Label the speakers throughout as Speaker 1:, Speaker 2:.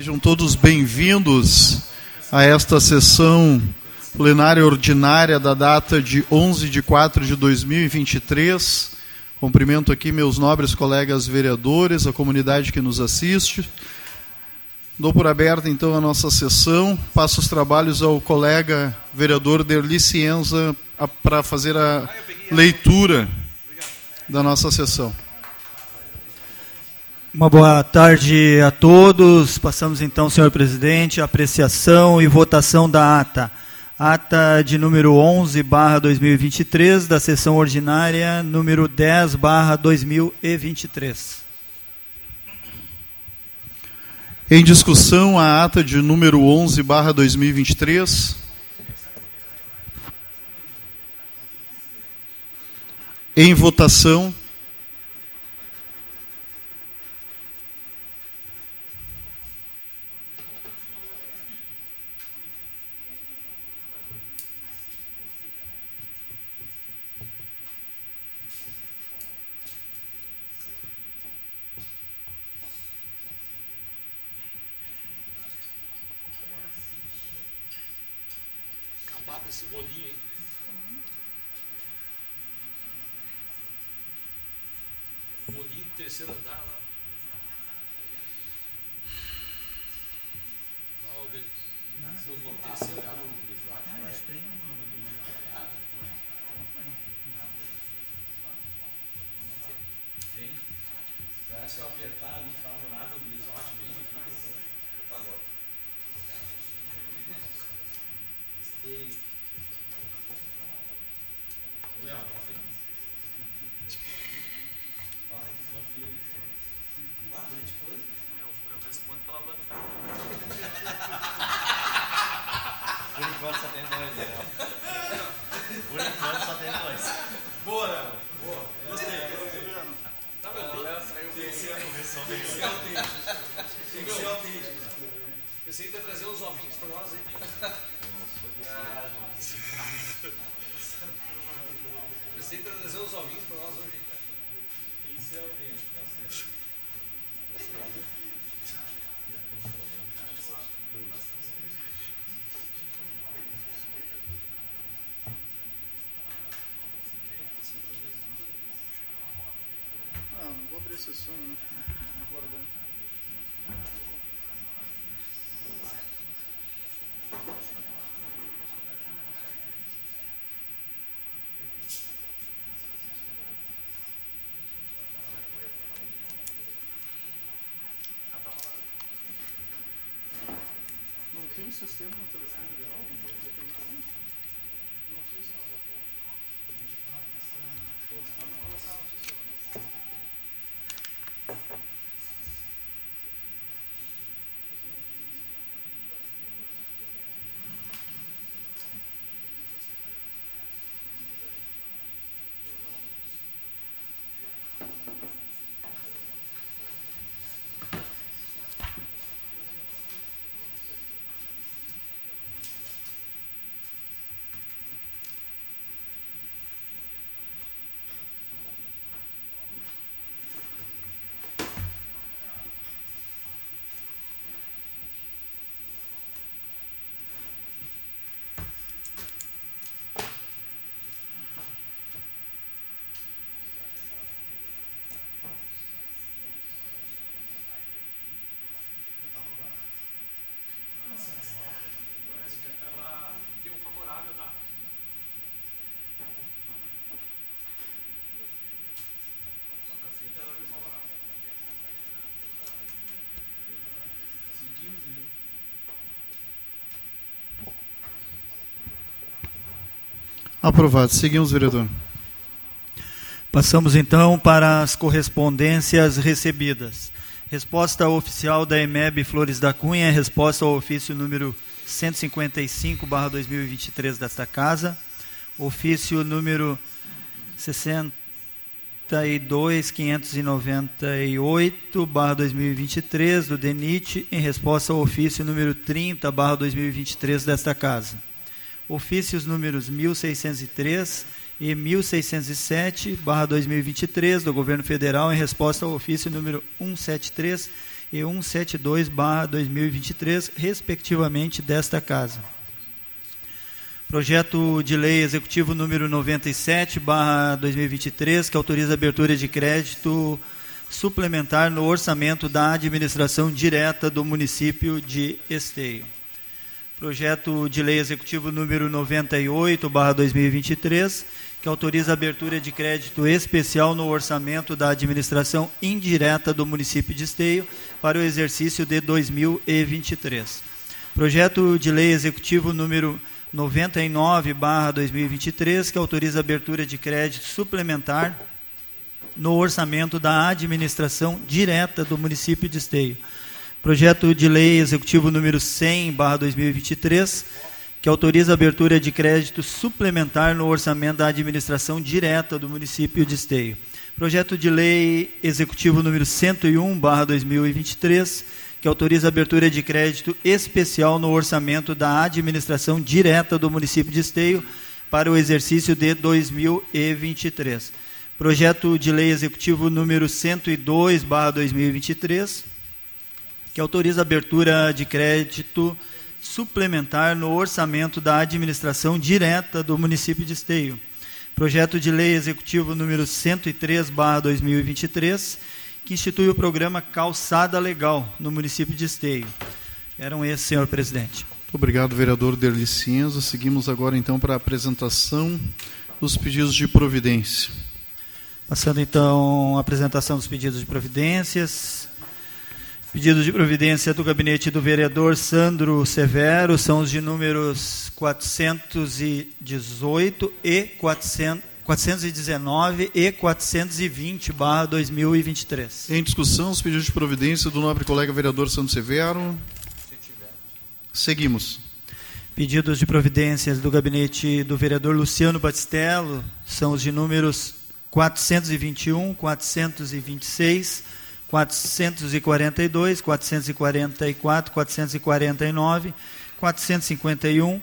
Speaker 1: Sejam todos bem-vindos a esta sessão plenária ordinária da data de 11 de 4 de 2023. Cumprimento aqui meus nobres colegas vereadores, a comunidade que nos assiste. Dou por aberta então a nossa sessão. Passo os trabalhos ao colega vereador Derli Cienza para fazer a leitura da nossa sessão.
Speaker 2: Uma boa tarde a todos. Passamos então, senhor presidente, a apreciação e votação da ata. Ata de número 11, barra 2023, da sessão ordinária número 10, barra 2023.
Speaker 1: Em discussão, a ata de número 11, barra 2023. Em votação. Sistema no telefone dela? Aprovado. Seguimos, vereador.
Speaker 2: Passamos então para as correspondências recebidas. Resposta oficial da EMEB Flores da Cunha, resposta ao ofício número 155/2023 desta casa. Ofício número 62598/2023 do DENIT em resposta ao ofício número 30/2023 desta casa. Ofícios números 1603 e 1607/2023 do Governo Federal em resposta ao ofício número 173 e 172/2023, respectivamente, desta Casa. Projeto de Lei Executivo número 97/2023, que autoriza a abertura de crédito suplementar no orçamento da administração direta do município de Esteio. Projeto de Lei Executivo número 98/2023, que autoriza a abertura de crédito especial no orçamento da administração indireta do município de Esteio para o exercício de 2023. Projeto de Lei Executivo número 99/2023, que autoriza a abertura de crédito suplementar no orçamento da administração direta do município de Esteio. Projeto de Lei Executivo número 100/2023, que autoriza a abertura de crédito suplementar no orçamento da administração direta do município de Esteio. Projeto de Lei Executivo número 101/2023, que autoriza a abertura de crédito especial no orçamento da administração direta do município de Esteio para o exercício de 2023. Projeto de Lei Executivo número 102/2023, que autoriza a abertura de crédito suplementar no orçamento da administração direta do município de Esteio. Projeto de Lei Executivo número 103/2023, que institui o programa Calçada Legal no município de Esteio. Eram esses, senhor presidente.
Speaker 1: Muito obrigado, vereador Derli Cienza. Seguimos agora então para a apresentação dos pedidos de providência.
Speaker 2: Passando então a apresentação dos pedidos de providências. Pedidos de providência do gabinete do vereador Sandro Severo são os de números 418 e 400, 419 e 420 barra 2023.
Speaker 1: Em discussão, os pedidos de providência do nobre colega vereador Santos Severo. Seguimos.
Speaker 2: Pedidos de providências do gabinete do vereador Luciano Batistello são os de números 421, 426, 442, 444, 449, 451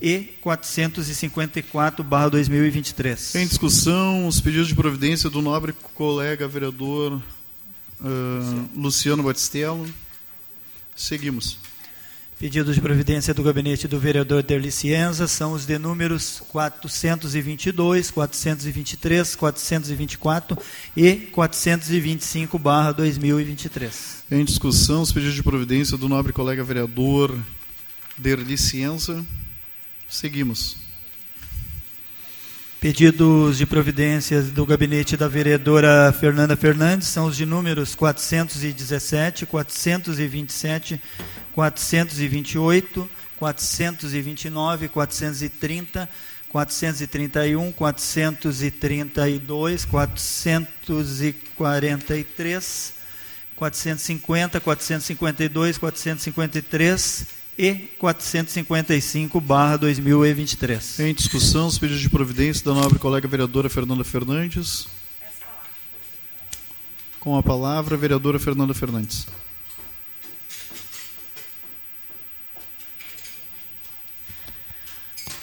Speaker 2: e 454 barra 2023.
Speaker 1: Em discussão, os pedidos de providência do nobre colega vereador uh, Luciano Batistello. Seguimos.
Speaker 2: Pedidos de providência do gabinete do vereador Derli Cienza são os de números 422, 423, 424 e 425 barra 2023.
Speaker 1: Em discussão, os pedidos de providência do nobre colega vereador Derli Cienza. Seguimos.
Speaker 2: Pedidos de providências do gabinete da vereadora Fernanda Fernandes são os de números 417, 427, 428, 429, 430, 431, 432, 443, 450, 452, 453 e 455 barra 2023.
Speaker 1: Em discussão, os pedidos de providência da nobre colega vereadora Fernanda Fernandes. Com a palavra, a vereadora Fernanda Fernandes.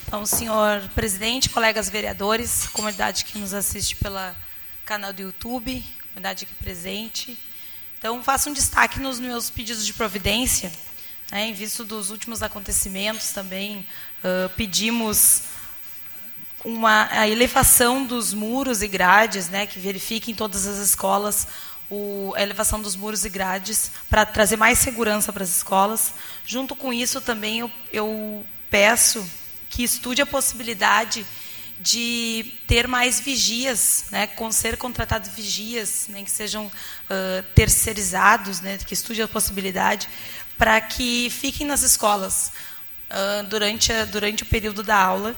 Speaker 3: Então, senhor presidente, colegas vereadores, comunidade que nos assiste pelo canal do YouTube, comunidade aqui presente. Então, faço um destaque nos meus pedidos de providência. Né, em vista dos últimos acontecimentos também, uh, pedimos uma, a elevação dos muros e grades, né, que verifiquem em todas as escolas o, a elevação dos muros e grades para trazer mais segurança para as escolas. Junto com isso, também eu, eu peço que estude a possibilidade de ter mais vigias, né, com ser contratados vigias, nem né, que sejam uh, terceirizados, né, que estude a possibilidade para que fiquem nas escolas uh, durante, a, durante o período da aula,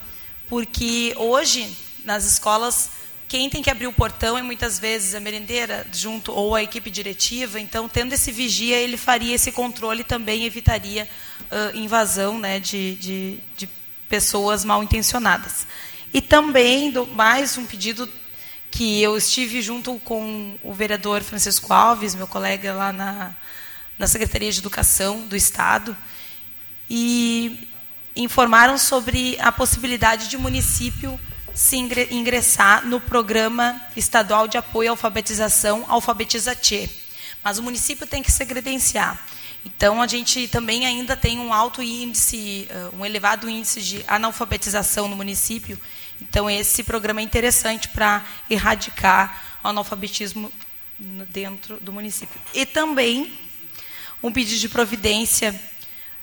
Speaker 3: porque hoje, nas escolas, quem tem que abrir o portão é muitas vezes a merendeira junto ou a equipe diretiva, então, tendo esse vigia, ele faria esse controle e também evitaria uh, invasão né, de, de, de pessoas mal intencionadas. E também, do, mais um pedido que eu estive junto com o vereador Francisco Alves, meu colega lá na, na Secretaria de Educação do Estado e informaram sobre a possibilidade de município se ingressar no programa estadual de apoio à alfabetização Alfabetiza Tchê. Mas o município tem que se credenciar. Então, a gente também ainda tem um alto índice, uh, um elevado índice de analfabetização no município. Então, esse programa é interessante para erradicar o analfabetismo dentro do município. E também um pedido de providência,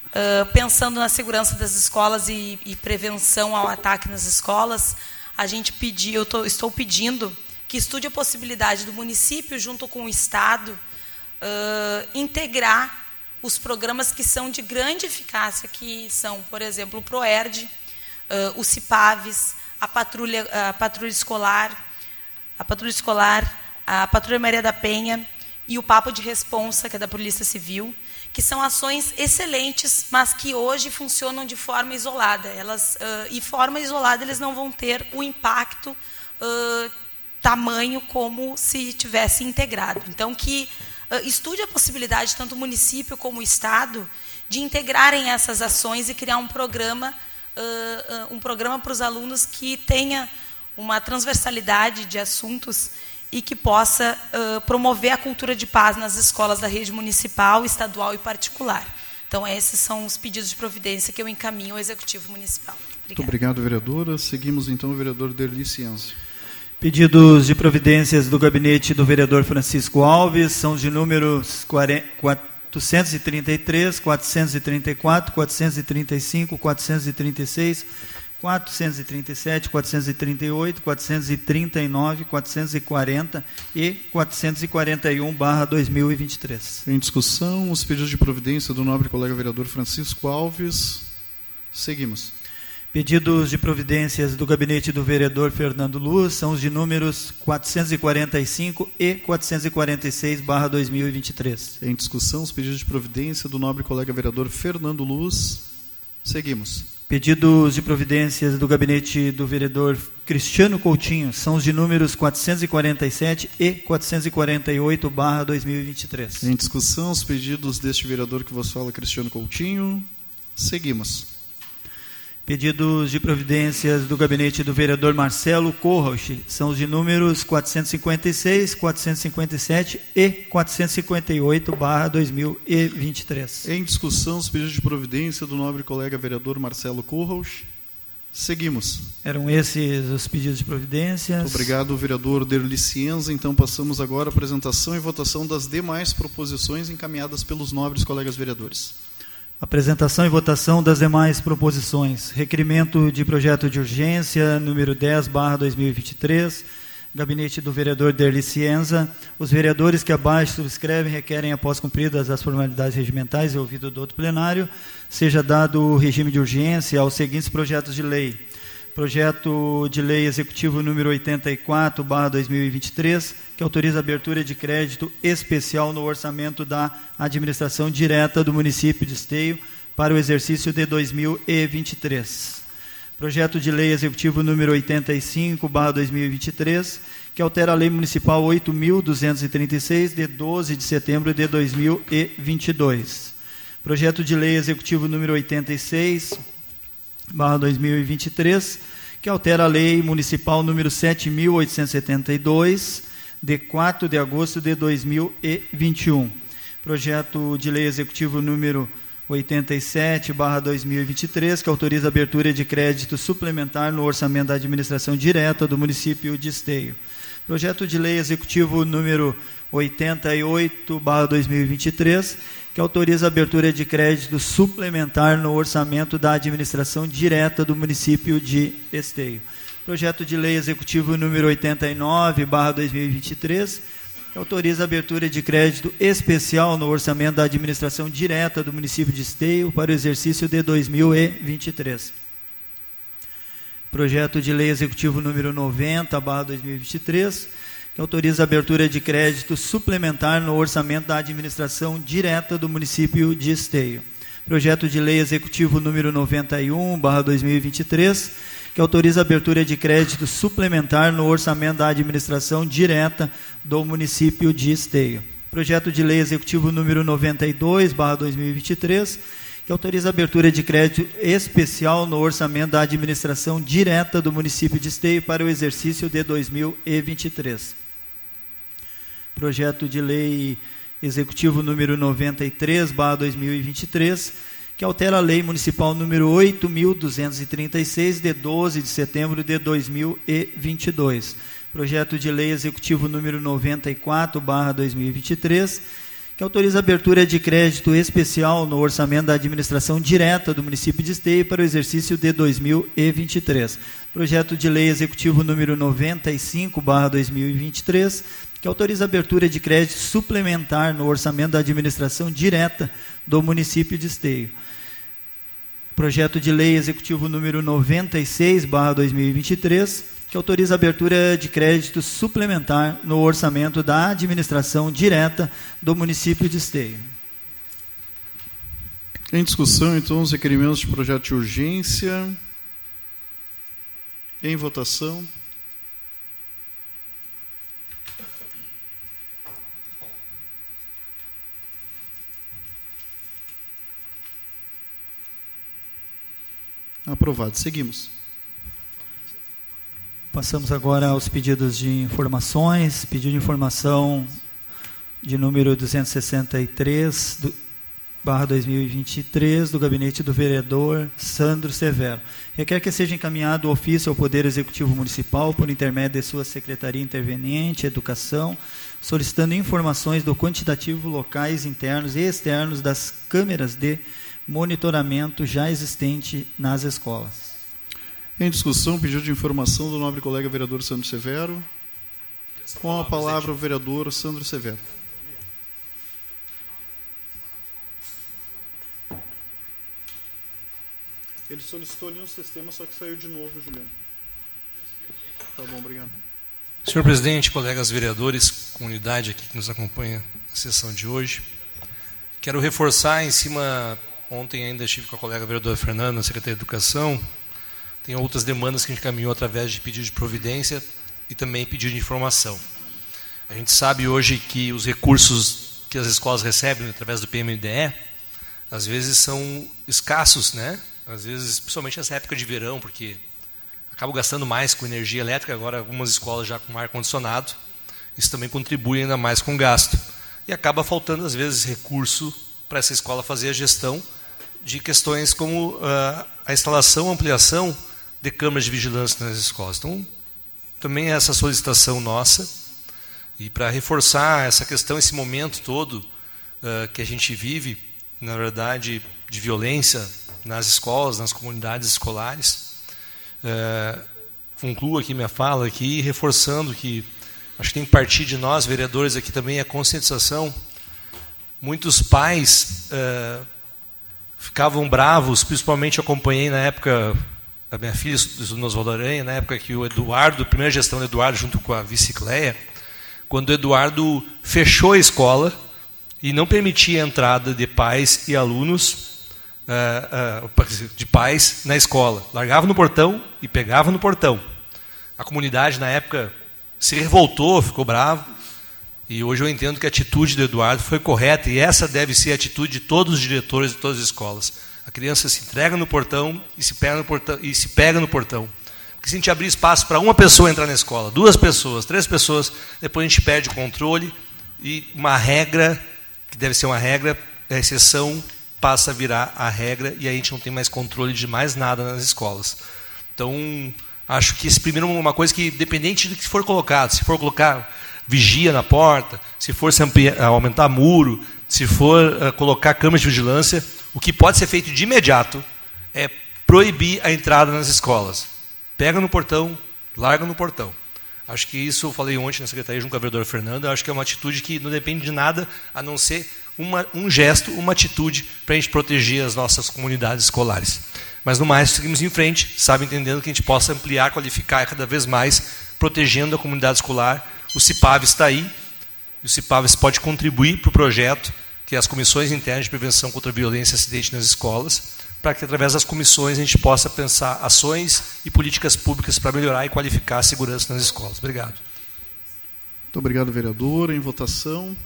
Speaker 3: uh, pensando na segurança das escolas e, e prevenção ao ataque nas escolas. A gente pediu, eu tô- estou pedindo que estude a possibilidade do município, junto com o Estado, uh, integrar os programas que são de grande eficácia, que são, por exemplo, o PROERD, uh, o CIPAVES, a patrulha, a patrulha escolar, a patrulha escolar, a patrulha Maria da Penha e o Papo de Responsa, que é da Polícia Civil, que são ações excelentes, mas que hoje funcionam de forma isolada. Elas, uh, e forma isolada eles não vão ter o impacto uh, tamanho como se tivesse integrado. Então, que estude a possibilidade, tanto o município como o Estado, de integrarem essas ações e criar um programa, uh, um programa para os alunos que tenha uma transversalidade de assuntos e que possa uh, promover a cultura de paz nas escolas da rede municipal, estadual e particular. Então, esses são os pedidos de providência que eu encaminho ao Executivo Municipal.
Speaker 1: Muito obrigado, vereadora. Seguimos então o vereador Derli Cienza.
Speaker 2: Pedidos de providências do gabinete do vereador Francisco Alves são de números 40 433, 434, 435, 436, 437, 438, 439, 440 e 441 barra 2023.
Speaker 1: Em discussão, os pedidos de providência do nobre colega vereador Francisco Alves. Seguimos.
Speaker 2: Pedidos de providências do gabinete do vereador Fernando Luz são os de números 445 e 446 barra 2023.
Speaker 1: Em discussão, os pedidos de providência do nobre colega vereador Fernando Luz. Seguimos.
Speaker 2: Pedidos de providências do gabinete do vereador Cristiano Coutinho são os de números 447 e 448 barra 2023.
Speaker 1: Em discussão, os pedidos deste vereador que vos fala, Cristiano Coutinho. Seguimos.
Speaker 2: Pedidos de providências do gabinete do vereador Marcelo Corroche são os de números 456, 457 e 458 barra 2023.
Speaker 1: Em discussão, os pedidos de providência do nobre colega vereador Marcelo Corros. Seguimos.
Speaker 2: Eram esses os pedidos de providências.
Speaker 1: Muito obrigado, vereador Derli Cienza. Então, passamos agora à apresentação e votação das demais proposições encaminhadas pelos nobres colegas vereadores.
Speaker 2: Apresentação e votação das demais proposições. Requerimento de projeto de urgência, número 10, barra 2023, gabinete do vereador Derli Cienza. Os vereadores que abaixo subscrevem requerem, após cumpridas as formalidades regimentais e ouvido do outro plenário, seja dado o regime de urgência aos seguintes projetos de lei. Projeto de lei executivo número 84, barra 2023, que autoriza a abertura de crédito especial no orçamento da administração direta do município de Esteio para o exercício de 2023. Projeto de lei executivo número 85, barra 2023, que altera a lei municipal 8.236, de 12 de setembro de 2022. Projeto de lei executivo número 86, barra 2023, que altera a lei municipal número 7.872, de 4 de agosto de 2021. Projeto de lei executivo número 87, barra 2023, que autoriza a abertura de crédito suplementar no orçamento da administração direta do município de Esteio. Projeto de lei executivo número 88, barra 2023, que autoriza a abertura de crédito suplementar no orçamento da administração direta do município de Esteio. Projeto de lei executivo número 89, barra 2023, que autoriza a abertura de crédito especial no orçamento da administração direta do município de Esteio para o exercício de 2023. Projeto de lei executivo número 90, barra 2023, que autoriza a abertura de crédito suplementar no orçamento da administração direta do município de Esteio. Projeto de lei executivo número 91, barra 2023, que autoriza a abertura de crédito suplementar no orçamento da administração direta do município de Esteio. Projeto de lei executivo número 92, barra 2023, que autoriza a abertura de crédito especial no orçamento da administração direta do município de Esteio para o exercício de 2023. Projeto de lei Executivo número 93, barra 2023, que altera a Lei Municipal número 8.236, de 12 de setembro de 2022. Projeto de Lei Executivo número 94, barra 2023, que autoriza a abertura de crédito especial no orçamento da administração direta do município de Esteio para o exercício de 2023. Projeto de lei executivo número 95/2023, que autoriza a abertura de crédito suplementar no orçamento da administração direta do município de Esteio. Projeto de lei executivo número 96/2023, que autoriza a abertura de crédito suplementar no orçamento da administração direta do município de Esteio.
Speaker 1: Em discussão, então, os requerimentos de projeto de urgência. Em votação. Aprovado. Seguimos.
Speaker 2: Passamos agora aos pedidos de informações. Pedido de informação de número 263, do, barra 2023, do gabinete do vereador Sandro Severo. Requer que seja encaminhado o ofício ao Poder Executivo Municipal, por intermédio de sua Secretaria Interveniente, Educação, solicitando informações do quantitativo locais internos e externos das câmeras de monitoramento já existente nas escolas.
Speaker 1: Em discussão, pedido de informação do nobre colega vereador Sandro Severo. Com a palavra o vereador Sandro Severo. Ele solicitou ali no sistema, só que saiu de novo, Juliano. Tá bom, obrigado.
Speaker 4: Senhor presidente, colegas vereadores, comunidade aqui que nos acompanha na sessão de hoje, quero reforçar em cima. Ontem ainda estive com a colega vereadora Fernanda, secretária de Educação, tem outras demandas que a gente caminhou através de pedido de providência e também pedido de informação. A gente sabe hoje que os recursos que as escolas recebem através do PMDE, às vezes são escassos, né? Às vezes, principalmente nessa época de verão, porque acabam gastando mais com energia elétrica, agora algumas escolas já com ar condicionado, isso também contribui ainda mais com o gasto. E acaba faltando às vezes recurso para essa escola fazer a gestão de questões como uh, a instalação, ampliação de câmeras de vigilância nas escolas. Então, também é essa solicitação nossa, e para reforçar essa questão, esse momento todo uh, que a gente vive, na verdade, de violência nas escolas, nas comunidades escolares, uh, concluo aqui minha fala aqui, reforçando que acho que tem que partir de nós, vereadores, aqui também a conscientização. Muitos pais uh, ficavam bravos, principalmente acompanhei na época a minha filha estudou Oswaldo Aranha, na época que o Eduardo, a primeira gestão do Eduardo, junto com a vice-Cleia, quando o Eduardo fechou a escola e não permitia a entrada de pais e alunos, uh, uh, de pais na escola. Largava no portão e pegava no portão. A comunidade, na época, se revoltou, ficou bravo. E hoje eu entendo que a atitude do Eduardo foi correta e essa deve ser a atitude de todos os diretores de todas as escolas a criança se entrega no portão e se pega no portão. E se pega no portão. Porque se a gente abrir espaço para uma pessoa entrar na escola, duas pessoas, três pessoas, depois a gente perde o controle e uma regra, que deve ser uma regra, a exceção passa a virar a regra e a gente não tem mais controle de mais nada nas escolas. Então, acho que esse primeiro é uma coisa que, dependente do que for colocado, se for colocar vigia na porta, se for ampliar, aumentar muro, se for uh, colocar câmeras de vigilância, o que pode ser feito de imediato é proibir a entrada nas escolas. Pega no portão, larga no portão. Acho que isso eu falei ontem na secretaria junto com a vereadora Fernanda. Acho que é uma atitude que não depende de nada a não ser uma, um gesto, uma atitude para a gente proteger as nossas comunidades escolares. Mas no mais, seguimos em frente, sabe, entendendo que a gente possa ampliar, qualificar cada vez mais, protegendo a comunidade escolar. O CIPAV está aí, e o CIPAV pode contribuir para o projeto que é as comissões internas de prevenção contra a violência e acidente nas escolas, para que através das comissões a gente possa pensar ações e políticas públicas para melhorar e qualificar a segurança nas escolas. Obrigado.
Speaker 1: Muito obrigado, vereador. Em votação.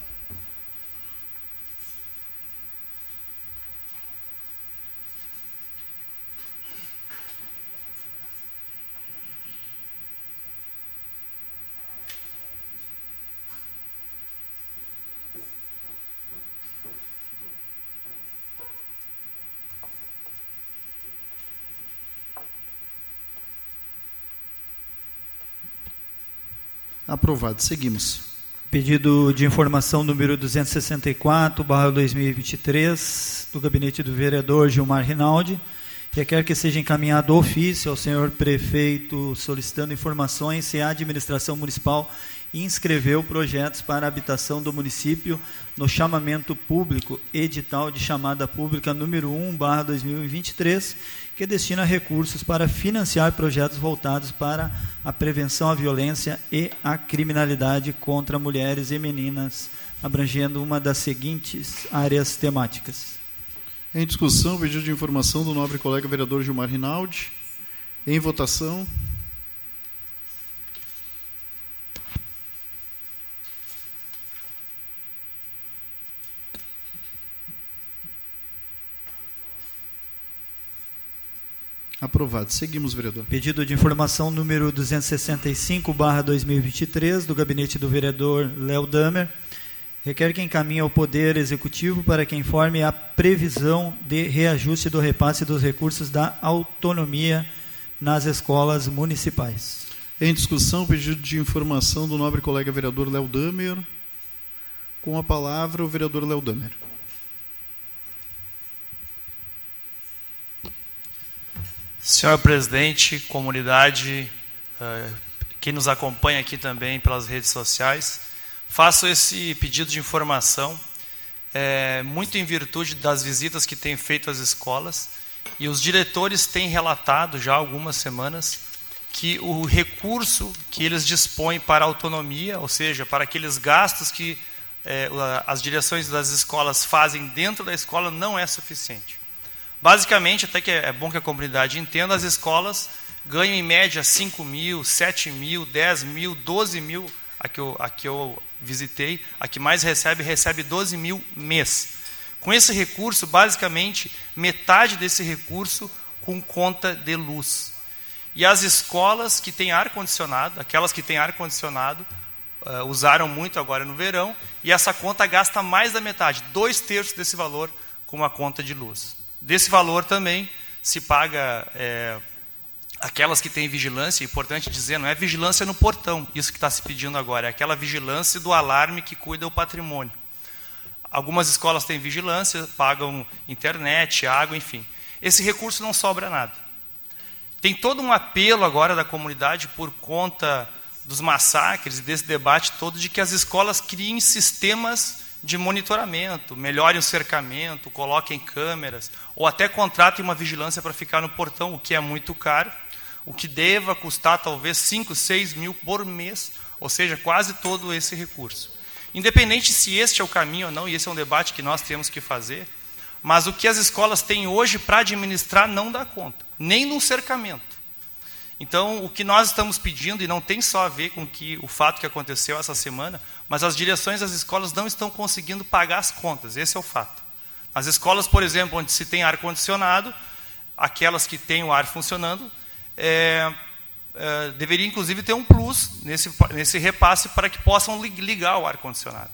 Speaker 1: Aprovado. Seguimos.
Speaker 2: Pedido de informação número 264, barra 2023, do gabinete do vereador Gilmar Rinaldi. Requer que seja encaminhado ofício ao senhor prefeito solicitando informações se a administração municipal inscreveu projetos para habitação do município no chamamento público, edital de chamada pública número 1, barra 2023, que destina recursos para financiar projetos voltados para a prevenção à violência e à criminalidade contra mulheres e meninas, abrangendo uma das seguintes áreas temáticas.
Speaker 1: Em discussão, pedido de informação do nobre colega vereador Gilmar Rinaldi. Em votação. Aprovado. Seguimos, vereador.
Speaker 2: Pedido de informação número 265, barra 2023, do gabinete do vereador Léo Damer. Requer que encaminhe ao Poder Executivo para que informe a previsão de reajuste do repasse dos recursos da autonomia nas escolas municipais.
Speaker 1: Em discussão, pedido de informação do nobre colega vereador Léo Damer. Com a palavra, o vereador Léo Damer.
Speaker 5: Senhor presidente, comunidade, uh, quem nos acompanha aqui também pelas redes sociais, faço esse pedido de informação é, muito em virtude das visitas que tenho feito às escolas e os diretores têm relatado já há algumas semanas que o recurso que eles dispõem para autonomia, ou seja, para aqueles gastos que é, as direções das escolas fazem dentro da escola, não é suficiente. Basicamente, até que é bom que a comunidade entenda, as escolas ganham em média 5 mil, 7 mil, 10 mil, 12 mil. A que, eu, a que eu visitei, a que mais recebe, recebe 12 mil mês. Com esse recurso, basicamente, metade desse recurso com conta de luz. E as escolas que têm ar-condicionado, aquelas que têm ar-condicionado, uh, usaram muito agora no verão, e essa conta gasta mais da metade, dois terços desse valor com a conta de luz. Desse valor também se paga é, aquelas que têm vigilância, é importante dizer, não é vigilância no portão, isso que está se pedindo agora, é aquela vigilância do alarme que cuida o patrimônio. Algumas escolas têm vigilância, pagam internet, água, enfim. Esse recurso não sobra nada. Tem todo um apelo agora da comunidade por conta dos massacres e desse debate todo de que as escolas criem sistemas de monitoramento, melhorem o cercamento, coloquem câmeras, ou até contratem uma vigilância para ficar no portão, o que é muito caro, o que deva custar talvez 5, 6 mil por mês, ou seja, quase todo esse recurso. Independente se este é o caminho ou não, e esse é um debate que nós temos que fazer, mas o que as escolas têm hoje para administrar não dá conta, nem no cercamento. Então, o que nós estamos pedindo, e não tem só a ver com que, o fato que aconteceu essa semana, mas as direções das escolas não estão conseguindo pagar as contas, esse é o fato. As escolas, por exemplo, onde se tem ar-condicionado, aquelas que têm o ar funcionando, é, é, deveria inclusive ter um plus nesse, nesse repasse para que possam ligar o ar-condicionado.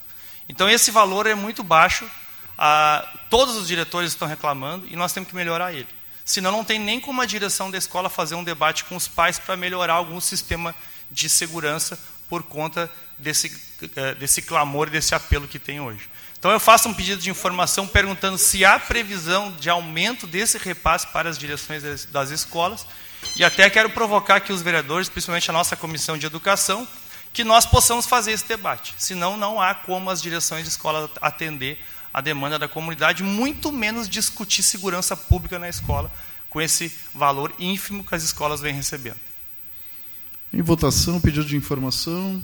Speaker 5: Então, esse valor é muito baixo, a, todos os diretores estão reclamando e nós temos que melhorar ele. Senão não tem nem como a direção da escola fazer um debate com os pais para melhorar algum sistema de segurança por conta desse, eh, desse clamor, desse apelo que tem hoje. Então eu faço um pedido de informação perguntando se há previsão de aumento desse repasse para as direções das escolas e até quero provocar aqui os vereadores, principalmente a nossa comissão de educação, que nós possamos fazer esse debate. Senão não há como as direções de escola atender a demanda da comunidade, muito menos discutir segurança pública na escola com esse valor ínfimo que as escolas vêm recebendo.
Speaker 1: Em votação, pedido de informação.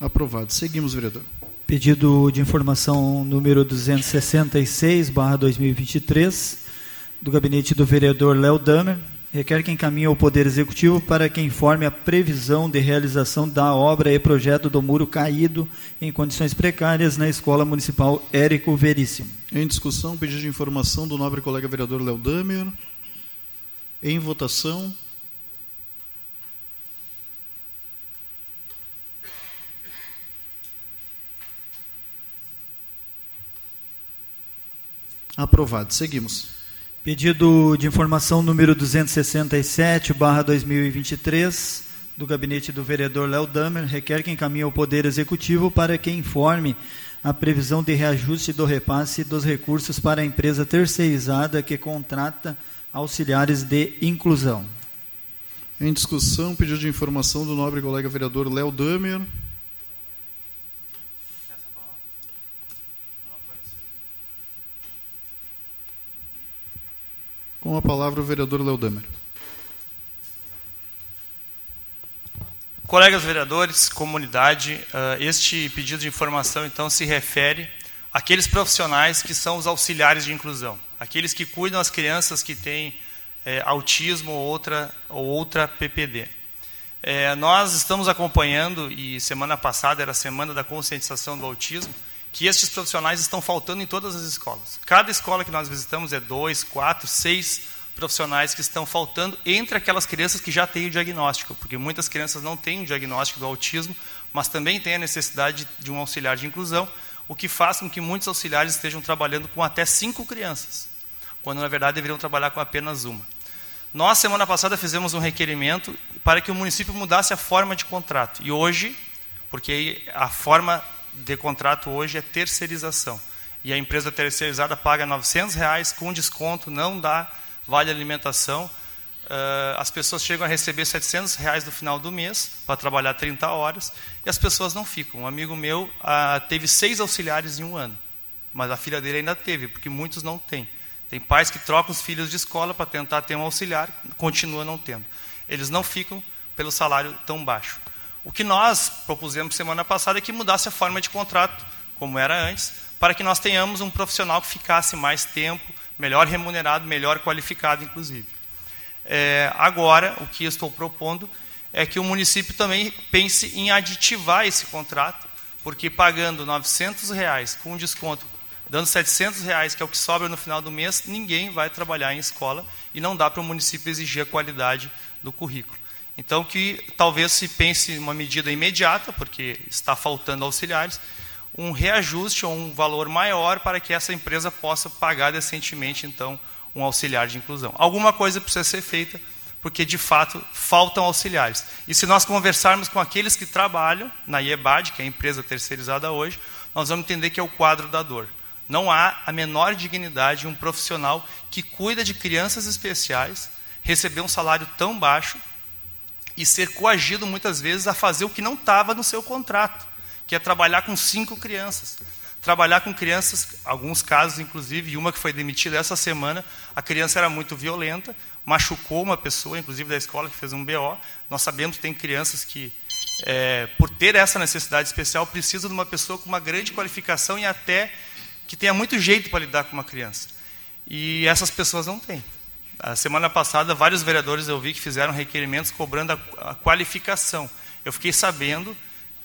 Speaker 1: Aprovado. Seguimos, vereador.
Speaker 2: Pedido de informação número 266, barra 2023, do gabinete do vereador Léo Damer, requer que encaminhe ao Poder Executivo para que informe a previsão de realização da obra e projeto do muro caído em condições precárias na Escola Municipal Érico Veríssimo.
Speaker 1: Em discussão, pedido de informação do nobre colega vereador Léo Damer. Em votação. Aprovado. Seguimos.
Speaker 2: Pedido de informação número 267, barra 2023, do gabinete do vereador Léo Damer, requer que encaminhe ao Poder Executivo para que informe a previsão de reajuste do repasse dos recursos para a empresa terceirizada que contrata auxiliares de inclusão.
Speaker 1: Em discussão, pedido de informação do nobre colega vereador Léo Damer. Com a palavra o vereador Léo Damer.
Speaker 5: Colegas vereadores, comunidade, uh, este pedido de informação então se refere àqueles profissionais que são os auxiliares de inclusão, aqueles que cuidam das crianças que têm é, autismo ou outra, ou outra PPD. É, nós estamos acompanhando, e semana passada era a semana da conscientização do autismo, que estes profissionais estão faltando em todas as escolas. Cada escola que nós visitamos é dois, quatro, seis profissionais que estão faltando entre aquelas crianças que já têm o diagnóstico, porque muitas crianças não têm o diagnóstico do autismo, mas também têm a necessidade de um auxiliar de inclusão, o que faz com que muitos auxiliares estejam trabalhando com até cinco crianças, quando na verdade deveriam trabalhar com apenas uma. Nós, semana passada, fizemos um requerimento para que o município mudasse a forma de contrato. E hoje, porque a forma de contrato hoje é terceirização. E a empresa terceirizada paga 900 reais com desconto, não dá vale alimentação. Uh, as pessoas chegam a receber 700 reais no final do mês para trabalhar 30 horas e as pessoas não ficam. Um amigo meu uh, teve seis auxiliares em um ano, mas a filha dele ainda teve, porque muitos não têm. Tem pais que trocam os filhos de escola para tentar ter um auxiliar, continua não tendo. Eles não ficam pelo salário tão baixo. O que nós propusemos semana passada é que mudasse a forma de contrato, como era antes, para que nós tenhamos um profissional que ficasse mais tempo, melhor remunerado, melhor qualificado, inclusive. É, agora, o que estou propondo é que o município também pense em aditivar esse contrato, porque pagando 900 reais com desconto, dando 700 reais, que é o que sobra no final do mês, ninguém vai trabalhar em escola e não dá para o município exigir a qualidade do currículo. Então, que talvez se pense uma medida imediata, porque está faltando auxiliares, um reajuste ou um valor maior para que essa empresa possa pagar decentemente, então, um auxiliar de inclusão. Alguma coisa precisa ser feita, porque de fato faltam auxiliares. E se nós conversarmos com aqueles que trabalham na IEBAD, que é a empresa terceirizada hoje, nós vamos entender que é o quadro da dor. Não há a menor dignidade em um profissional que cuida de crianças especiais receber um salário tão baixo e ser coagido muitas vezes a fazer o que não estava no seu contrato que é trabalhar com cinco crianças. Trabalhar com crianças, alguns casos, inclusive, e uma que foi demitida essa semana, a criança era muito violenta, machucou uma pessoa, inclusive da escola, que fez um BO. Nós sabemos que tem crianças que, é, por ter essa necessidade especial, precisam de uma pessoa com uma grande qualificação e até que tenha muito jeito para lidar com uma criança. E essas pessoas não têm. A semana passada, vários vereadores eu vi que fizeram requerimentos cobrando a, a qualificação. Eu fiquei sabendo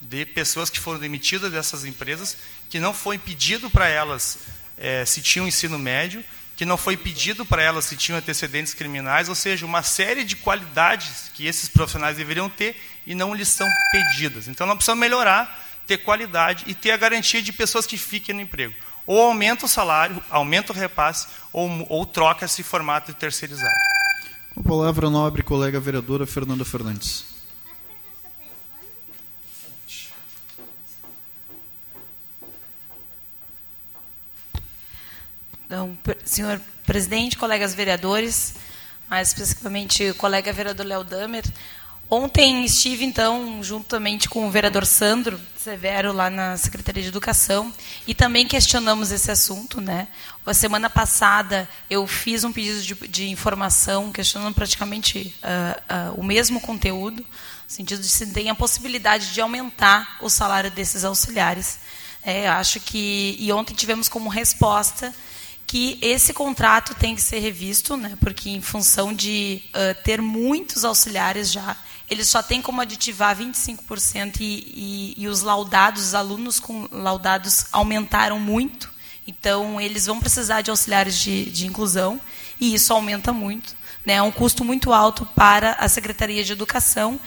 Speaker 5: de pessoas que foram demitidas dessas empresas, que não foi pedido para elas é, se tinham ensino médio, que não foi pedido para elas se tinham antecedentes criminais, ou seja, uma série de qualidades que esses profissionais deveriam ter e não lhes são pedidas. Então, nós precisamos melhorar, ter qualidade e ter a garantia de pessoas que fiquem no emprego. Ou aumenta o salário, aumenta o repasse, ou, ou troca esse formato de terceirizado.
Speaker 1: A palavra, nobre colega vereadora Fernanda Fernandes.
Speaker 3: Então, senhor presidente, colegas vereadores, mais especificamente o colega vereador Léo Damer, ontem estive, então, juntamente com o vereador Sandro Severo, lá na Secretaria de Educação, e também questionamos esse assunto. Né? A semana passada, eu fiz um pedido de, de informação, questionando praticamente uh, uh, o mesmo conteúdo, no sentido de se tem a possibilidade de aumentar o salário desses auxiliares. É, acho que, e ontem tivemos como resposta que esse contrato tem que ser revisto, né, porque em função de uh, ter muitos auxiliares já, eles só têm como aditivar 25% e, e, e os laudados, os alunos com laudados aumentaram muito, então eles vão precisar de auxiliares de, de inclusão e isso aumenta muito. Né, é um custo muito alto para a Secretaria de Educação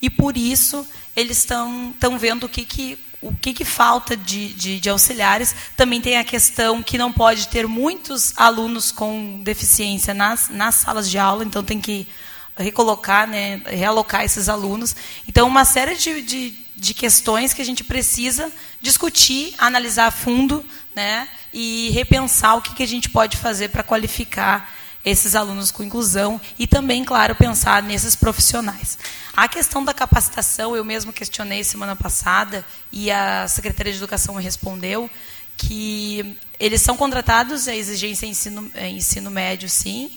Speaker 3: e por isso eles estão vendo o que, que o que, que falta de, de, de, auxiliares. Também tem a questão que não pode ter muitos alunos com deficiência nas, nas salas de aula, então tem que recolocar, né, realocar esses alunos. Então, uma série de, de, de questões que a gente precisa discutir, analisar a fundo né, e repensar o que, que a gente pode fazer para qualificar esses alunos com inclusão e também, claro, pensar nesses profissionais. A questão da capacitação, eu mesmo questionei semana passada e a Secretaria de Educação me respondeu que eles são contratados, a exigência é ensino, é ensino médio, sim,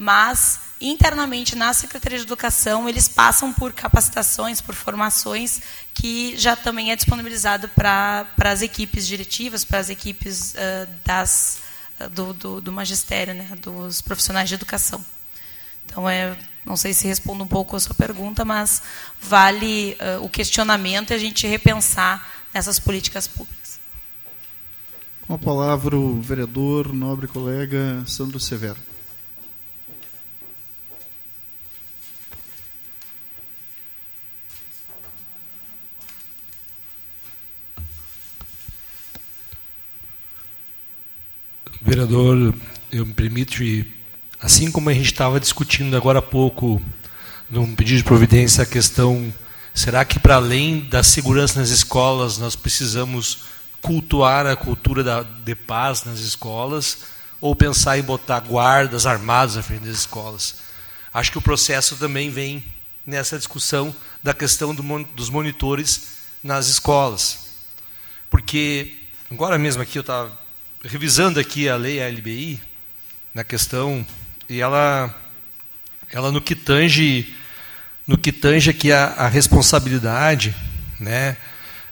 Speaker 3: mas internamente na Secretaria de Educação eles passam por capacitações, por formações que já também é disponibilizado para, as equipes diretivas, para as equipes uh, das, do, do, do, magistério, né, dos profissionais de educação. Então, é, não sei se respondo um pouco a sua pergunta, mas vale uh, o questionamento e a gente repensar nessas políticas públicas.
Speaker 1: Com a palavra o vereador, nobre colega Sandro Severo.
Speaker 4: Vereador, eu me permito, assim como a gente estava discutindo agora há pouco, num pedido de providência, a questão: será que para além da segurança nas escolas, nós precisamos cultuar a cultura da, de paz nas escolas? Ou pensar em botar guardas armados à frente das escolas? Acho que o processo também vem nessa discussão da questão do, dos monitores nas escolas. Porque, agora mesmo aqui eu estava revisando aqui a lei ALBI, na questão, e ela, ela no que tange, no que tange aqui a, a responsabilidade, né,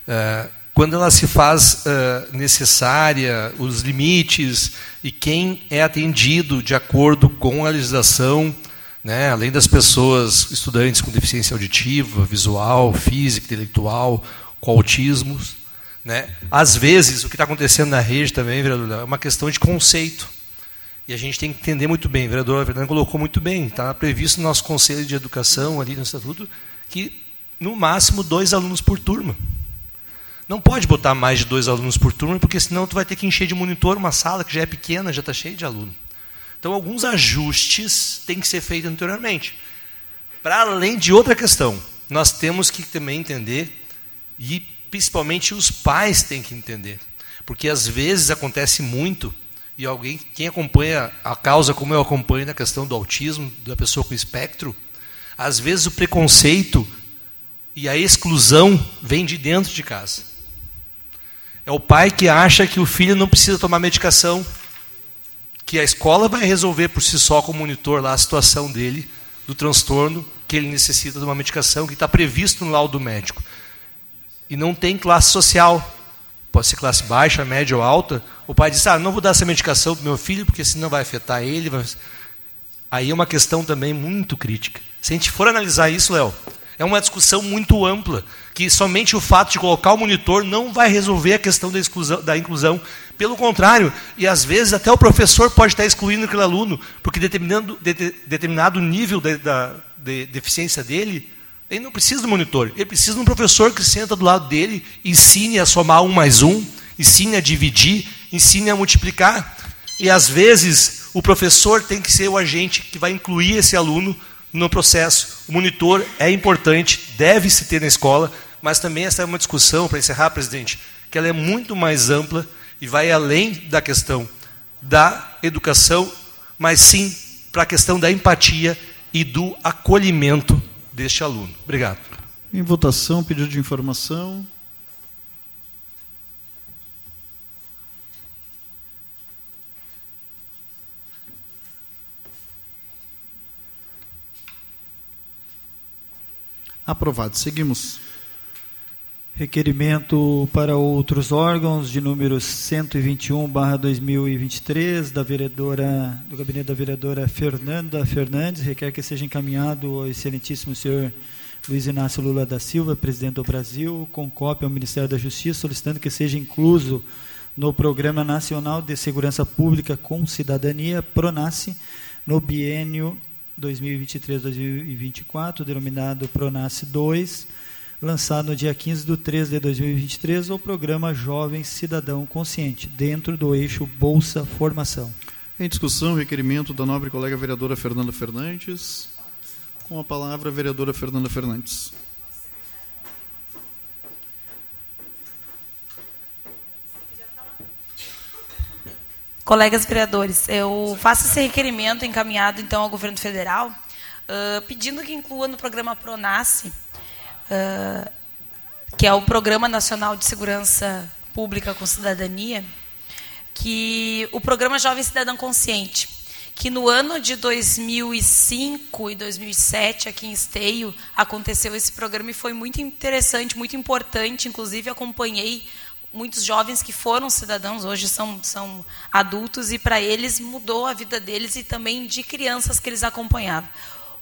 Speaker 4: uh, quando ela se faz uh, necessária, os limites e quem é atendido de acordo com a legislação, né, além das pessoas, estudantes com deficiência auditiva, visual, física, intelectual, com autismos, né? Às vezes, o que está acontecendo na rede também, vereador, é uma questão de conceito. E a gente tem que entender muito bem. O vereador Fernando colocou muito bem. Está previsto no nosso Conselho de Educação, ali no Estatuto, que no máximo dois alunos por turma. Não pode botar mais de dois alunos por turma, porque senão tu vai ter que encher de monitor uma sala que já é pequena, já está cheia de aluno. Então, alguns ajustes têm que ser feitos anteriormente. Para além de outra questão, nós temos que também entender e principalmente os pais têm que entender. Porque às vezes acontece muito, e alguém, quem acompanha a causa como eu acompanho na questão do autismo, da pessoa com espectro, às vezes o preconceito e a exclusão vem de dentro de casa. É o pai que acha que o filho não precisa tomar medicação, que a escola vai resolver por si só com o monitor lá a situação dele, do transtorno, que ele necessita de uma medicação que está previsto no laudo médico e não tem classe social, pode ser classe baixa, média ou alta, o pai diz: Ah, não vou dar essa medicação para meu filho, porque senão vai afetar ele. Vai... Aí é uma questão também muito crítica. Se a gente for analisar isso, Léo, é uma discussão muito ampla, que somente o fato de colocar o monitor não vai resolver a questão da, exclusão, da inclusão. Pelo contrário, e às vezes até o professor pode estar excluindo aquele aluno, porque determinado, de, determinado nível de, da de deficiência dele ele não precisa do monitor, ele precisa de um professor que senta do lado dele, ensine a somar um mais um, ensine a dividir, ensine a multiplicar. E às vezes o professor tem que ser o agente que vai incluir esse aluno no processo. O monitor é importante, deve se ter na escola, mas também essa é uma discussão, para encerrar, presidente, que ela é muito mais ampla e vai além da questão da educação, mas sim para a questão da empatia e do acolhimento deste aluno. Obrigado.
Speaker 1: Em votação, pedido de informação. Aprovado. Seguimos.
Speaker 2: Requerimento para outros órgãos de número 121/2023 da vereadora do gabinete da vereadora Fernanda Fernandes. Requer que seja encaminhado ao excelentíssimo senhor Luiz Inácio Lula da Silva, presidente do Brasil, com cópia ao Ministério da Justiça solicitando que seja incluso no Programa Nacional de Segurança Pública com Cidadania Pronace no biênio 2023-2024, denominado Pronace 2 lançado no dia 15 de 3 de 2023, o programa Jovem Cidadão Consciente, dentro do eixo Bolsa Formação.
Speaker 1: Em discussão, requerimento da nobre colega vereadora Fernanda Fernandes. Com a palavra, a vereadora Fernanda Fernandes.
Speaker 3: Colegas vereadores, eu faço esse requerimento encaminhado então ao governo federal, uh, pedindo que inclua no programa Pronace, que é o Programa Nacional de Segurança Pública com Cidadania, que o programa Jovem Cidadão Consciente, que no ano de 2005 e 2007 aqui em Esteio aconteceu esse programa e foi muito interessante, muito importante, inclusive acompanhei muitos jovens que foram cidadãos, hoje são, são adultos, e para eles mudou a vida deles e também de crianças que eles acompanhavam.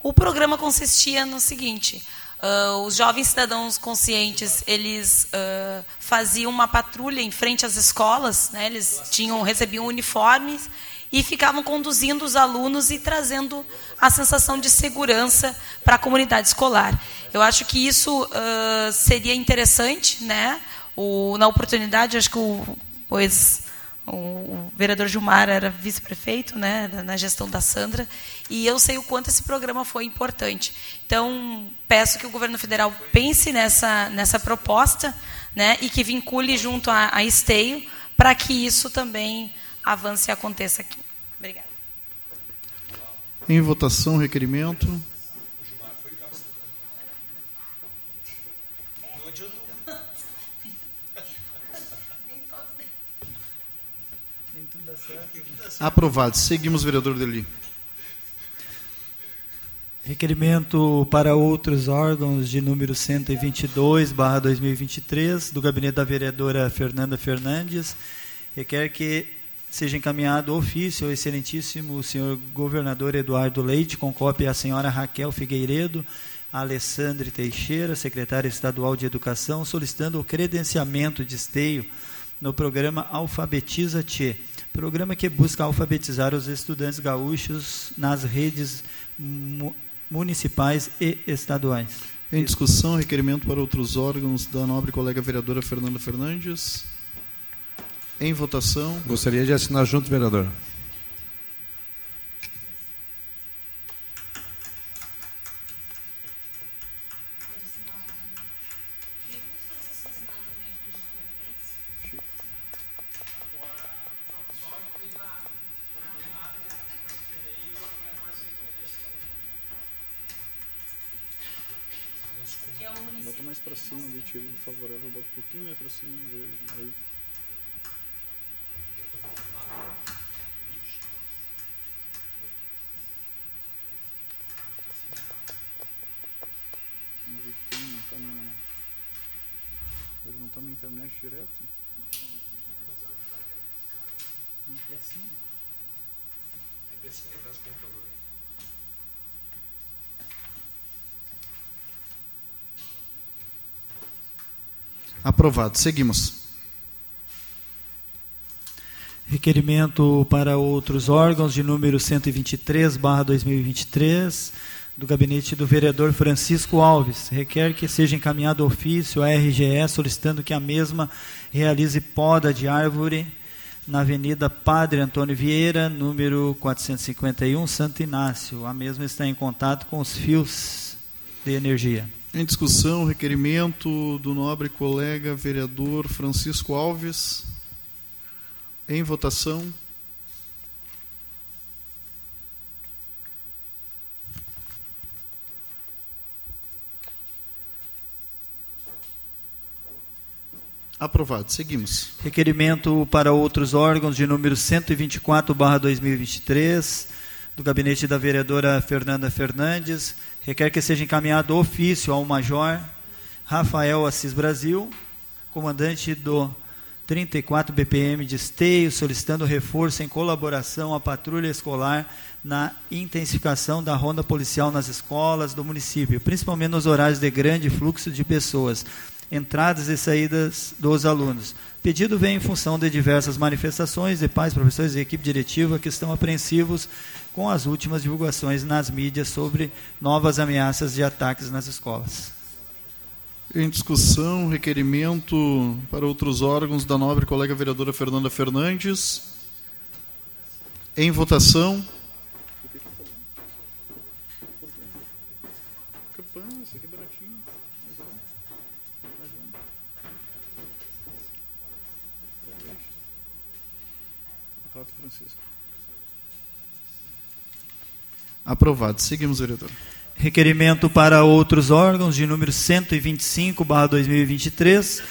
Speaker 3: O programa consistia no seguinte: uh, os jovens cidadãos conscientes eles uh, faziam uma patrulha em frente às escolas, né, eles tinham recebiam uniformes e ficavam conduzindo os alunos e trazendo a sensação de segurança para a comunidade escolar. Eu acho que isso uh, seria interessante, né? O, na oportunidade, acho que o, pois, o vereador Gilmar era vice-prefeito né, na gestão da Sandra, e eu sei o quanto esse programa foi importante. Então, peço que o governo federal pense nessa, nessa proposta né, e que vincule junto a, a Esteio para que isso também avance e aconteça aqui. Obrigada.
Speaker 1: Em votação, requerimento. Aprovado. Seguimos, vereador Deli.
Speaker 2: Requerimento para outros órgãos de número 122, barra 2023, do gabinete da vereadora Fernanda Fernandes. Requer que seja encaminhado ofício ao excelentíssimo senhor governador Eduardo Leite, com cópia à senhora Raquel Figueiredo, Alessandre Teixeira, secretária estadual de Educação, solicitando o credenciamento de esteio no programa Alfabetiza Tchê Programa que busca alfabetizar os estudantes gaúchos nas redes municipais e estaduais.
Speaker 1: Em discussão, requerimento para outros órgãos da nobre colega vereadora Fernanda Fernandes. Em votação.
Speaker 6: Gostaria de assinar junto, vereador.
Speaker 1: Favorável, eu boto um pouquinho mais para cima verde. Aí. Vamos ver que tem, não tá na. Ele não está na internet direto? Não é para cima? É para cima atrás do computador. Aprovado. Seguimos.
Speaker 2: Requerimento para outros órgãos de número 123, barra 2023, do gabinete do vereador Francisco Alves. Requer que seja encaminhado ofício à RGE solicitando que a mesma realize poda de árvore na Avenida Padre Antônio Vieira, número 451, Santo Inácio. A mesma está em contato com os fios de energia.
Speaker 1: Em discussão, requerimento do nobre colega vereador Francisco Alves. Em votação. Aprovado. Seguimos.
Speaker 2: Requerimento para outros órgãos de número 124/2023 do gabinete da vereadora Fernanda Fernandes requer que seja encaminhado ofício ao Major Rafael Assis Brasil, comandante do 34 BPM de Esteio, solicitando reforço em colaboração à patrulha escolar na intensificação da ronda policial nas escolas do município, principalmente nos horários de grande fluxo de pessoas, entradas e saídas dos alunos. Pedido vem em função de diversas manifestações de pais, professores e equipe diretiva que estão apreensivos com as últimas divulgações nas mídias sobre novas ameaças de ataques nas escolas.
Speaker 1: Em discussão, requerimento para outros órgãos da nobre colega vereadora Fernanda Fernandes. Em votação. Aprovado. Seguimos, vereador.
Speaker 2: Requerimento para outros órgãos de número 125, barra 2023,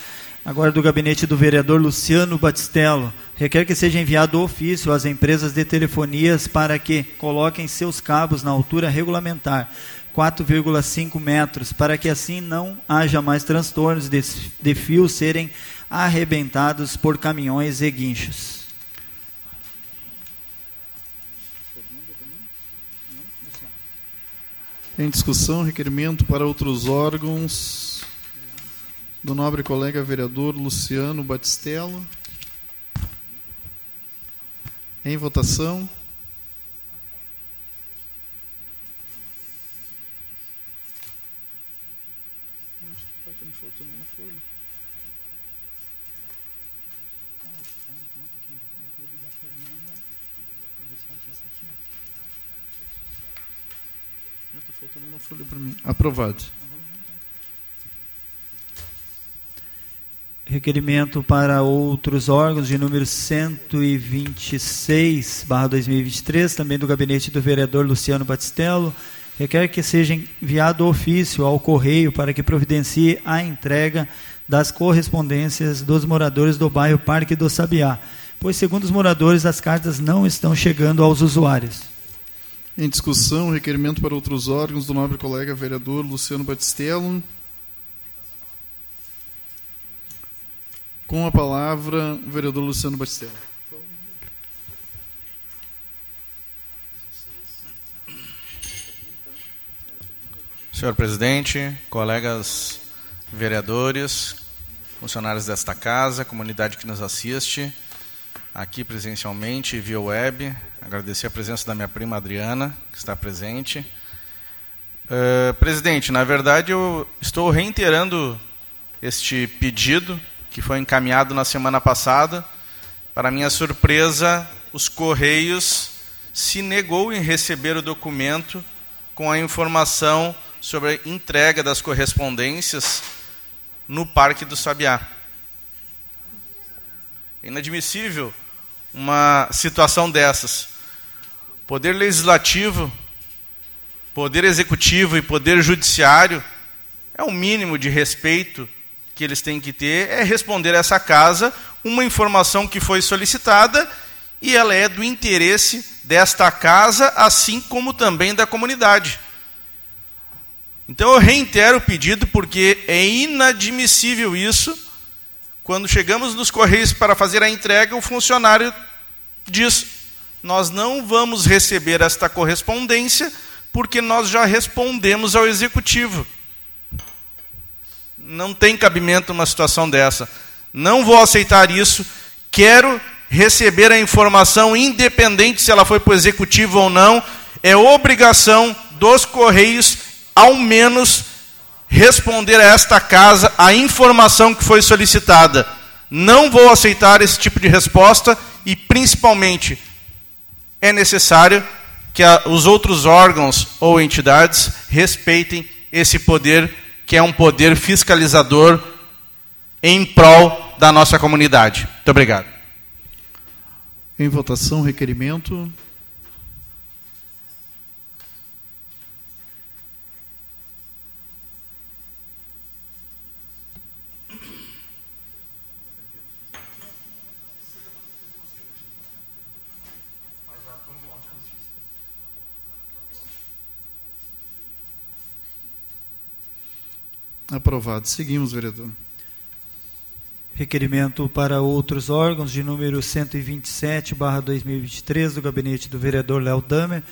Speaker 2: agora do gabinete do vereador Luciano Batistello. Requer que seja enviado ofício às empresas de telefonias para que coloquem seus cabos na altura regulamentar, 4,5 metros, para que assim não haja mais transtornos de, de fios serem arrebentados por caminhões e guinchos.
Speaker 1: Em discussão, requerimento para outros órgãos do nobre colega vereador Luciano Batistello. Em votação. Aprovado.
Speaker 2: Requerimento para outros órgãos de número 126, barra 2023, também do gabinete do vereador Luciano Batistello, requer que seja enviado ofício ao correio para que providencie a entrega das correspondências dos moradores do bairro Parque do Sabiá, pois, segundo os moradores, as cartas não estão chegando aos usuários.
Speaker 1: Em discussão, requerimento para outros órgãos do nobre colega vereador Luciano Batistello. Com a palavra, o vereador Luciano Batistello.
Speaker 7: Senhor presidente, colegas vereadores, funcionários desta casa, comunidade que nos assiste, aqui presencialmente via web. Agradecer a presença da minha prima Adriana, que está presente. Uh, presidente, na verdade eu estou reiterando este pedido que foi encaminhado na semana passada. Para minha surpresa, os Correios se negou em receber o documento com a informação sobre a entrega das correspondências no Parque do Sabiá. É inadmissível uma situação dessas. Poder legislativo, poder executivo e poder judiciário é o mínimo de respeito que eles têm que ter é responder a essa casa uma informação que foi solicitada e ela é do interesse desta casa, assim como também da comunidade. Então eu reitero o pedido porque é inadmissível isso. Quando chegamos nos correios para fazer a entrega, o funcionário diz: Nós não vamos receber esta correspondência porque nós já respondemos ao executivo. Não tem cabimento uma situação dessa. Não vou aceitar isso. Quero receber a informação, independente se ela foi para o executivo ou não. É obrigação dos Correios, ao menos, responder a esta casa a informação que foi solicitada. Não vou aceitar esse tipo de resposta e, principalmente, é necessário que a, os outros órgãos ou entidades respeitem esse poder, que é um poder fiscalizador em prol da nossa comunidade. Muito obrigado.
Speaker 1: Em votação, requerimento. Aprovado. Seguimos, vereador.
Speaker 2: Requerimento para outros órgãos de número 127, barra 2023, do gabinete do vereador Léo Damer.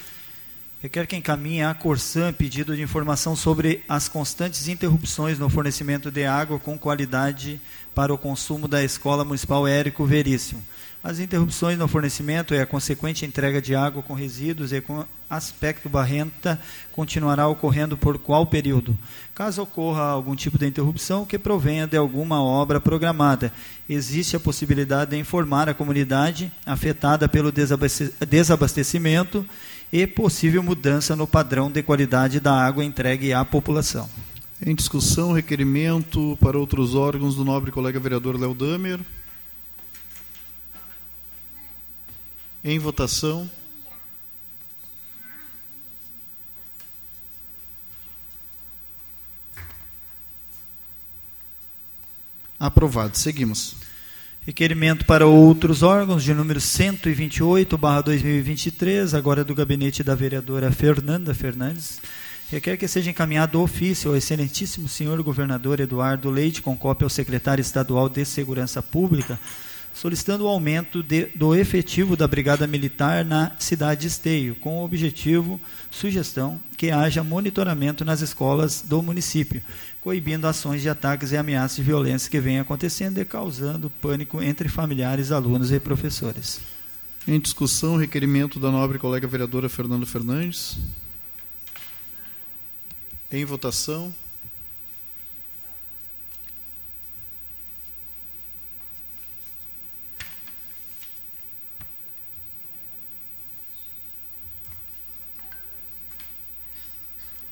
Speaker 2: Requer que encaminhe à Corsan pedido de informação sobre as constantes interrupções no fornecimento de água com qualidade para o consumo da Escola Municipal Érico Veríssimo. As interrupções no fornecimento e a consequente entrega de água com resíduos e com aspecto barrenta continuará ocorrendo por qual período? Caso ocorra algum tipo de interrupção que provenha de alguma obra programada, existe a possibilidade de informar a comunidade afetada pelo desabastecimento e possível mudança no padrão de qualidade da água entregue à população.
Speaker 1: Em discussão, requerimento para outros órgãos do nobre colega vereador Léo Damer. Em votação. Aprovado. Seguimos.
Speaker 2: Requerimento para outros órgãos de número 128, barra 2023, agora do gabinete da vereadora Fernanda Fernandes. Requer que seja encaminhado ofício ao excelentíssimo senhor governador Eduardo Leite, com cópia ao secretário estadual de Segurança Pública, solicitando o aumento de, do efetivo da Brigada Militar na cidade de Esteio, com o objetivo, sugestão, que haja monitoramento nas escolas do município, coibindo ações de ataques e ameaças de violência que vêm acontecendo e causando pânico entre familiares, alunos e professores.
Speaker 1: Em discussão, requerimento da nobre colega vereadora Fernanda Fernandes. Em votação.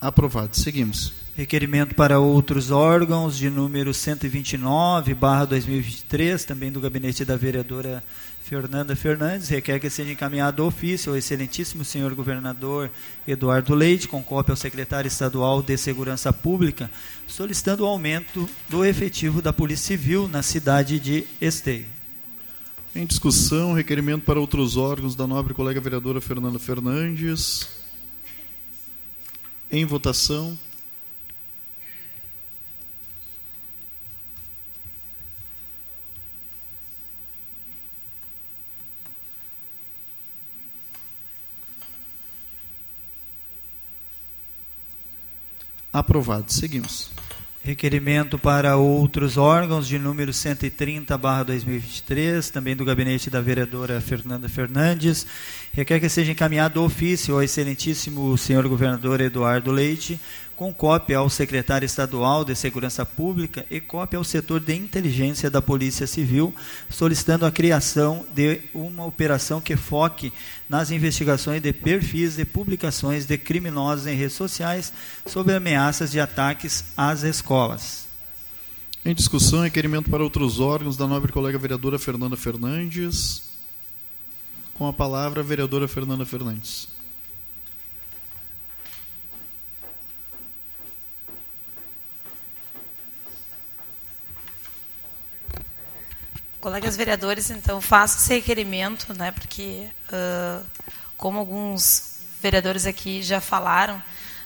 Speaker 1: Aprovado. Seguimos.
Speaker 2: Requerimento para outros órgãos de número 129, barra 2023, também do gabinete da vereadora Fernanda Fernandes, requer que seja encaminhado ofício ao excelentíssimo senhor governador Eduardo Leite, com cópia ao secretário estadual de Segurança Pública, solicitando o aumento do efetivo da Polícia Civil na cidade de Esteio.
Speaker 1: Em discussão, requerimento para outros órgãos da nobre colega vereadora Fernanda Fernandes. Em votação. Aprovado. Seguimos.
Speaker 2: Requerimento para outros órgãos de número 130, barra 2023, também do gabinete da vereadora Fernanda Fernandes. Requer que seja encaminhado ofício ao excelentíssimo senhor governador Eduardo Leite, com cópia ao secretário estadual de Segurança Pública e cópia ao setor de inteligência da Polícia Civil, solicitando a criação de uma operação que foque nas investigações de perfis e publicações de criminosos em redes sociais sobre ameaças de ataques às escolas.
Speaker 1: Em discussão, requerimento para outros órgãos da nobre colega vereadora Fernanda Fernandes. Com a palavra, a vereadora Fernanda Fernandes.
Speaker 3: Colegas vereadores, então, faço esse requerimento, né, porque, uh, como alguns vereadores aqui já falaram,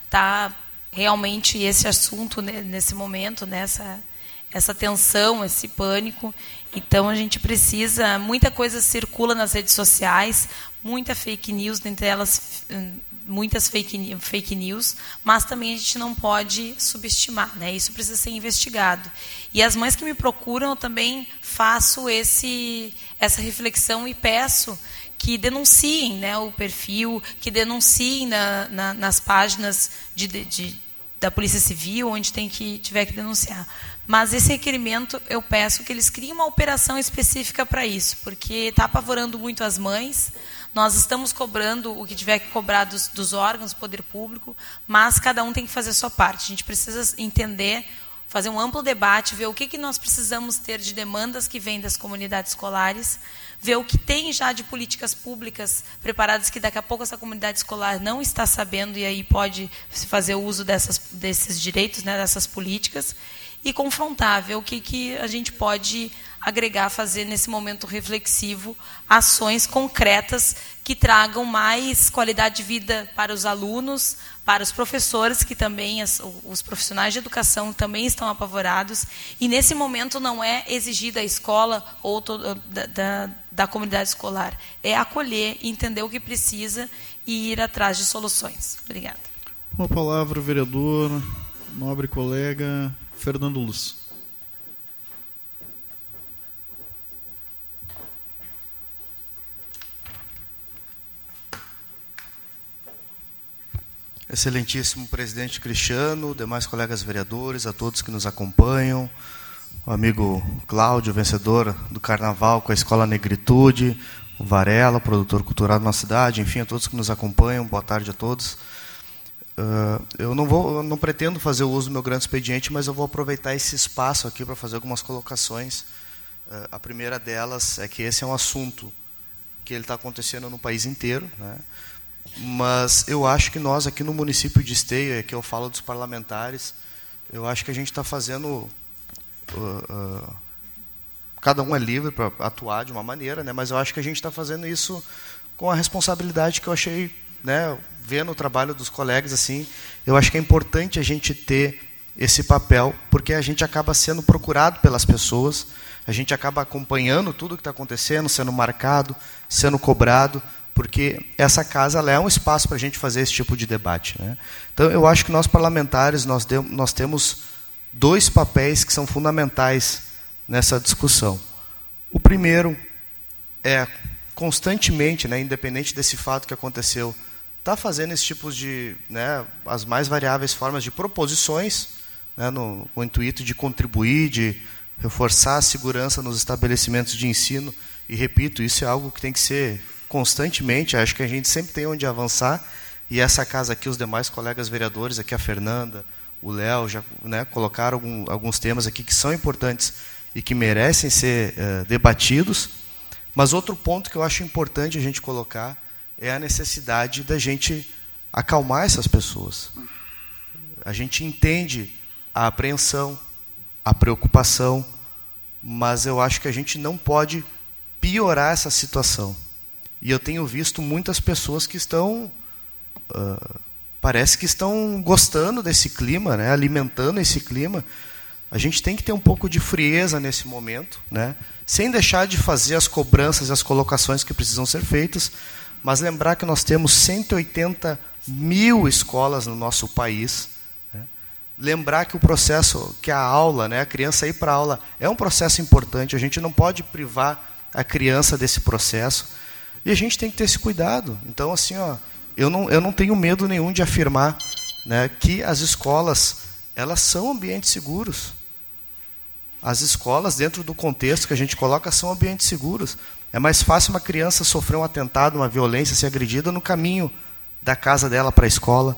Speaker 3: está realmente esse assunto né, nesse momento, nessa né, essa tensão, esse pânico. Então, a gente precisa, muita coisa circula nas redes sociais, muita fake news, dentre elas muitas fake, fake news, mas também a gente não pode subestimar, né? Isso precisa ser investigado. E as mães que me procuram, eu também faço esse, essa reflexão e peço que denunciem né, o perfil, que denunciem na, na, nas páginas de, de, de, da Polícia Civil, onde tem que tiver que denunciar. Mas esse requerimento, eu peço que eles criem uma operação específica para isso, porque está apavorando muito as mães, nós estamos cobrando o que tiver que cobrar dos, dos órgãos do poder público, mas cada um tem que fazer a sua parte. A gente precisa entender, fazer um amplo debate, ver o que, que nós precisamos ter de demandas que vêm das comunidades escolares, ver o que tem já de políticas públicas preparadas que daqui a pouco essa comunidade escolar não está sabendo e aí pode fazer uso dessas, desses direitos, né, dessas políticas, e confrontar, ver o que, que a gente pode agregar, fazer nesse momento reflexivo ações concretas que tragam mais qualidade de vida para os alunos, para os professores, que também, os profissionais de educação também estão apavorados. E nesse momento não é exigir da escola ou da, da, da comunidade escolar, é acolher, entender o que precisa e ir atrás de soluções. Obrigada.
Speaker 1: Com a palavra, vereador, nobre colega Fernando Luz.
Speaker 8: Excelentíssimo presidente Cristiano, demais colegas vereadores, a todos que nos acompanham, o amigo Cláudio, vencedor do carnaval com a Escola Negritude, o Varela, produtor cultural da nossa cidade, enfim, a todos que nos acompanham, boa tarde a todos. Uh, eu não vou, eu não pretendo fazer o uso do meu grande expediente, mas eu vou aproveitar esse espaço aqui para fazer algumas colocações. Uh, a primeira delas é que esse é um assunto que ele está acontecendo no país inteiro, né? mas eu acho que nós aqui no município de Esteio, que eu falo dos parlamentares, eu acho que a gente está fazendo uh, cada um é livre para atuar de uma maneira, né? Mas eu acho que a gente está fazendo isso com a responsabilidade que eu achei, né? Vendo o trabalho dos colegas assim, eu acho que é importante a gente ter esse papel, porque a gente acaba sendo procurado pelas pessoas, a gente acaba acompanhando tudo que está acontecendo, sendo marcado, sendo cobrado, porque essa casa é um espaço para a gente fazer esse tipo de debate. Né? Então, eu acho que nós parlamentares nós, nós temos dois papéis que são fundamentais nessa discussão. O primeiro é constantemente, né, independente desse fato que aconteceu, está fazendo esse tipo de, né, as mais variáveis formas de proposições, né, no, com o intuito de contribuir, de reforçar a segurança nos estabelecimentos de ensino. E repito, isso é algo que tem que ser constantemente. Acho que a gente sempre tem onde avançar. E essa casa aqui, os demais colegas vereadores, aqui a Fernanda, o Léo já né, colocaram algum, alguns temas aqui que são importantes e que merecem ser uh, debatidos. Mas outro ponto que eu acho importante a gente colocar é a necessidade da gente acalmar essas pessoas. A gente entende a apreensão, a preocupação, mas eu acho que a gente não pode piorar essa situação. E eu tenho visto muitas pessoas que estão uh, parece que estão gostando desse clima, né, alimentando esse clima. A gente tem que ter um pouco de frieza nesse momento, né, sem deixar de fazer as cobranças e as colocações que precisam ser feitas, mas lembrar que nós temos 180 mil escolas no nosso país. Né, lembrar que o processo, que a aula, né, a criança ir para a aula, é um processo importante, a gente não pode privar a criança desse processo. E a gente tem que ter esse cuidado. Então, assim, ó, eu não, eu não tenho medo nenhum de afirmar né, que as escolas elas são ambientes seguros. As escolas, dentro do contexto que a gente coloca, são ambientes seguros. É mais fácil uma criança sofrer um atentado, uma violência, ser agredida no caminho da casa dela para a escola.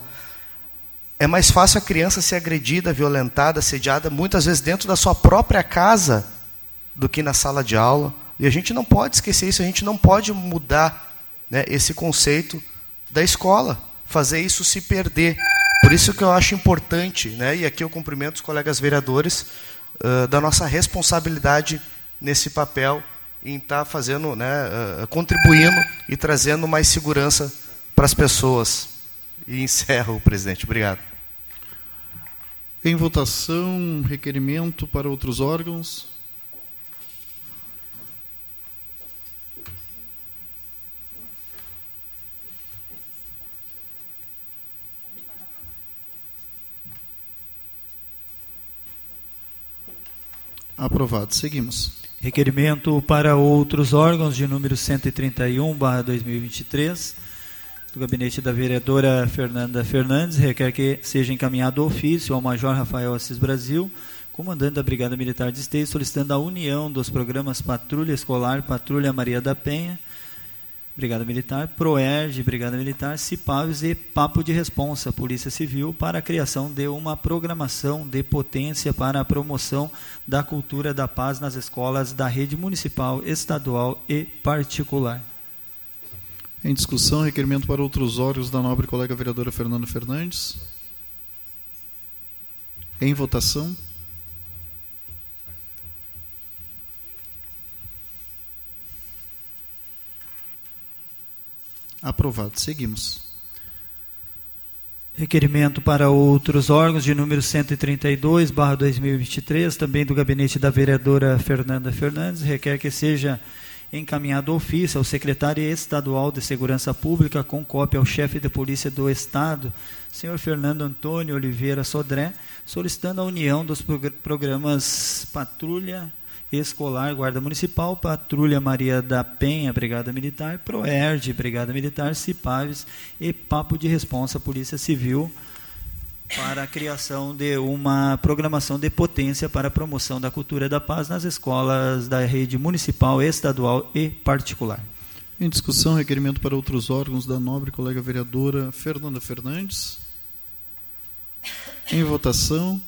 Speaker 8: É mais fácil a criança ser agredida, violentada, assediada, muitas vezes dentro da sua própria casa, do que na sala de aula. E a gente não pode esquecer isso, a gente não pode mudar né, esse conceito da escola, fazer isso se perder. Por isso que eu acho importante, né, e aqui eu cumprimento os colegas vereadores, uh, da nossa responsabilidade nesse papel em estar tá fazendo, né, uh, contribuindo e trazendo mais segurança para as pessoas. E encerro, presidente. Obrigado.
Speaker 1: Em votação, requerimento para outros órgãos. Aprovado. Seguimos.
Speaker 2: Requerimento para outros órgãos de número 131, barra 2023, do gabinete da vereadora Fernanda Fernandes, requer que seja encaminhado ofício ao Major Rafael Assis Brasil, comandante da Brigada Militar de Esteio, solicitando a união dos programas Patrulha Escolar, Patrulha Maria da Penha, Brigada Militar, PROERG, Brigada Militar, CIPAVES e Papo de Responsa, Polícia Civil, para a criação de uma programação de potência para a promoção da cultura da paz nas escolas da rede municipal, estadual e particular.
Speaker 1: Em discussão, requerimento para outros órgãos da nobre colega vereadora Fernanda Fernandes. Em votação. Aprovado. Seguimos.
Speaker 2: Requerimento para outros órgãos de número 132, barra 2023, também do gabinete da vereadora Fernanda Fernandes, requer que seja encaminhado ofício ao secretário estadual de Segurança Pública com cópia ao chefe de polícia do Estado, senhor Fernando Antônio Oliveira Sodré, solicitando a união dos programas Patrulha Escolar, Guarda Municipal, Patrulha Maria da Penha, Brigada Militar, Proerd, Brigada Militar, Cipaves e Papo de Responsa, Polícia Civil, para a criação de uma programação de potência para a promoção da cultura da paz nas escolas da rede municipal, estadual e particular.
Speaker 1: Em discussão, requerimento para outros órgãos da nobre colega vereadora Fernanda Fernandes. Em votação.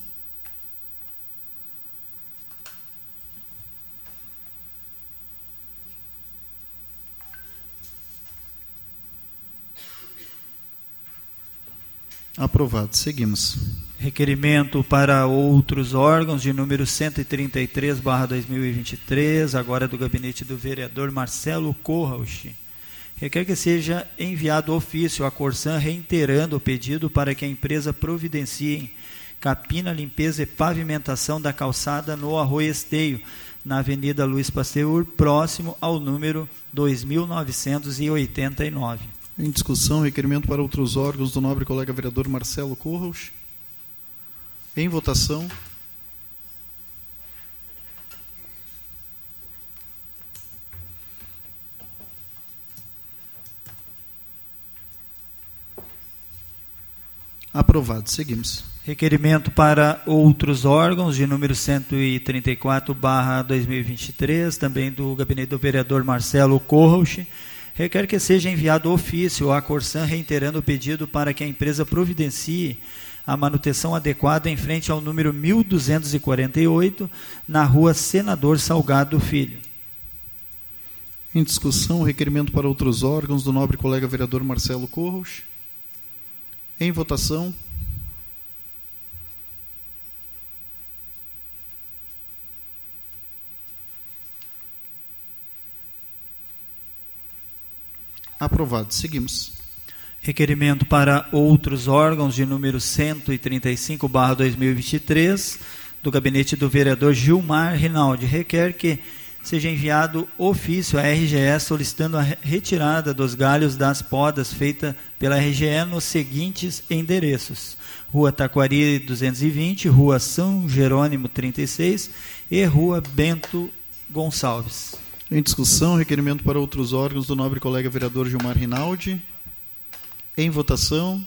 Speaker 1: Aprovado. Seguimos.
Speaker 2: Requerimento para outros órgãos de número 133/2023, agora do gabinete do vereador Marcelo Corrauch. Requer que seja enviado ofício à Corsan reiterando o pedido para que a empresa providencie capina, limpeza e pavimentação da calçada no Arroio Esteio, na Avenida Luiz Pasteur, próximo ao número 2989.
Speaker 1: Em discussão, requerimento para outros órgãos do nobre colega vereador Marcelo Corros. Em votação. Aprovado. Seguimos.
Speaker 2: Requerimento para outros órgãos de número 134/2023, também do gabinete do vereador Marcelo Corros requer que seja enviado ofício à Corsan reiterando o pedido para que a empresa providencie a manutenção adequada em frente ao número 1248, na rua Senador Salgado Filho.
Speaker 1: Em discussão, requerimento para outros órgãos do nobre colega vereador Marcelo Corros. Em votação. Aprovado. Seguimos.
Speaker 2: Requerimento para outros órgãos de número 135/2023 do gabinete do vereador Gilmar Rinaldi requer que seja enviado ofício à RGE solicitando a retirada dos galhos das podas feita pela RGE nos seguintes endereços: Rua Taquari 220, Rua São Jerônimo 36 e Rua Bento Gonçalves.
Speaker 1: Em discussão, requerimento para outros órgãos do nobre colega vereador Gilmar Rinaldi. Em votação.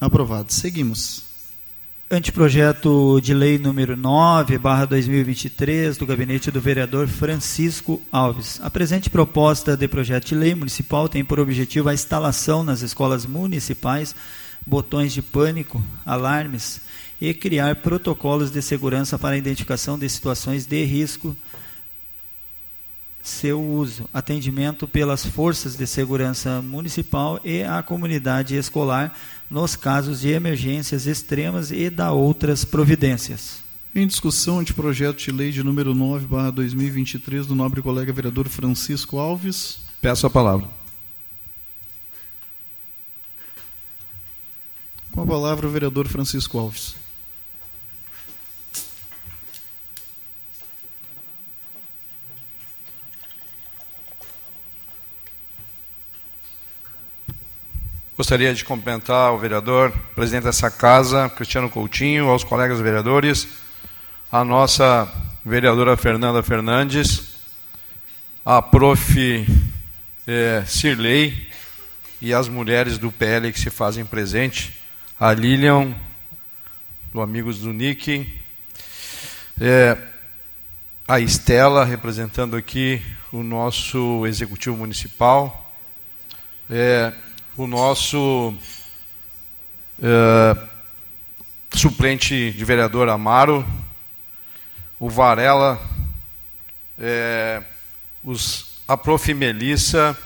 Speaker 1: Aprovado. Seguimos.
Speaker 2: Anteprojeto de lei número 9, barra 2023, do gabinete do vereador Francisco Alves. A presente proposta de projeto de lei municipal tem por objetivo a instalação nas escolas municipais botões de pânico, alarmes e criar protocolos de segurança para a identificação de situações de risco seu uso, atendimento pelas forças de segurança municipal e a comunidade escolar nos casos de emergências extremas e da outras providências.
Speaker 1: Em discussão de projeto de lei de número 9, barra 2023, do nobre colega vereador Francisco Alves.
Speaker 6: Peço a palavra.
Speaker 1: Com a palavra o vereador Francisco Alves.
Speaker 6: Gostaria de cumprimentar o vereador, presidente dessa casa, Cristiano Coutinho, aos colegas vereadores, a nossa vereadora Fernanda Fernandes, a prof. É, Cirlei e as mulheres do PL que se fazem presente, a Lilian, do Amigos do Nick, é, a Estela, representando aqui o nosso Executivo Municipal, é, o nosso uh, suplente de vereador Amaro, o Varela, é, os, a prof. Melissa,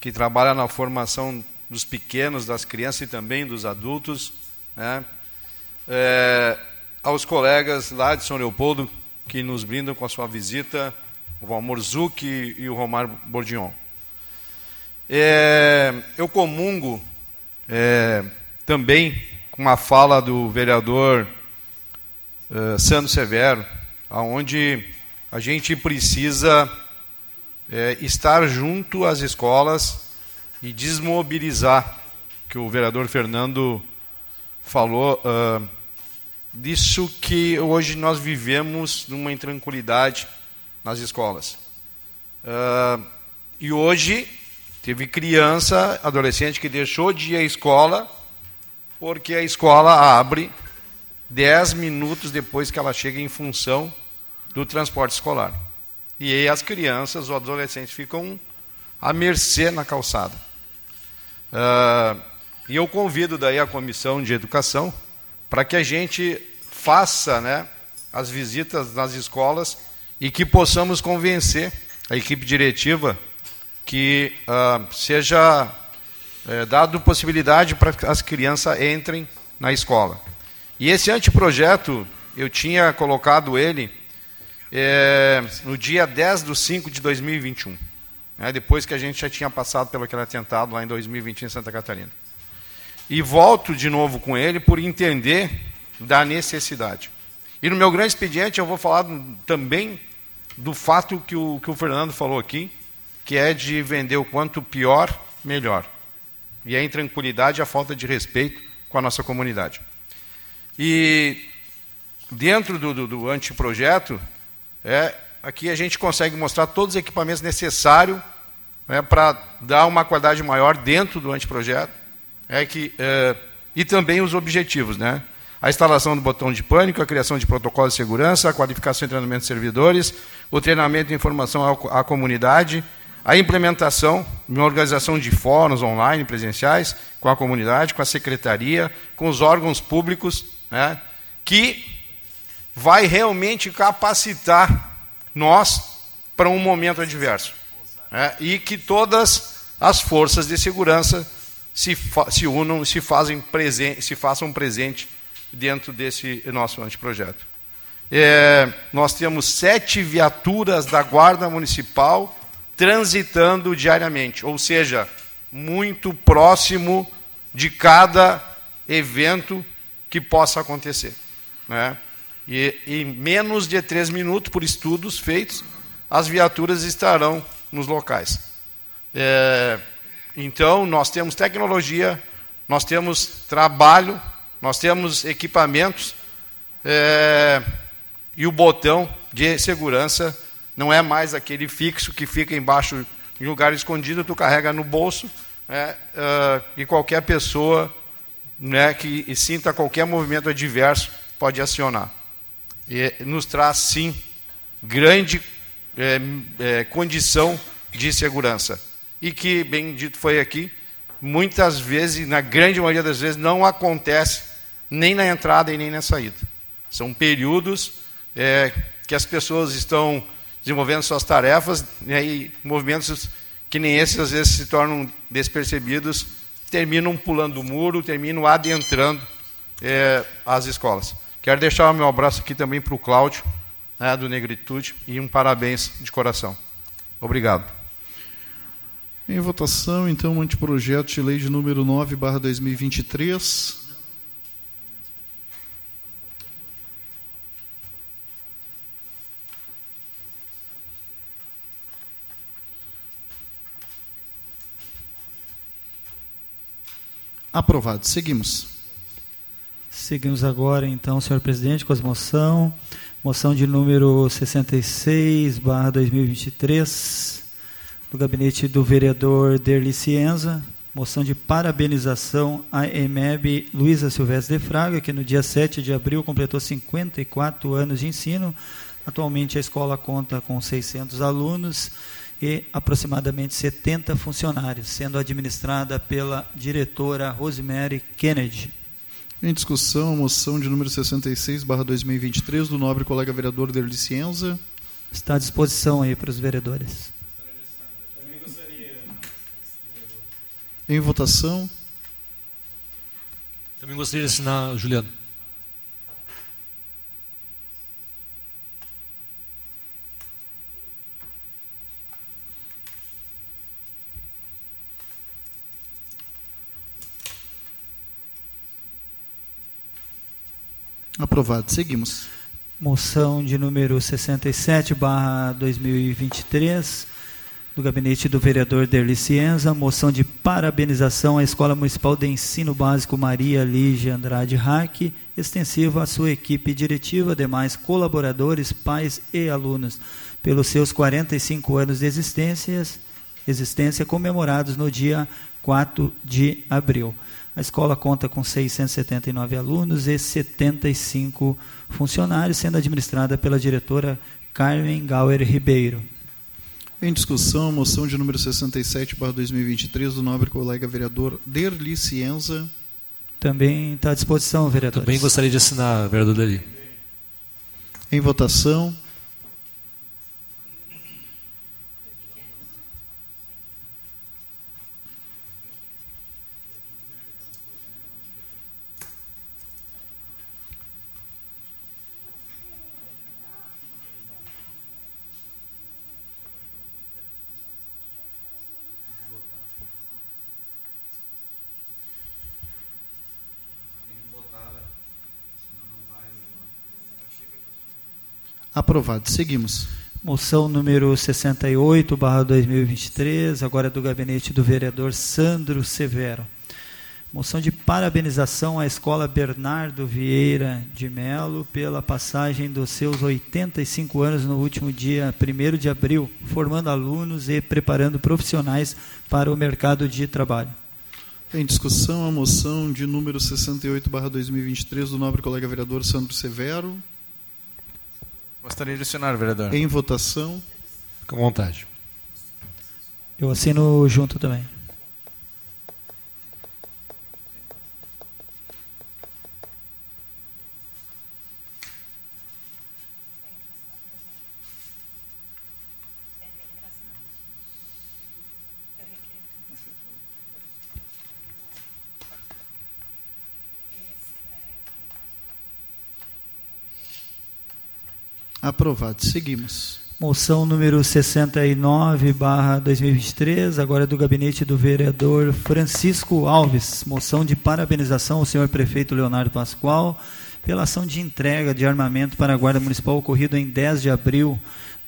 Speaker 6: que trabalha na formação dos pequenos, das crianças e também dos adultos, né? é, aos colegas lá de São Leopoldo, que nos brindam com a sua visita, o Valmor Zucchi e o Romar Bordion. É, eu comungo é, também com uma fala do vereador é, Sandro Severo, aonde a gente precisa é, estar junto às escolas e desmobilizar, que o vereador Fernando falou, uh, disso que hoje nós vivemos numa intranquilidade nas escolas. Uh, e hoje teve criança, adolescente que deixou de ir à escola porque a escola abre 10 minutos depois que ela chega em função do transporte escolar. E aí as crianças ou adolescentes ficam à mercê na calçada. Uh, e eu convido daí a comissão de educação para que a gente faça né, as visitas nas escolas e que possamos convencer a equipe diretiva que uh, seja é, dado possibilidade para que as crianças entrem na escola. E esse anteprojeto, eu tinha colocado ele é, no dia 10 de 5 de 2021, né, depois que a gente já tinha passado pelo aquele atentado lá em 2020 em Santa Catarina. E volto de novo com ele por entender da necessidade. E no meu grande expediente eu vou falar também do fato que o, que o Fernando falou aqui, que é de vender o quanto pior, melhor. E a intranquilidade e a falta de respeito com a nossa comunidade. E dentro do, do, do anteprojeto, é, aqui a gente consegue mostrar todos os equipamentos necessários né, para dar uma qualidade maior dentro do anteprojeto é que, é, e também os objetivos. Né? A instalação do botão de pânico, a criação de protocolos de segurança, a qualificação e treinamento de servidores, o treinamento de informação à comunidade, a implementação de uma organização de fóruns online, presenciais, com a comunidade, com a secretaria, com os órgãos públicos, né, que vai realmente capacitar nós para um momento adverso. Né, e que todas as forças de segurança se, se unam se, fazem presente, se façam presente dentro desse nosso anteprojeto. É, nós temos sete viaturas da Guarda Municipal transitando diariamente, ou seja, muito próximo de cada evento que possa acontecer. Né? E em menos de três minutos, por estudos feitos, as viaturas estarão nos locais. É, então, nós temos tecnologia, nós temos trabalho, nós temos equipamentos é, e o botão de segurança não é mais aquele fixo que fica embaixo, em lugar escondido, tu carrega no bolso, né, uh, e qualquer pessoa né, que sinta qualquer movimento adverso pode acionar. E nos traz, sim, grande é, é, condição de segurança. E que, bem dito foi aqui, muitas vezes, na grande maioria das vezes, não acontece nem na entrada e nem na saída. São períodos é, que as pessoas estão desenvolvendo suas tarefas, e aí movimentos que nem esses às vezes se tornam despercebidos, terminam pulando o muro, terminam adentrando é, as escolas. Quero deixar o meu abraço aqui também para o Cláudio, né, do Negritude, e um parabéns de coração. Obrigado.
Speaker 1: Em votação, então, o anteprojeto de lei de número 9, barra 2023. Aprovado. Seguimos.
Speaker 2: Seguimos agora, então, senhor presidente, com as moção. Moção de número 66, barra 2023, do gabinete do vereador Derli Cienza. Moção de parabenização à EMEB Luísa Silvestre de Fraga, que no dia 7 de abril completou 54 anos de ensino. Atualmente a escola conta com 600 alunos e aproximadamente 70 funcionários, sendo administrada pela diretora Rosemary Kennedy.
Speaker 1: Em discussão, a moção de número 66, barra 2023, do nobre colega vereador Derli Cienza.
Speaker 2: Está à disposição aí para os vereadores.
Speaker 1: Em votação.
Speaker 4: Também gostaria de assinar, Juliano.
Speaker 1: Aprovado. Seguimos.
Speaker 2: Moção de número 67, barra 2023, do gabinete do vereador Derli Cienza, moção de parabenização à Escola Municipal de Ensino Básico Maria Lígia Andrade Hack, extensiva à sua equipe diretiva, demais colaboradores, pais e alunos, pelos seus 45 anos de existência, existência comemorados no dia 4 de abril. A escola conta com 679 alunos e 75 funcionários, sendo administrada pela diretora Carmen Gauer Ribeiro.
Speaker 1: Em discussão, moção de número 67, 2023, do nobre colega vereador Derli Cienza.
Speaker 2: Também está à disposição, vereador.
Speaker 4: Também gostaria de assinar, vereador Derli.
Speaker 1: Em votação. Aprovado. Seguimos.
Speaker 2: Moção número 68, barra 2023, agora é do gabinete do vereador Sandro Severo. Moção de parabenização à Escola Bernardo Vieira de Melo pela passagem dos seus 85 anos no último dia 1 de abril, formando alunos e preparando profissionais para o mercado de trabalho.
Speaker 1: Em discussão, a moção de número 68, barra 2023, do nobre colega vereador Sandro Severo.
Speaker 9: Gostaria de assinar, vereador.
Speaker 1: Em votação.
Speaker 4: Fique à vontade.
Speaker 2: Eu assino junto também.
Speaker 1: Aprovado. Seguimos.
Speaker 2: Moção número 69, barra 2023, agora é do gabinete do vereador Francisco Alves. Moção de parabenização ao senhor prefeito Leonardo Pascoal pela ação de entrega de armamento para a Guarda Municipal ocorrido em 10 de abril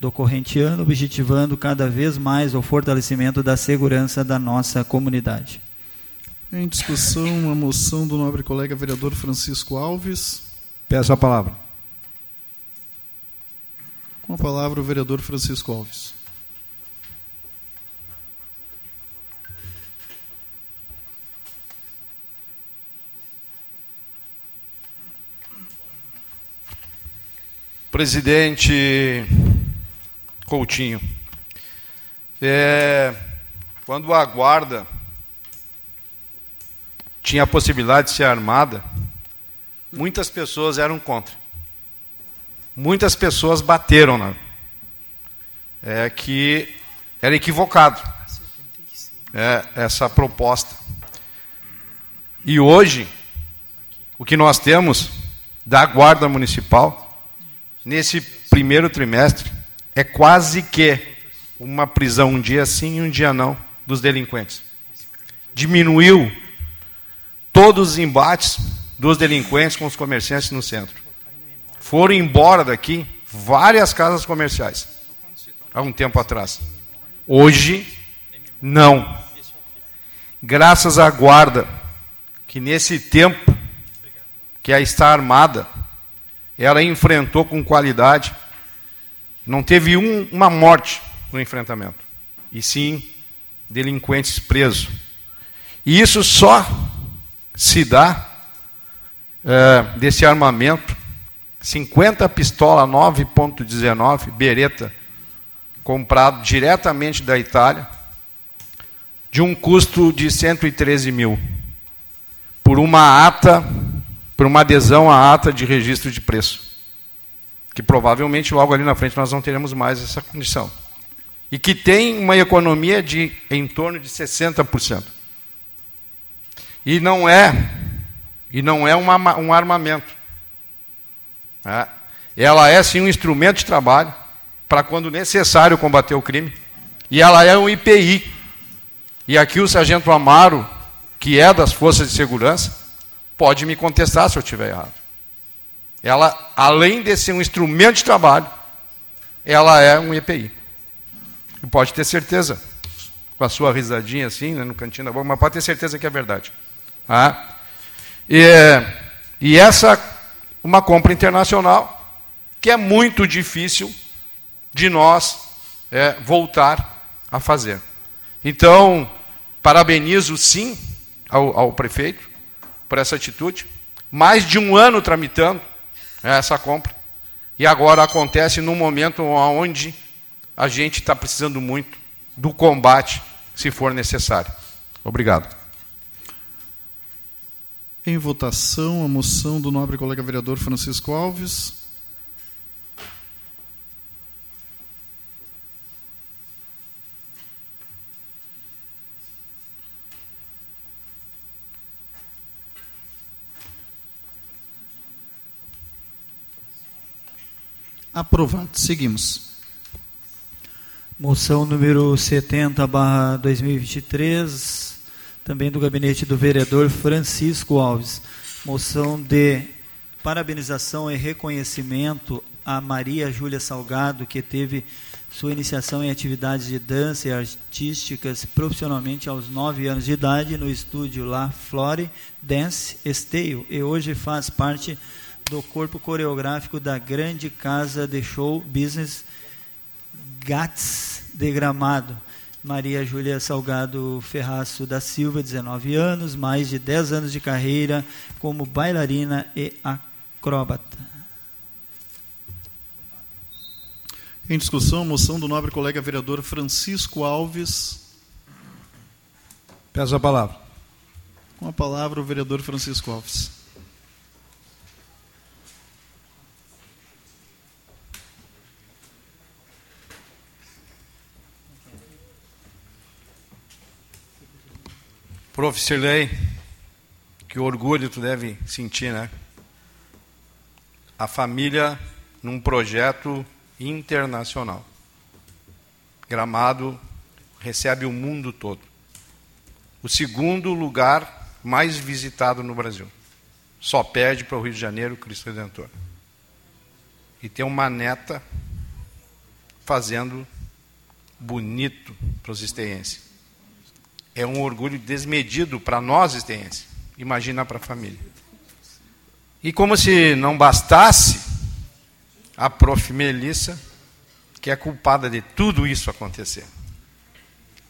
Speaker 2: do corrente ano, objetivando cada vez mais o fortalecimento da segurança da nossa comunidade.
Speaker 1: Em discussão, a moção do nobre colega vereador Francisco Alves.
Speaker 6: Peço a palavra.
Speaker 1: Com a palavra o vereador Francisco Alves.
Speaker 6: Presidente Coutinho, é, quando a guarda tinha a possibilidade de ser armada, muitas pessoas eram contra muitas pessoas bateram na é que era equivocado é, essa proposta. E hoje, o que nós temos da Guarda Municipal, nesse primeiro trimestre, é quase que uma prisão um dia sim e um dia não dos delinquentes. Diminuiu todos os embates dos delinquentes com os comerciantes no centro foram embora daqui várias casas comerciais há um tempo atrás. Hoje, não. Graças à guarda, que nesse tempo que a está armada, ela enfrentou com qualidade, não teve um, uma morte no enfrentamento, e sim delinquentes presos. E isso só se dá é, desse armamento 50 pistola 9.19 Beretta comprado diretamente da Itália de um custo de 113 mil. Por uma ata por uma adesão à ata de registro de preço que provavelmente logo ali na frente nós não teremos mais essa condição. E que tem uma economia de em torno de 60% e não é e não é uma, um armamento. Ela é sim um instrumento de trabalho para quando necessário combater o crime. E ela é um IPI. E aqui o sargento Amaro, que é das forças de segurança, pode me contestar se eu estiver errado. Ela, além de ser um instrumento de trabalho, ela é um IPI. E pode ter certeza, com a sua risadinha assim, né, no cantinho da boca, mas pode ter certeza que é verdade. Ah? E, e essa, uma compra internacional, que é muito difícil de nós é, voltar a fazer. Então, parabenizo sim ao, ao prefeito por essa atitude. Mais de um ano tramitando essa compra. E agora acontece num momento onde a gente está precisando muito do combate, se for necessário. Obrigado.
Speaker 1: Em votação, a moção do nobre colega vereador Francisco Alves. Aprovado. Seguimos.
Speaker 2: Moção número 70, barra 2023, também do gabinete do vereador Francisco Alves. Moção de parabenização e reconhecimento a Maria Júlia Salgado, que teve sua iniciação em atividades de dança e artísticas profissionalmente aos 9 anos de idade no estúdio La Flore Dance Esteio e hoje faz parte do corpo coreográfico da grande casa de show business Gats de Gramado. Maria Júlia Salgado Ferraço da Silva, 19 anos, mais de 10 anos de carreira como bailarina e acróbata.
Speaker 1: Em discussão, moção do nobre colega vereador Francisco Alves.
Speaker 6: Peço a palavra.
Speaker 1: Com a palavra, o vereador Francisco Alves.
Speaker 6: Prof. Sirley, que orgulho tu deve sentir, né? A família num projeto internacional. Gramado recebe o mundo todo. O segundo lugar mais visitado no Brasil. Só perde para o Rio de Janeiro, Cristo Redentor. E tem uma neta fazendo bonito para os esteenses é um orgulho desmedido para nós, estenses. Imagina para a família. E como se não bastasse, a prof. Melissa, que é culpada de tudo isso acontecer.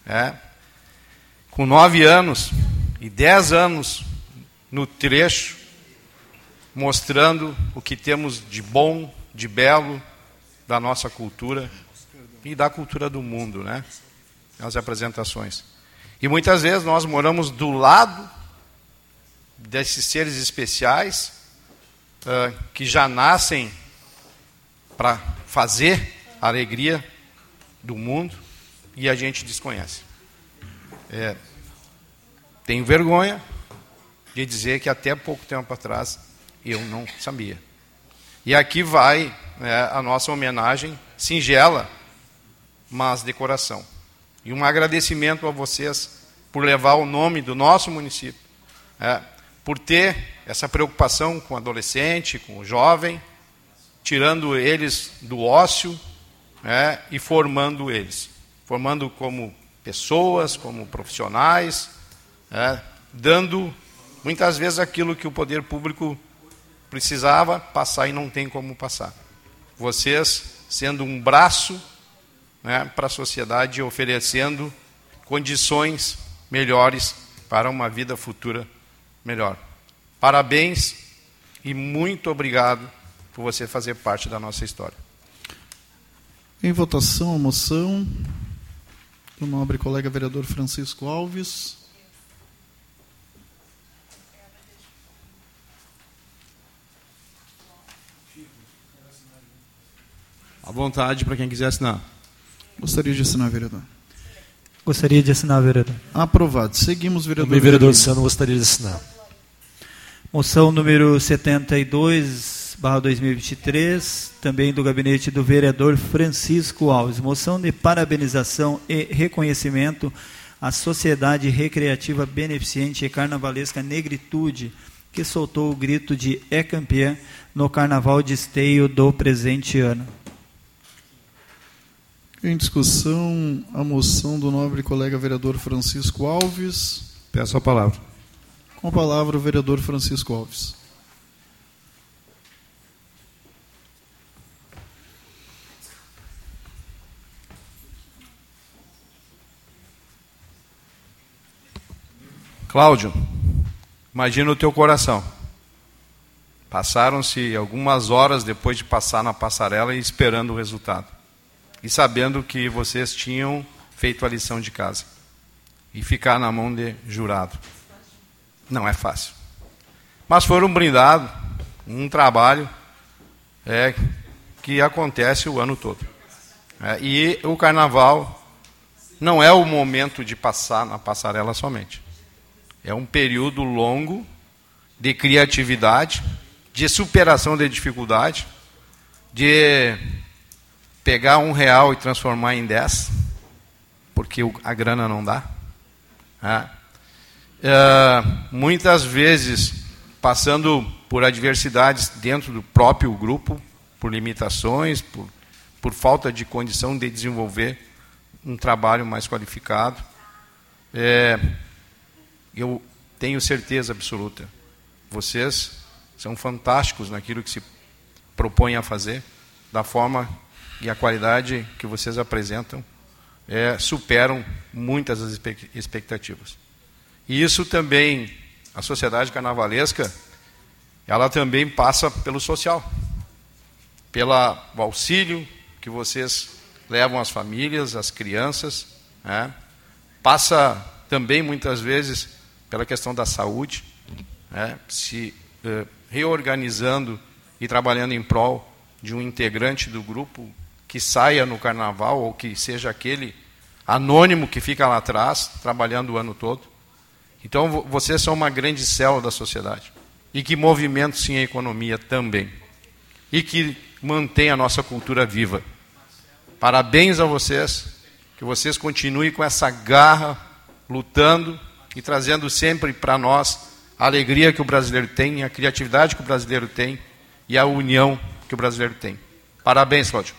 Speaker 6: É, com nove anos e dez anos no trecho, mostrando o que temos de bom, de belo da nossa cultura e da cultura do mundo, né? As apresentações. E muitas vezes nós moramos do lado desses seres especiais uh, que já nascem para fazer a alegria do mundo e a gente desconhece. É, tenho vergonha de dizer que até pouco tempo atrás eu não sabia. E aqui vai né, a nossa homenagem singela, mas de coração. E um agradecimento a vocês por levar o nome do nosso município, é, por ter essa preocupação com o adolescente, com o jovem, tirando eles do ócio é, e formando eles, formando como pessoas, como profissionais, é, dando muitas vezes aquilo que o poder público precisava passar e não tem como passar. Vocês sendo um braço né, para a sociedade, oferecendo condições melhores para uma vida futura melhor. Parabéns e muito obrigado por você fazer parte da nossa história.
Speaker 1: Em votação, a moção do nobre colega vereador Francisco Alves.
Speaker 10: À vontade para quem quiser assinar.
Speaker 1: Gostaria de assinar, vereador.
Speaker 2: Gostaria de assinar, vereador.
Speaker 1: Aprovado. Seguimos, vereador.
Speaker 4: Também, vereador Luciano, gostaria de assinar.
Speaker 2: Moção número 72, barra 2023, também do gabinete do vereador Francisco Alves. Moção de parabenização e reconhecimento à Sociedade Recreativa Beneficente e Carnavalesca Negritude, que soltou o grito de É Campeã no Carnaval de Esteio do presente ano.
Speaker 1: Em discussão, a moção do nobre colega vereador Francisco Alves.
Speaker 6: Peço a palavra.
Speaker 1: Com a palavra o vereador Francisco Alves.
Speaker 6: Cláudio, imagina o teu coração. Passaram-se algumas horas depois de passar na passarela e esperando o resultado. E sabendo que vocês tinham feito a lição de casa. E ficar na mão de jurado. Não é fácil. Mas foram brindados um trabalho é, que acontece o ano todo. É, e o carnaval não é o momento de passar na passarela somente. É um período longo de criatividade, de superação de dificuldade, de pegar um real e transformar em dez, porque a grana não dá. É, muitas vezes passando por adversidades dentro do próprio grupo, por limitações, por, por falta de condição de desenvolver um trabalho mais qualificado. É, eu tenho certeza absoluta, vocês são fantásticos naquilo que se propõem a fazer, da forma e a qualidade que vocês apresentam é, superam muitas das expectativas. E isso também, a sociedade carnavalesca, ela também passa pelo social, pelo auxílio que vocês levam às famílias, às crianças, né? passa também muitas vezes pela questão da saúde, né? se eh, reorganizando e trabalhando em prol de um integrante do grupo que saia no carnaval ou que seja aquele anônimo que fica lá atrás, trabalhando o ano todo. Então, vocês são uma grande célula da sociedade e que movimentam sim a economia também e que mantém a nossa cultura viva. Parabéns a vocês, que vocês continuem com essa garra, lutando e trazendo sempre para nós a alegria que o brasileiro tem, a criatividade que o brasileiro tem e a união que o brasileiro tem. Parabéns, Cláudio.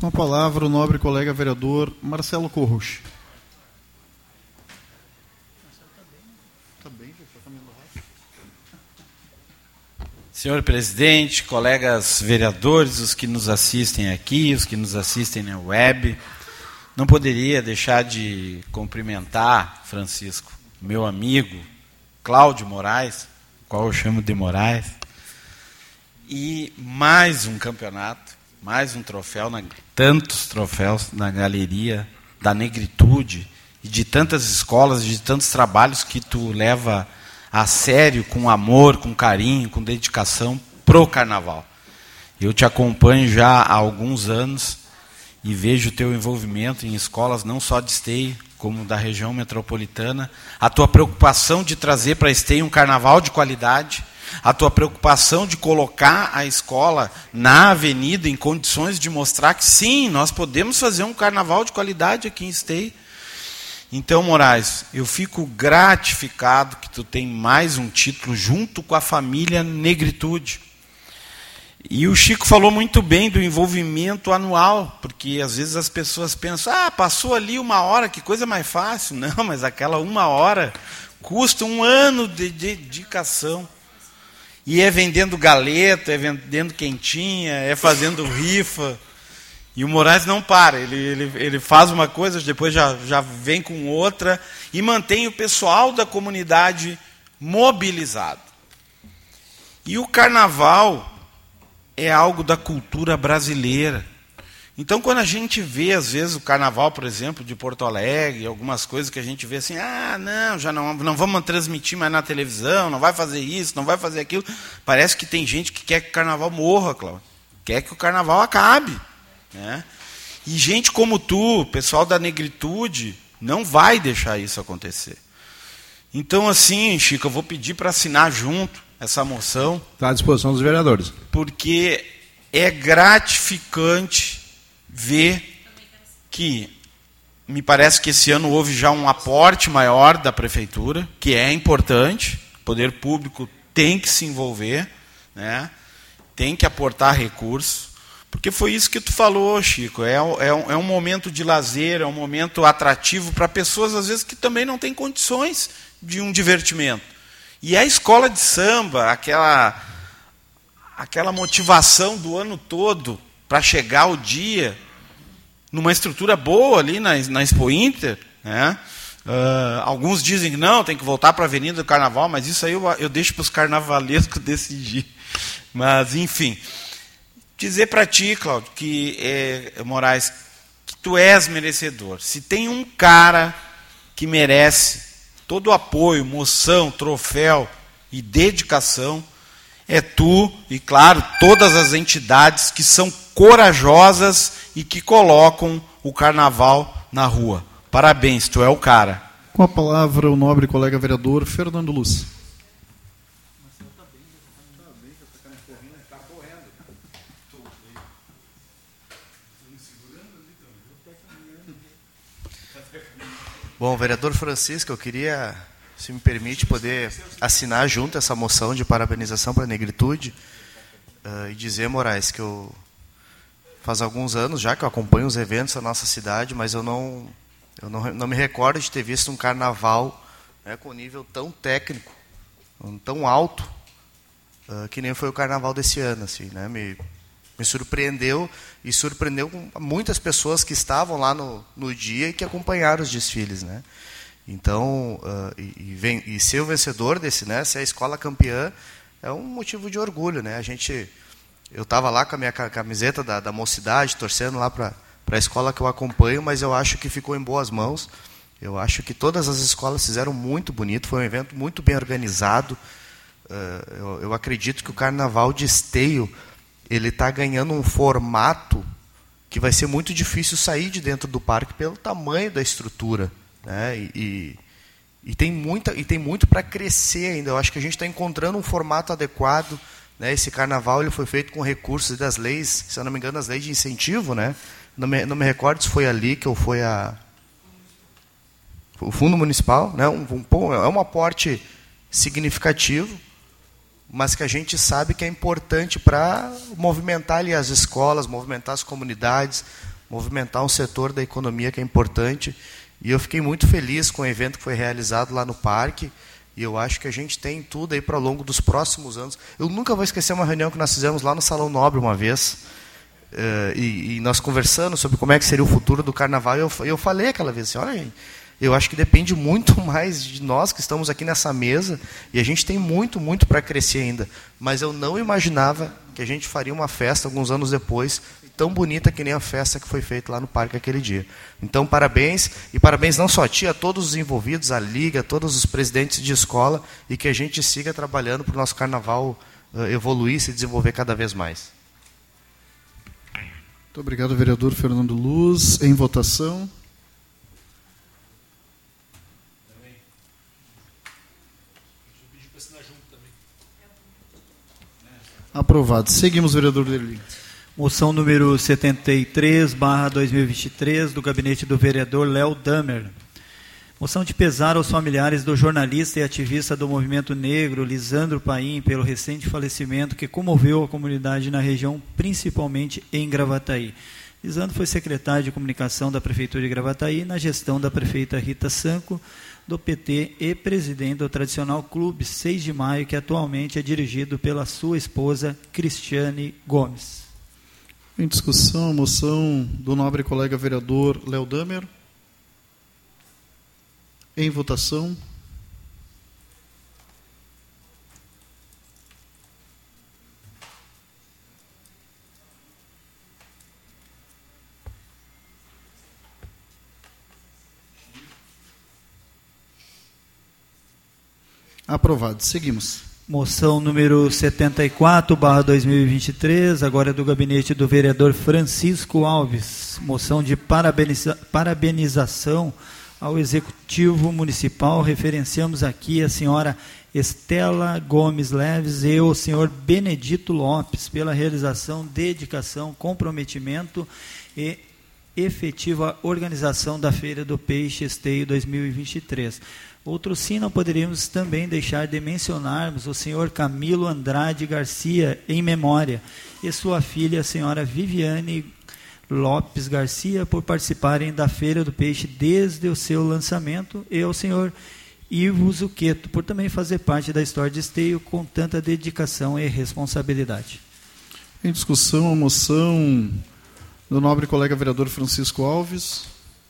Speaker 1: Com a palavra, o nobre colega vereador Marcelo Corruch.
Speaker 7: Senhor presidente, colegas vereadores, os que nos assistem aqui, os que nos assistem na web, não poderia deixar de cumprimentar, Francisco, meu amigo Cláudio Moraes, qual eu chamo de Moraes, e mais um campeonato, mais um troféu, na, tantos troféus na galeria da negritude e de tantas escolas, de tantos trabalhos que tu leva a sério, com amor, com carinho, com dedicação pro carnaval. Eu te acompanho já há alguns anos e vejo o teu envolvimento em escolas não só de esteio, como da região metropolitana, a tua preocupação de trazer para esteio um carnaval de qualidade, a tua preocupação de colocar a escola na avenida em condições de mostrar que sim, nós podemos fazer um carnaval de qualidade aqui em esteio. Então, Moraes, eu fico gratificado que tu tem mais um título junto com a família Negritude. E o Chico falou muito bem do envolvimento anual, porque às vezes as pessoas pensam, ah, passou ali uma hora, que coisa mais fácil. Não, mas aquela uma hora custa um ano de dedicação. E é vendendo galeta, é vendendo quentinha, é fazendo rifa. E o Moraes não para, ele, ele, ele faz uma coisa, depois já, já vem com outra, e mantém o pessoal da comunidade mobilizado. E o carnaval é algo da cultura brasileira. Então, quando a gente vê, às vezes, o carnaval, por exemplo, de Porto Alegre, algumas coisas que a gente vê assim, ah, não, já não, não vamos transmitir mais na televisão, não vai fazer isso, não vai fazer aquilo. Parece que tem gente que quer que o carnaval morra, Cláudio. Quer que o carnaval acabe. Né? E gente como tu, pessoal da negritude, não vai deixar isso acontecer. Então, assim, Chico, eu vou pedir para assinar junto essa moção.
Speaker 6: Está à disposição dos vereadores.
Speaker 7: Porque é gratificante ver que me parece que esse ano houve já um aporte maior da prefeitura, que é importante, o poder público tem que se envolver, né? tem que aportar recursos, Porque foi isso que tu falou, Chico. É, é, um, é um momento de lazer, é um momento atrativo para pessoas, às vezes, que também não têm condições de um divertimento. E a escola de samba, aquela, aquela motivação do ano todo para chegar o dia numa estrutura boa ali na, na Expo Inter, né? Uh, alguns dizem que não, tem que voltar para a Avenida do Carnaval, mas isso aí eu, eu deixo para os carnavalescos decidir. Mas, enfim, dizer para ti, Cláudio, que é, Moraes, que tu és merecedor. Se tem um cara que merece todo o apoio, moção, troféu e dedicação, é tu e, claro, todas as entidades que são corajosas e que colocam o carnaval na rua. Parabéns, tu é o cara.
Speaker 1: Com a palavra, o nobre colega vereador Fernando Luz.
Speaker 8: Bom, vereador Francisco, eu queria, se me permite, poder assinar junto essa moção de parabenização para a negritude uh, e dizer, Moraes, que eu faz alguns anos já que eu acompanho os eventos da nossa cidade, mas eu não eu não, não me recordo de ter visto um carnaval né, com nível tão técnico, tão alto, uh, que nem foi o carnaval desse ano. Assim, né? me, me surpreendeu e surpreendeu muitas pessoas que estavam lá no, no dia e que acompanharam os desfiles. Né? Então, uh, e, e, vem, e ser o vencedor desse, né, ser a escola campeã, é um motivo de orgulho. Né? A gente, eu estava lá com a minha camiseta da, da mocidade, torcendo lá para a escola que eu acompanho, mas eu acho que ficou em boas mãos. Eu acho que todas as escolas fizeram muito bonito, foi um evento muito bem organizado. Uh, eu, eu, acredito que o Carnaval de Esteio ele está ganhando um formato que vai ser muito difícil sair de dentro do parque pelo tamanho da estrutura, né? E, e, e tem muita e tem muito para crescer ainda. Eu acho que a gente está encontrando um formato adequado. Né? Esse Carnaval ele foi feito com recursos das leis, se eu não me engano, as leis de incentivo, né? não me, não me recordo se foi ali que ou foi a o fundo municipal, né? Um, um, é um aporte significativo, mas que a gente sabe que é importante para movimentar ali as escolas, movimentar as comunidades, movimentar um setor da economia que é importante. E eu fiquei muito feliz com o evento que foi realizado lá no parque. E eu acho que a gente tem tudo aí para ao longo dos próximos anos. Eu nunca vou esquecer uma reunião que nós fizemos lá no Salão Nobre uma vez. Uh, e, e, nós conversando sobre como é que seria o futuro do carnaval, eu, eu falei aquela vez assim, olha, eu acho que depende muito mais de nós que estamos aqui nessa mesa, e a gente tem muito, muito para crescer ainda. Mas eu não imaginava que a gente faria uma festa alguns anos depois, tão bonita que nem a festa que foi feita lá no parque aquele dia. Então, parabéns, e parabéns não só a ti, a todos os envolvidos, a Liga, a todos os presidentes de escola, e que a gente siga trabalhando para o nosso carnaval uh, evoluir se desenvolver cada vez mais.
Speaker 1: Muito obrigado, vereador Fernando Luz. Em votação. Aprovado. Seguimos, vereador Derli.
Speaker 2: Moção número 73, barra 2023, do gabinete do vereador Léo Damer. Moção de pesar aos familiares do jornalista e ativista do movimento negro Lisandro Paim pelo recente falecimento que comoveu a comunidade na região, principalmente em Gravataí. Lisandro foi secretário de comunicação da Prefeitura de Gravataí na gestão da prefeita Rita Sanco, do PT, e presidente do tradicional Clube 6 de Maio, que atualmente é dirigido pela sua esposa Cristiane Gomes.
Speaker 1: Em discussão, a moção do nobre colega vereador Léo Damer. Em votação. Aprovado. Seguimos.
Speaker 2: Moção número 74, barra 2023, agora é do gabinete do vereador Francisco Alves. Moção de parabeniza parabenização ao Executivo Municipal, referenciamos aqui a senhora Estela Gomes Leves e o senhor Benedito Lopes pela realização, dedicação, comprometimento e efetiva organização da Feira do Peixe Esteio 2023. Outro sim, não poderíamos também deixar de mencionarmos o senhor Camilo Andrade Garcia, em memória, e sua filha, a senhora Viviane Lopes Garcia, por participarem da Feira do Peixe desde o seu lançamento, e ao senhor Ivo Zucchetto, por também fazer parte da história de Esteio com tanta dedicação e responsabilidade.
Speaker 1: Em discussão, a moção do nobre colega vereador Francisco Alves.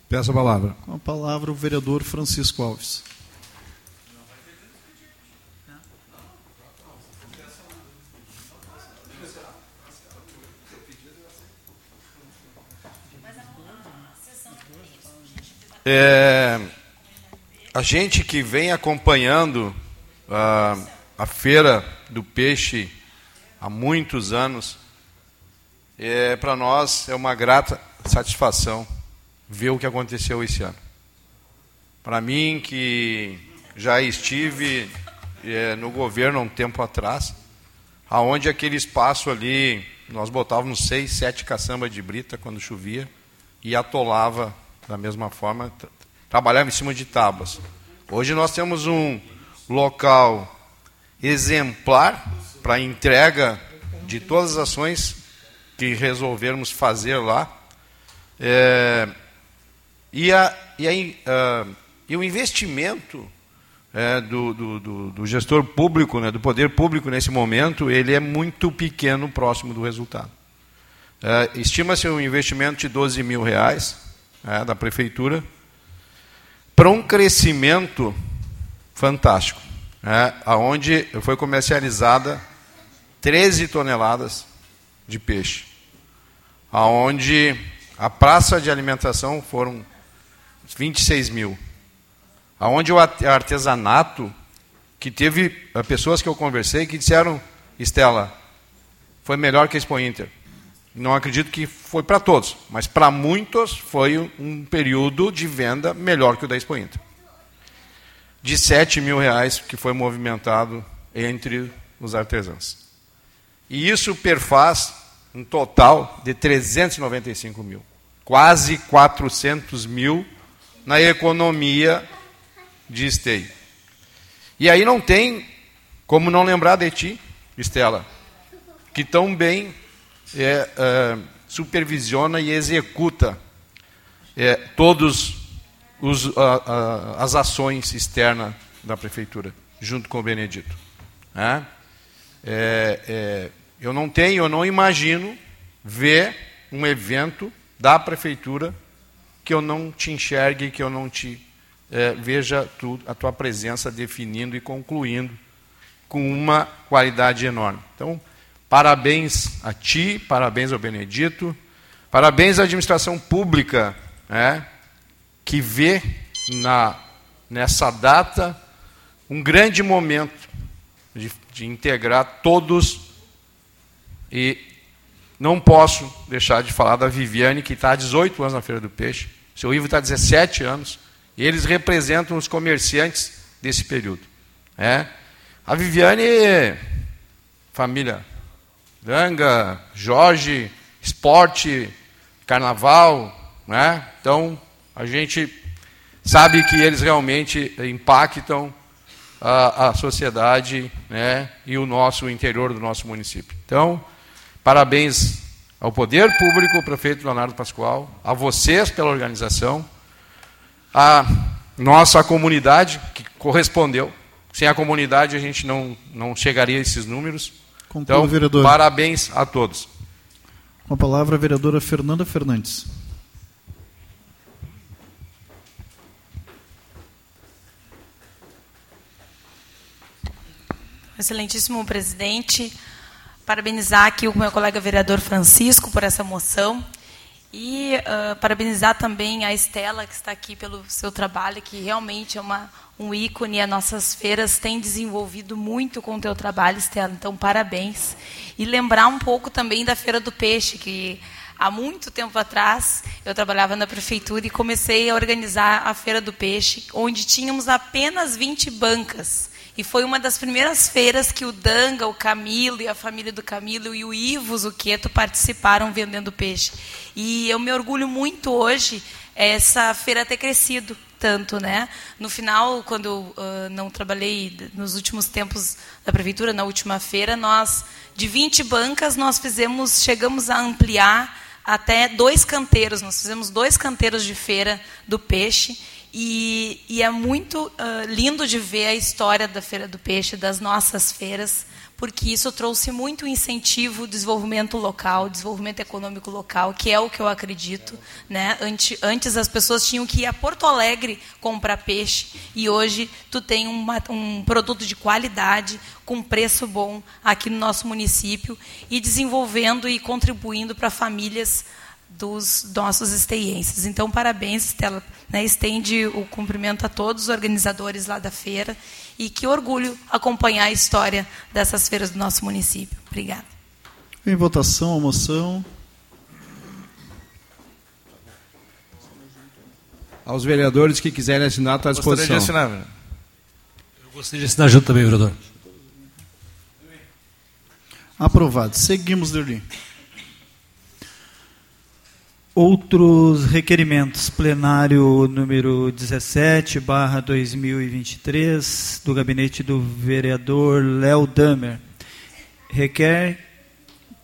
Speaker 6: Peço a palavra.
Speaker 1: Com a palavra o vereador Francisco Alves.
Speaker 6: É, a gente que vem acompanhando a, a feira do peixe há muitos anos, é, para nós é uma grata satisfação ver o que aconteceu esse ano. Para mim, que já estive é, no governo há um tempo atrás, aonde aquele espaço ali, nós botávamos seis, sete caçambas de brita quando chovia e atolava da mesma forma, trabalhava em cima de tábuas. Hoje nós temos um local exemplar para entrega de todas as ações que resolvermos fazer lá. É, e, a, e, a, uh, e o investimento é, do, do, do, gestor público, né, do poder público nesse momento, ele é muito pequeno próximo do resultado. É, Estima-se um investimento de 12 mil reais é, da prefeitura para um crescimento fantástico, é, aonde foi comercializada 13 toneladas de peixe, aonde a praça de alimentação foram 26 mil, aonde o artesanato, que teve eh, pessoas que eu conversei que disseram, Estela, foi melhor que a Expo Inter. Não acredito que foi para todos, mas para muitos foi um período de venda melhor que o da Expo Inter. De 7 mil reais que foi movimentado entre os artesãos. E isso perfaz um total de 395 mil. Quase 400 mil na economia de esteio. E aí não tem como não lembrar de ti, Estela, que tão bem é, é, supervisiona e executa é, a, as ações externas da prefeitura, junto com o Benedito. É, é, eu não tenho, eu não imagino ver um evento da prefeitura que eu não te enxergue, que eu não te é, veja tu, a tua presença definindo e concluindo com uma qualidade enorme. Então, Parabéns a ti, parabéns ao Benedito, parabéns à administração pública, né, que vê na, nessa data um grande momento de, de integrar todos e não posso deixar de falar da Viviane, que está há 18 anos na Feira do Peixe, seu Ivo está há 17 anos, e eles representam os comerciantes desse período. É. A Viviane, família Danga, Jorge, esporte, carnaval, né? Então, a gente sabe que eles realmente impactam a, a sociedade né? e o nosso interior do nosso município. Então, parabéns ao poder público, ao prefeito Leonardo Pascoal, a vocês pela organização, a nossa comunidade que correspondeu. Sem a comunidade a gente não, não chegaria a esses números.
Speaker 1: Conclua,
Speaker 6: então,
Speaker 1: vereador.
Speaker 6: parabéns a todos.
Speaker 1: Com a palavra a vereadora Fernanda Fernandes.
Speaker 3: Excelentíssimo presidente, parabenizar aqui o meu colega vereador Francisco por essa moção e uh, parabenizar também a Estela, que está aqui pelo seu trabalho, que realmente é uma, um ícone. As nossas feiras têm desenvolvido muito com o teu trabalho, Estela. Então, parabéns. E lembrar um pouco também da Feira do Peixe, que há muito tempo atrás eu trabalhava na prefeitura e comecei a organizar a Feira do Peixe, onde tínhamos apenas 20 bancas. E foi uma das primeiras feiras que o Danga, o Camilo e a família do Camilo e o Ivo Zuqueto participaram vendendo peixe. E eu me orgulho muito hoje essa feira ter crescido tanto, né? No final, quando uh, não trabalhei nos últimos tempos da prefeitura, na última feira, nós de 20 bancas nós fizemos, chegamos a ampliar até dois canteiros. Nós fizemos dois canteiros de feira do peixe e, e é muito uh, lindo de ver a história da feira do peixe, das nossas feiras porque isso trouxe muito incentivo, desenvolvimento local, desenvolvimento econômico local, que é o que eu acredito. Né? Antes, antes as pessoas tinham que ir a Porto Alegre comprar peixe e hoje tu tem uma, um produto de qualidade com preço bom aqui no nosso município e desenvolvendo e contribuindo para famílias dos nossos esteienses. Então, parabéns, Estela. Né, estende o cumprimento a todos os organizadores lá da feira e que orgulho acompanhar a história dessas feiras do nosso município. Obrigada.
Speaker 1: Em votação, a moção.
Speaker 10: Aos vereadores que quiserem assinar, está à disposição.
Speaker 9: Gostaria de assinar.
Speaker 4: Eu gostaria de assinar junto também, vereador.
Speaker 1: Aprovado. Seguimos, Derli.
Speaker 2: Outros requerimentos. Plenário número 17, barra 2023, do gabinete do vereador Léo Damer. Requer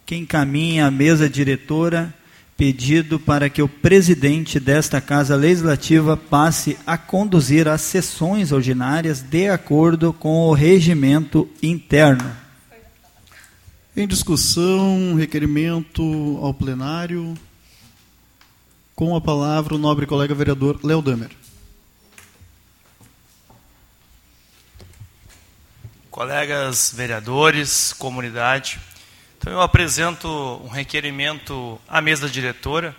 Speaker 2: que encaminhe à mesa diretora pedido para que o presidente desta Casa Legislativa passe a conduzir as sessões ordinárias de acordo com o regimento interno.
Speaker 1: Em discussão, requerimento ao plenário. Com a palavra, o nobre colega vereador Léo Damer.
Speaker 5: Colegas vereadores, comunidade, então eu apresento um requerimento à mesa diretora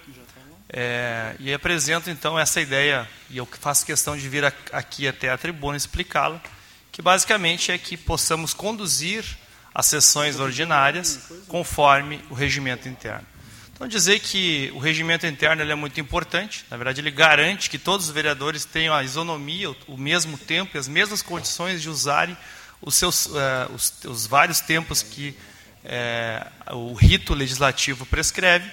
Speaker 5: é, e apresento então essa ideia, e eu faço questão de vir aqui até a tribuna explicá-la, que basicamente é que possamos conduzir as sessões ordinárias conforme o regimento interno. Então, dizer que o regimento interno é muito importante, na verdade, ele garante que todos os vereadores tenham a isonomia, o mesmo tempo e as mesmas condições de usarem os, seus, uh, os, os, vários tempos que uh, o rito legislativo prescreve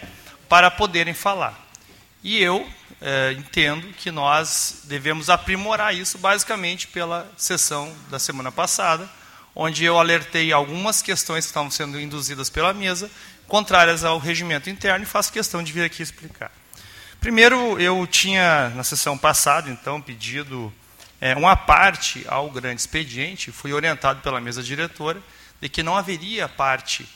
Speaker 5: para poderem falar. E eu uh, entendo que nós devemos aprimorar isso, basicamente, pela sessão da semana passada, onde eu alertei algumas questões que estavam sendo induzidas pela mesa contrárias ao regimento interno e faço questão de vir aqui explicar. Primeiro, eu tinha, na sessão passada, então, pedido é, uma parte ao grande expediente, fui orientado pela mesa diretora de que não haveria parte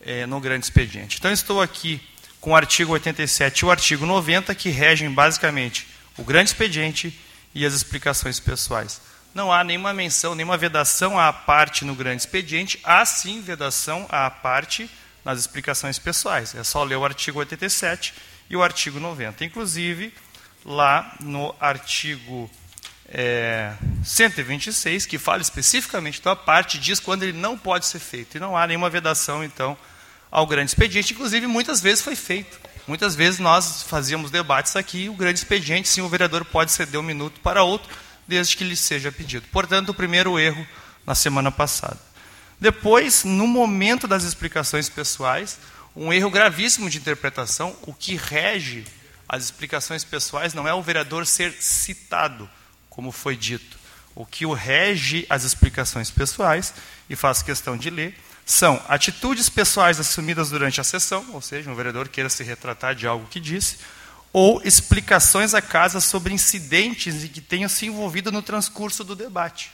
Speaker 5: é, no grande expediente. Então, estou aqui com o artigo 87 e o artigo 90, que regem basicamente o grande expediente e as explicações pessoais. Não há nenhuma menção, nenhuma vedação à parte no grande expediente, há sim vedação à parte nas explicações pessoais. É só ler o artigo 87 e o artigo 90. Inclusive, lá no artigo é, 126, que fala especificamente da parte, diz quando ele não pode ser feito. E não há nenhuma vedação, então, ao grande expediente. Inclusive, muitas vezes foi feito. Muitas vezes nós fazíamos debates aqui, o grande expediente, sim, o vereador pode ceder um minuto para outro, desde que lhe seja pedido. Portanto, o primeiro erro na semana passada. Depois, no momento das explicações pessoais, um erro gravíssimo de interpretação, o que rege as explicações pessoais não é o vereador ser citado, como foi dito. O que o rege as explicações pessoais, e faço questão de ler, são atitudes pessoais assumidas durante a sessão, ou seja, um vereador queira se retratar de algo que disse, ou explicações à casa sobre incidentes que tenham se envolvido no transcurso do debate.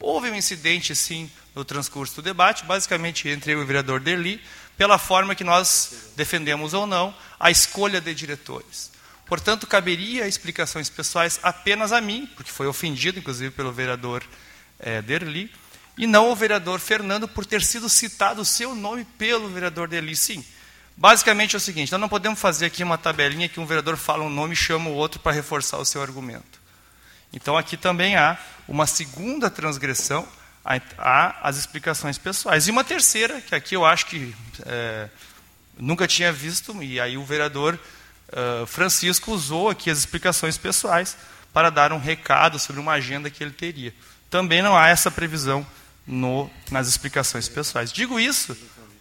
Speaker 5: Houve um incidente, sim, no transcurso do debate, basicamente entre eu e o vereador Derli, pela forma que nós defendemos ou não a escolha de diretores. Portanto, caberia explicações pessoais apenas a mim, porque foi ofendido, inclusive, pelo vereador é, Derli, e não ao vereador Fernando por ter sido citado o seu nome pelo vereador Derli. Sim, basicamente é o seguinte: nós não podemos fazer aqui uma tabelinha que um vereador fala um nome e chama o outro para reforçar o seu argumento. Então, aqui também há uma segunda transgressão há as explicações pessoais. E uma terceira, que aqui eu acho que é, nunca tinha visto, e aí o vereador Francisco usou aqui as explicações pessoais para dar um recado sobre uma agenda que ele teria. Também não há essa previsão no, nas explicações pessoais. Digo isso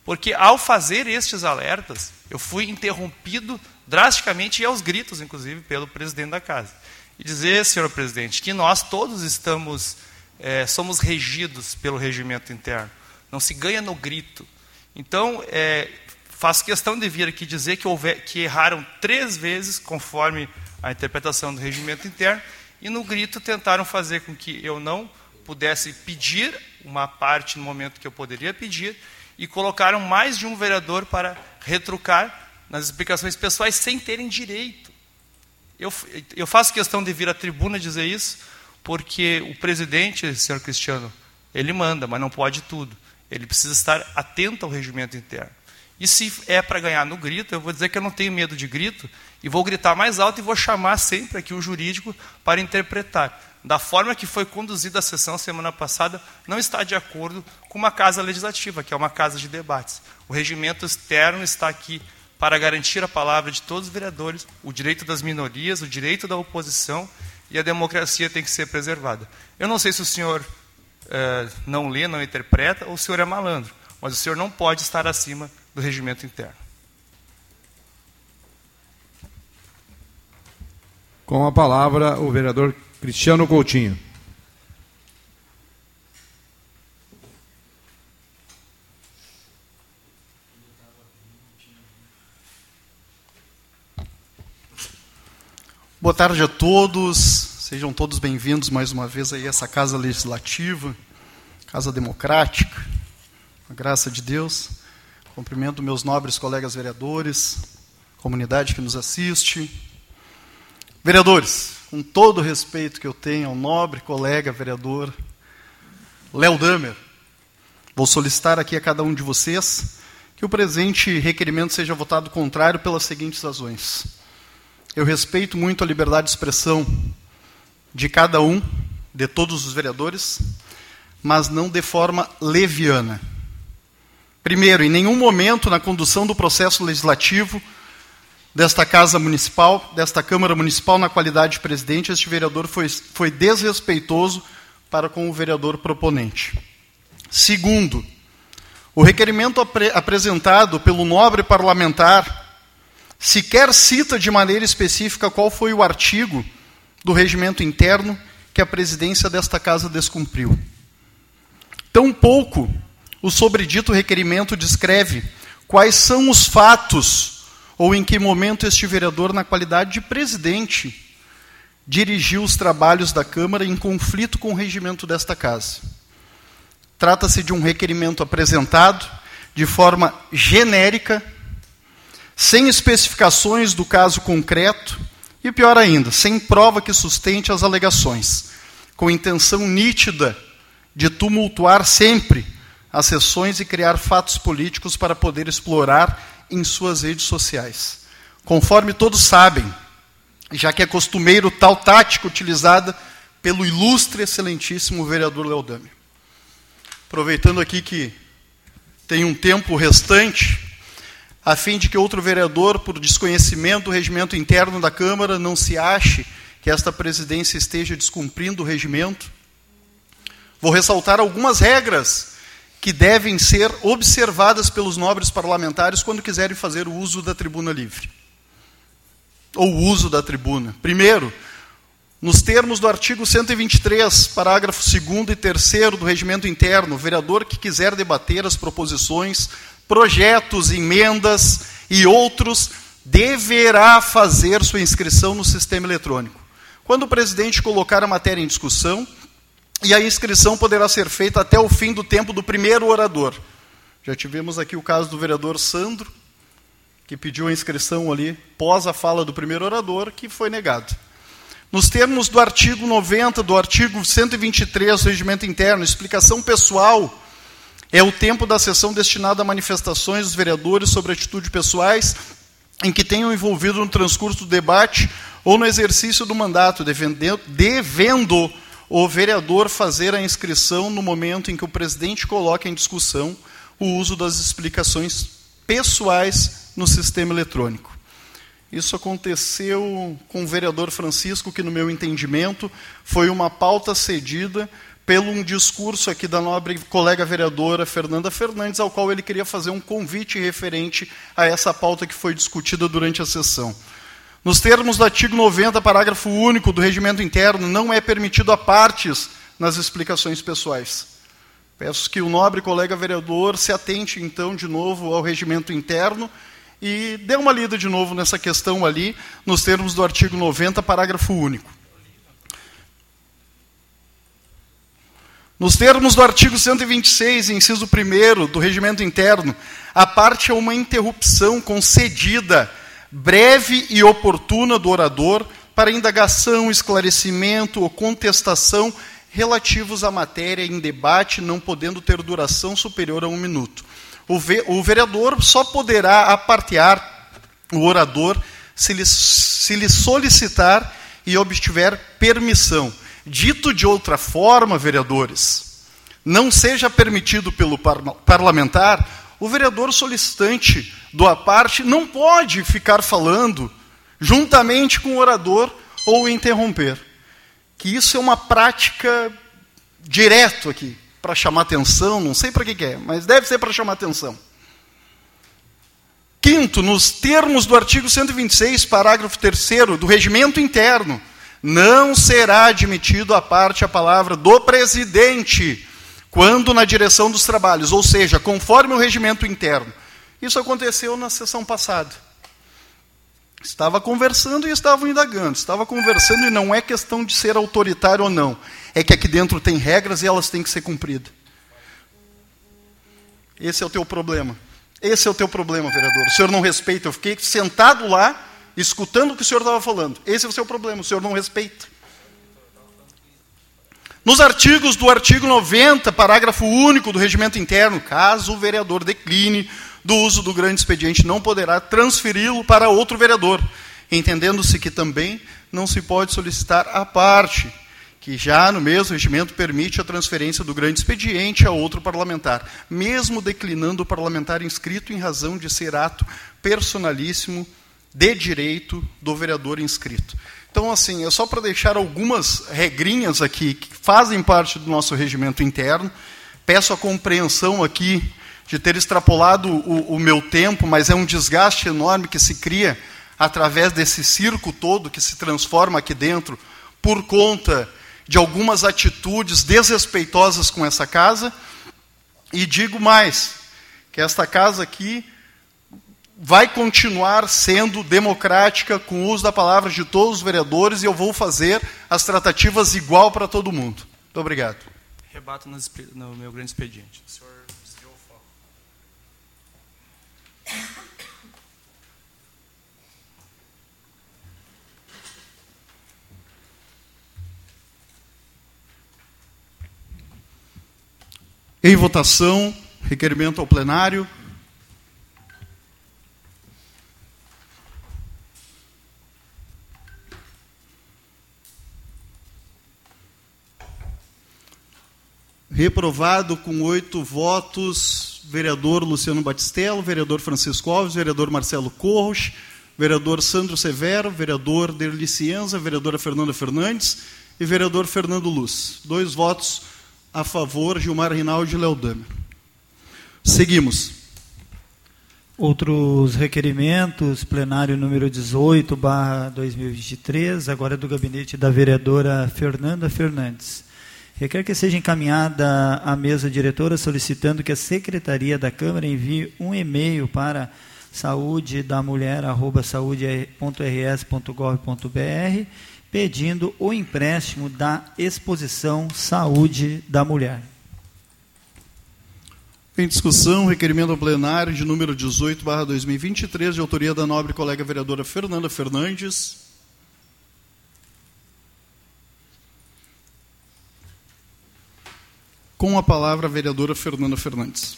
Speaker 5: porque, ao fazer estes alertas, eu fui interrompido drasticamente e aos gritos, inclusive, pelo presidente da casa. E dizer, senhor presidente, que nós todos estamos, é, somos regidos pelo regimento interno. Não se ganha no grito. Então, é, faço questão de vir aqui dizer que, houver, que erraram três vezes, conforme a interpretação do regimento interno, e no grito tentaram fazer com que eu não pudesse pedir uma parte no momento que eu poderia pedir, e colocaram mais de um vereador para retrucar nas explicações pessoais sem terem direito. Eu, eu faço questão de vir à tribuna dizer isso, porque o presidente, senhor Cristiano, ele manda, mas não pode tudo. Ele precisa estar atento ao regimento interno. E se é para ganhar no grito, eu vou dizer que eu não tenho medo de grito, e vou gritar mais alto e vou chamar sempre aqui o jurídico para interpretar da forma que foi conduzida a sessão semana passada, não está de acordo com uma casa legislativa, que é uma casa de debates. O regimento externo está aqui para garantir a palavra de todos os vereadores, o direito das minorias, o direito da oposição e a democracia tem que ser preservada. Eu não sei se o senhor eh, não lê, não interpreta, ou o senhor é malandro, mas o senhor não pode estar acima do regimento interno.
Speaker 10: Com a palavra, o vereador Cristiano Coutinho.
Speaker 1: Boa tarde a todos, sejam todos bem-vindos mais uma vez aí a essa casa legislativa, casa democrática, a graça de Deus. Cumprimento meus nobres colegas vereadores, comunidade que nos assiste. Vereadores, com todo o respeito que eu tenho ao nobre colega vereador Léo Damer, vou solicitar aqui a cada um de vocês que o presente requerimento seja votado contrário pelas seguintes razões. Eu respeito muito a liberdade de expressão de cada um, de todos os vereadores, mas não de forma leviana. Primeiro, em nenhum momento na condução do processo legislativo desta Casa Municipal, desta Câmara Municipal, na qualidade de presidente, este vereador foi, foi desrespeitoso para com o vereador proponente. Segundo, o requerimento apre apresentado pelo nobre parlamentar sequer cita de maneira específica qual foi o artigo do regimento interno que a presidência desta casa descumpriu. Tampouco o sobredito requerimento descreve quais são os fatos ou em que momento este vereador, na qualidade de presidente, dirigiu os trabalhos da Câmara em conflito com o regimento desta casa. Trata-se de um requerimento apresentado de forma genérica, sem especificações do caso concreto e, pior ainda, sem prova que sustente as alegações, com intenção nítida de tumultuar sempre as sessões e criar fatos políticos para poder explorar em suas redes sociais. Conforme todos sabem, já que é costumeiro tal tática utilizada pelo ilustre, excelentíssimo vereador Leodame. Aproveitando aqui que tem um tempo restante, a fim de que outro vereador, por desconhecimento do regimento interno da Câmara, não se ache que esta presidência esteja descumprindo o regimento, vou ressaltar algumas regras que devem ser observadas pelos nobres parlamentares quando quiserem fazer o uso da tribuna livre. Ou o uso da tribuna. Primeiro, nos termos do artigo 123, parágrafo 2 e 3 do regimento interno, o vereador que quiser debater as proposições, projetos, emendas e outros, deverá fazer sua inscrição no sistema eletrônico. Quando o presidente colocar a matéria em discussão, e a inscrição poderá ser feita até o fim do tempo do primeiro orador. Já tivemos aqui o caso do vereador Sandro, que pediu a inscrição ali pós a fala do primeiro orador, que foi negado. Nos termos do artigo 90, do artigo 123 do Regimento Interno, explicação pessoal é o tempo da sessão destinado a manifestações dos vereadores sobre atitudes pessoais em que tenham envolvido no transcurso do debate ou no exercício do mandato, devendo, devendo o vereador fazer a inscrição no momento em que o presidente coloca em discussão o uso das explicações pessoais no sistema eletrônico. Isso aconteceu com o vereador Francisco, que, no meu entendimento, foi uma pauta cedida pelo um discurso aqui da nobre colega vereadora Fernanda Fernandes, ao qual ele queria fazer um convite referente a essa pauta que foi discutida durante a sessão. Nos termos do artigo 90, parágrafo único do regimento interno, não é permitido a partes nas explicações pessoais. Peço que o nobre colega vereador se atente, então, de novo ao regimento interno e dê uma lida de novo nessa questão ali, nos termos do artigo 90, parágrafo único. Nos termos do artigo 126, inciso 1 do regimento interno, a parte é uma interrupção concedida, breve e oportuna do orador para indagação, esclarecimento ou contestação relativos à matéria em debate, não podendo ter duração superior a um minuto. O, ve o vereador só poderá apartear o orador se lhe, se lhe solicitar e obtiver permissão. Dito de outra forma, vereadores, não seja permitido pelo par parlamentar, o vereador solicitante do aparte não pode ficar falando juntamente com o orador ou interromper. Que isso é uma prática direto aqui, para chamar atenção, não sei para que, que é, mas deve ser para chamar atenção. Quinto, nos termos do artigo 126, parágrafo 3 do regimento interno, não será admitido a parte a palavra do presidente quando na direção dos trabalhos, ou seja, conforme o regimento interno. Isso aconteceu na sessão passada. Estava conversando e estavam indagando. Estava conversando e não é questão de ser autoritário ou não. É que aqui dentro tem regras e elas têm que ser cumpridas. Esse é o teu problema. Esse é o teu problema, vereador. O senhor não respeita. Eu fiquei sentado lá escutando o que o senhor estava falando. Esse é o seu problema, o senhor não respeita. Nos artigos do artigo 90, parágrafo único do regimento interno, caso o vereador decline do uso do grande expediente, não poderá transferi-lo para outro vereador, entendendo-se que também não se pode solicitar a parte, que já no mesmo regimento permite a transferência do grande expediente a outro parlamentar, mesmo declinando o parlamentar inscrito em razão de ser ato personalíssimo de direito do vereador inscrito. Então, assim, é só para deixar algumas regrinhas aqui que fazem parte do nosso regimento interno. Peço a compreensão aqui de ter extrapolado o, o meu tempo, mas é um desgaste enorme que se cria através desse circo todo que se transforma aqui dentro por conta de algumas atitudes desrespeitosas com essa casa. E digo mais, que esta casa aqui vai continuar sendo democrática com o uso da palavra de todos os vereadores e eu vou fazer as tratativas igual para todo mundo. Muito obrigado.
Speaker 5: Rebato no meu grande expediente. O senhor desviou o foco.
Speaker 1: Em votação, requerimento ao plenário. Reprovado com oito votos, vereador Luciano Batistello, vereador Francisco Alves, vereador Marcelo Corros, vereador Sandro Severo, vereador Derli Cienza, vereadora Fernanda Fernandes e vereador Fernando Luz. Dois votos a favor, Gilmar Rinaldi e Léo Damer. Seguimos.
Speaker 2: Outros requerimentos, plenário número 18, barra 2023, agora é do gabinete da vereadora Fernanda Fernandes. Requer que seja encaminhada à mesa diretora solicitando que a Secretaria da Câmara envie um e-mail para saúde da mulher saúde.rs.gov.br pedindo o empréstimo da exposição Saúde da Mulher.
Speaker 1: Em discussão, requerimento ao plenário de número 18, barra 2023, de autoria da nobre colega vereadora Fernanda Fernandes. Com a palavra a vereadora Fernanda Fernandes.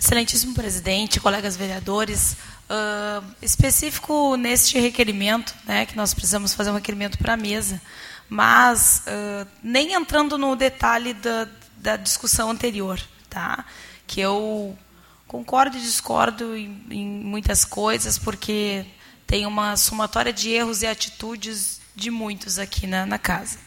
Speaker 3: Excelentíssimo presidente, colegas vereadores, uh, específico neste requerimento, né, que nós precisamos fazer um requerimento para a mesa, mas uh, nem entrando no detalhe da, da discussão anterior, tá? que eu concordo e discordo em, em muitas coisas, porque tem uma somatória de erros e atitudes de muitos aqui na, na casa.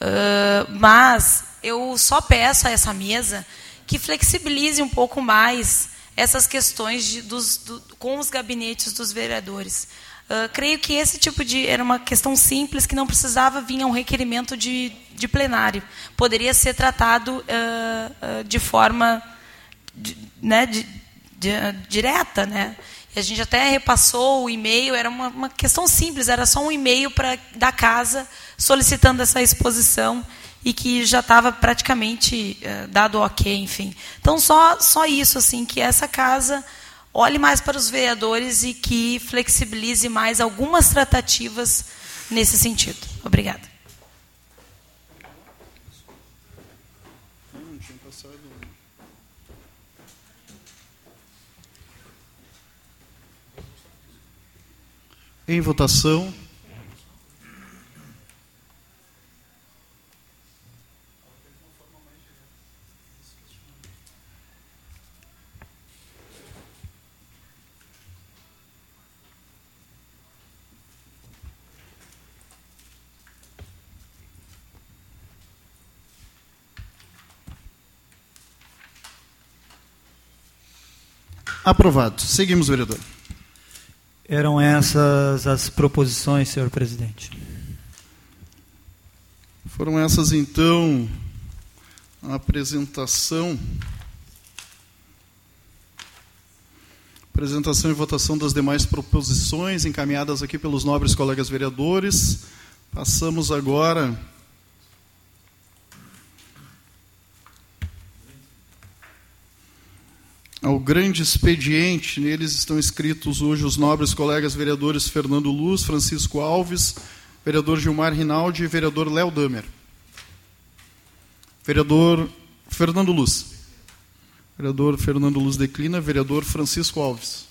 Speaker 3: Uh, mas eu só peço a essa mesa que flexibilize um pouco mais essas questões de, dos, do, com os gabinetes dos vereadores. Uh, creio que esse tipo de era uma questão simples que não precisava vir a um requerimento de, de plenário. Poderia ser tratado uh, de forma de, né, de, direta, né? E a gente até repassou o e-mail, era uma, uma questão simples, era só um e-mail para da casa solicitando essa exposição e que já estava praticamente uh, dado ok, enfim. Então só só isso assim que essa casa olhe mais para os vereadores e que flexibilize mais algumas tratativas nesse sentido. Obrigada.
Speaker 1: Em votação. Aprovado. Seguimos, vereador.
Speaker 2: Eram essas as proposições, senhor presidente.
Speaker 1: Foram essas, então, a apresentação. Apresentação e votação das demais proposições encaminhadas aqui pelos nobres colegas vereadores. Passamos agora ao grande expediente. Neles estão escritos hoje os nobres colegas vereadores Fernando Luz, Francisco Alves, vereador Gilmar Rinaldi e vereador Léo Damer. Vereador Fernando Luz. Vereador Fernando Luz declina. Vereador Francisco Alves.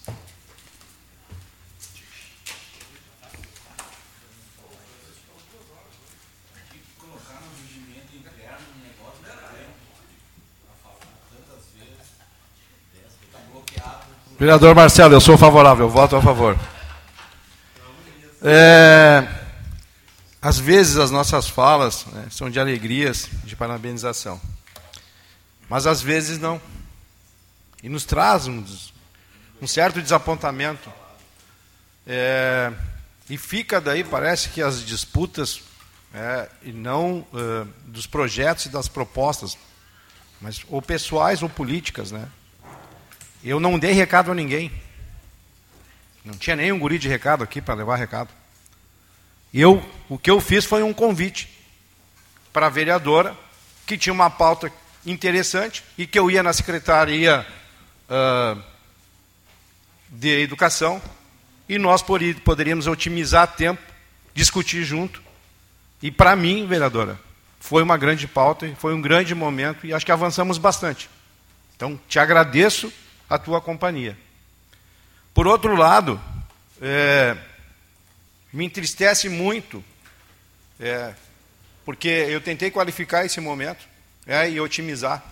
Speaker 6: Vereador Marcelo, eu sou favorável, voto a favor. É, às vezes as nossas falas né, são de alegrias, de parabenização. Mas às vezes não. E nos traz um, um certo desapontamento. É, e fica daí, parece que as disputas, é, e não dos projetos e das propostas, mas ou pessoais ou políticas, né? Eu não dei recado a ninguém. Não tinha nenhum guri de recado aqui para levar recado. Eu, o que eu fiz foi um convite para a vereadora, que tinha uma pauta interessante e que eu ia na secretaria uh, de educação e nós poderíamos otimizar tempo, discutir junto. E para mim, vereadora, foi uma grande pauta, foi um grande momento e acho que avançamos bastante. Então, te agradeço a tua companhia. Por outro lado, é, me entristece muito, é, porque eu tentei qualificar esse momento é, e otimizar.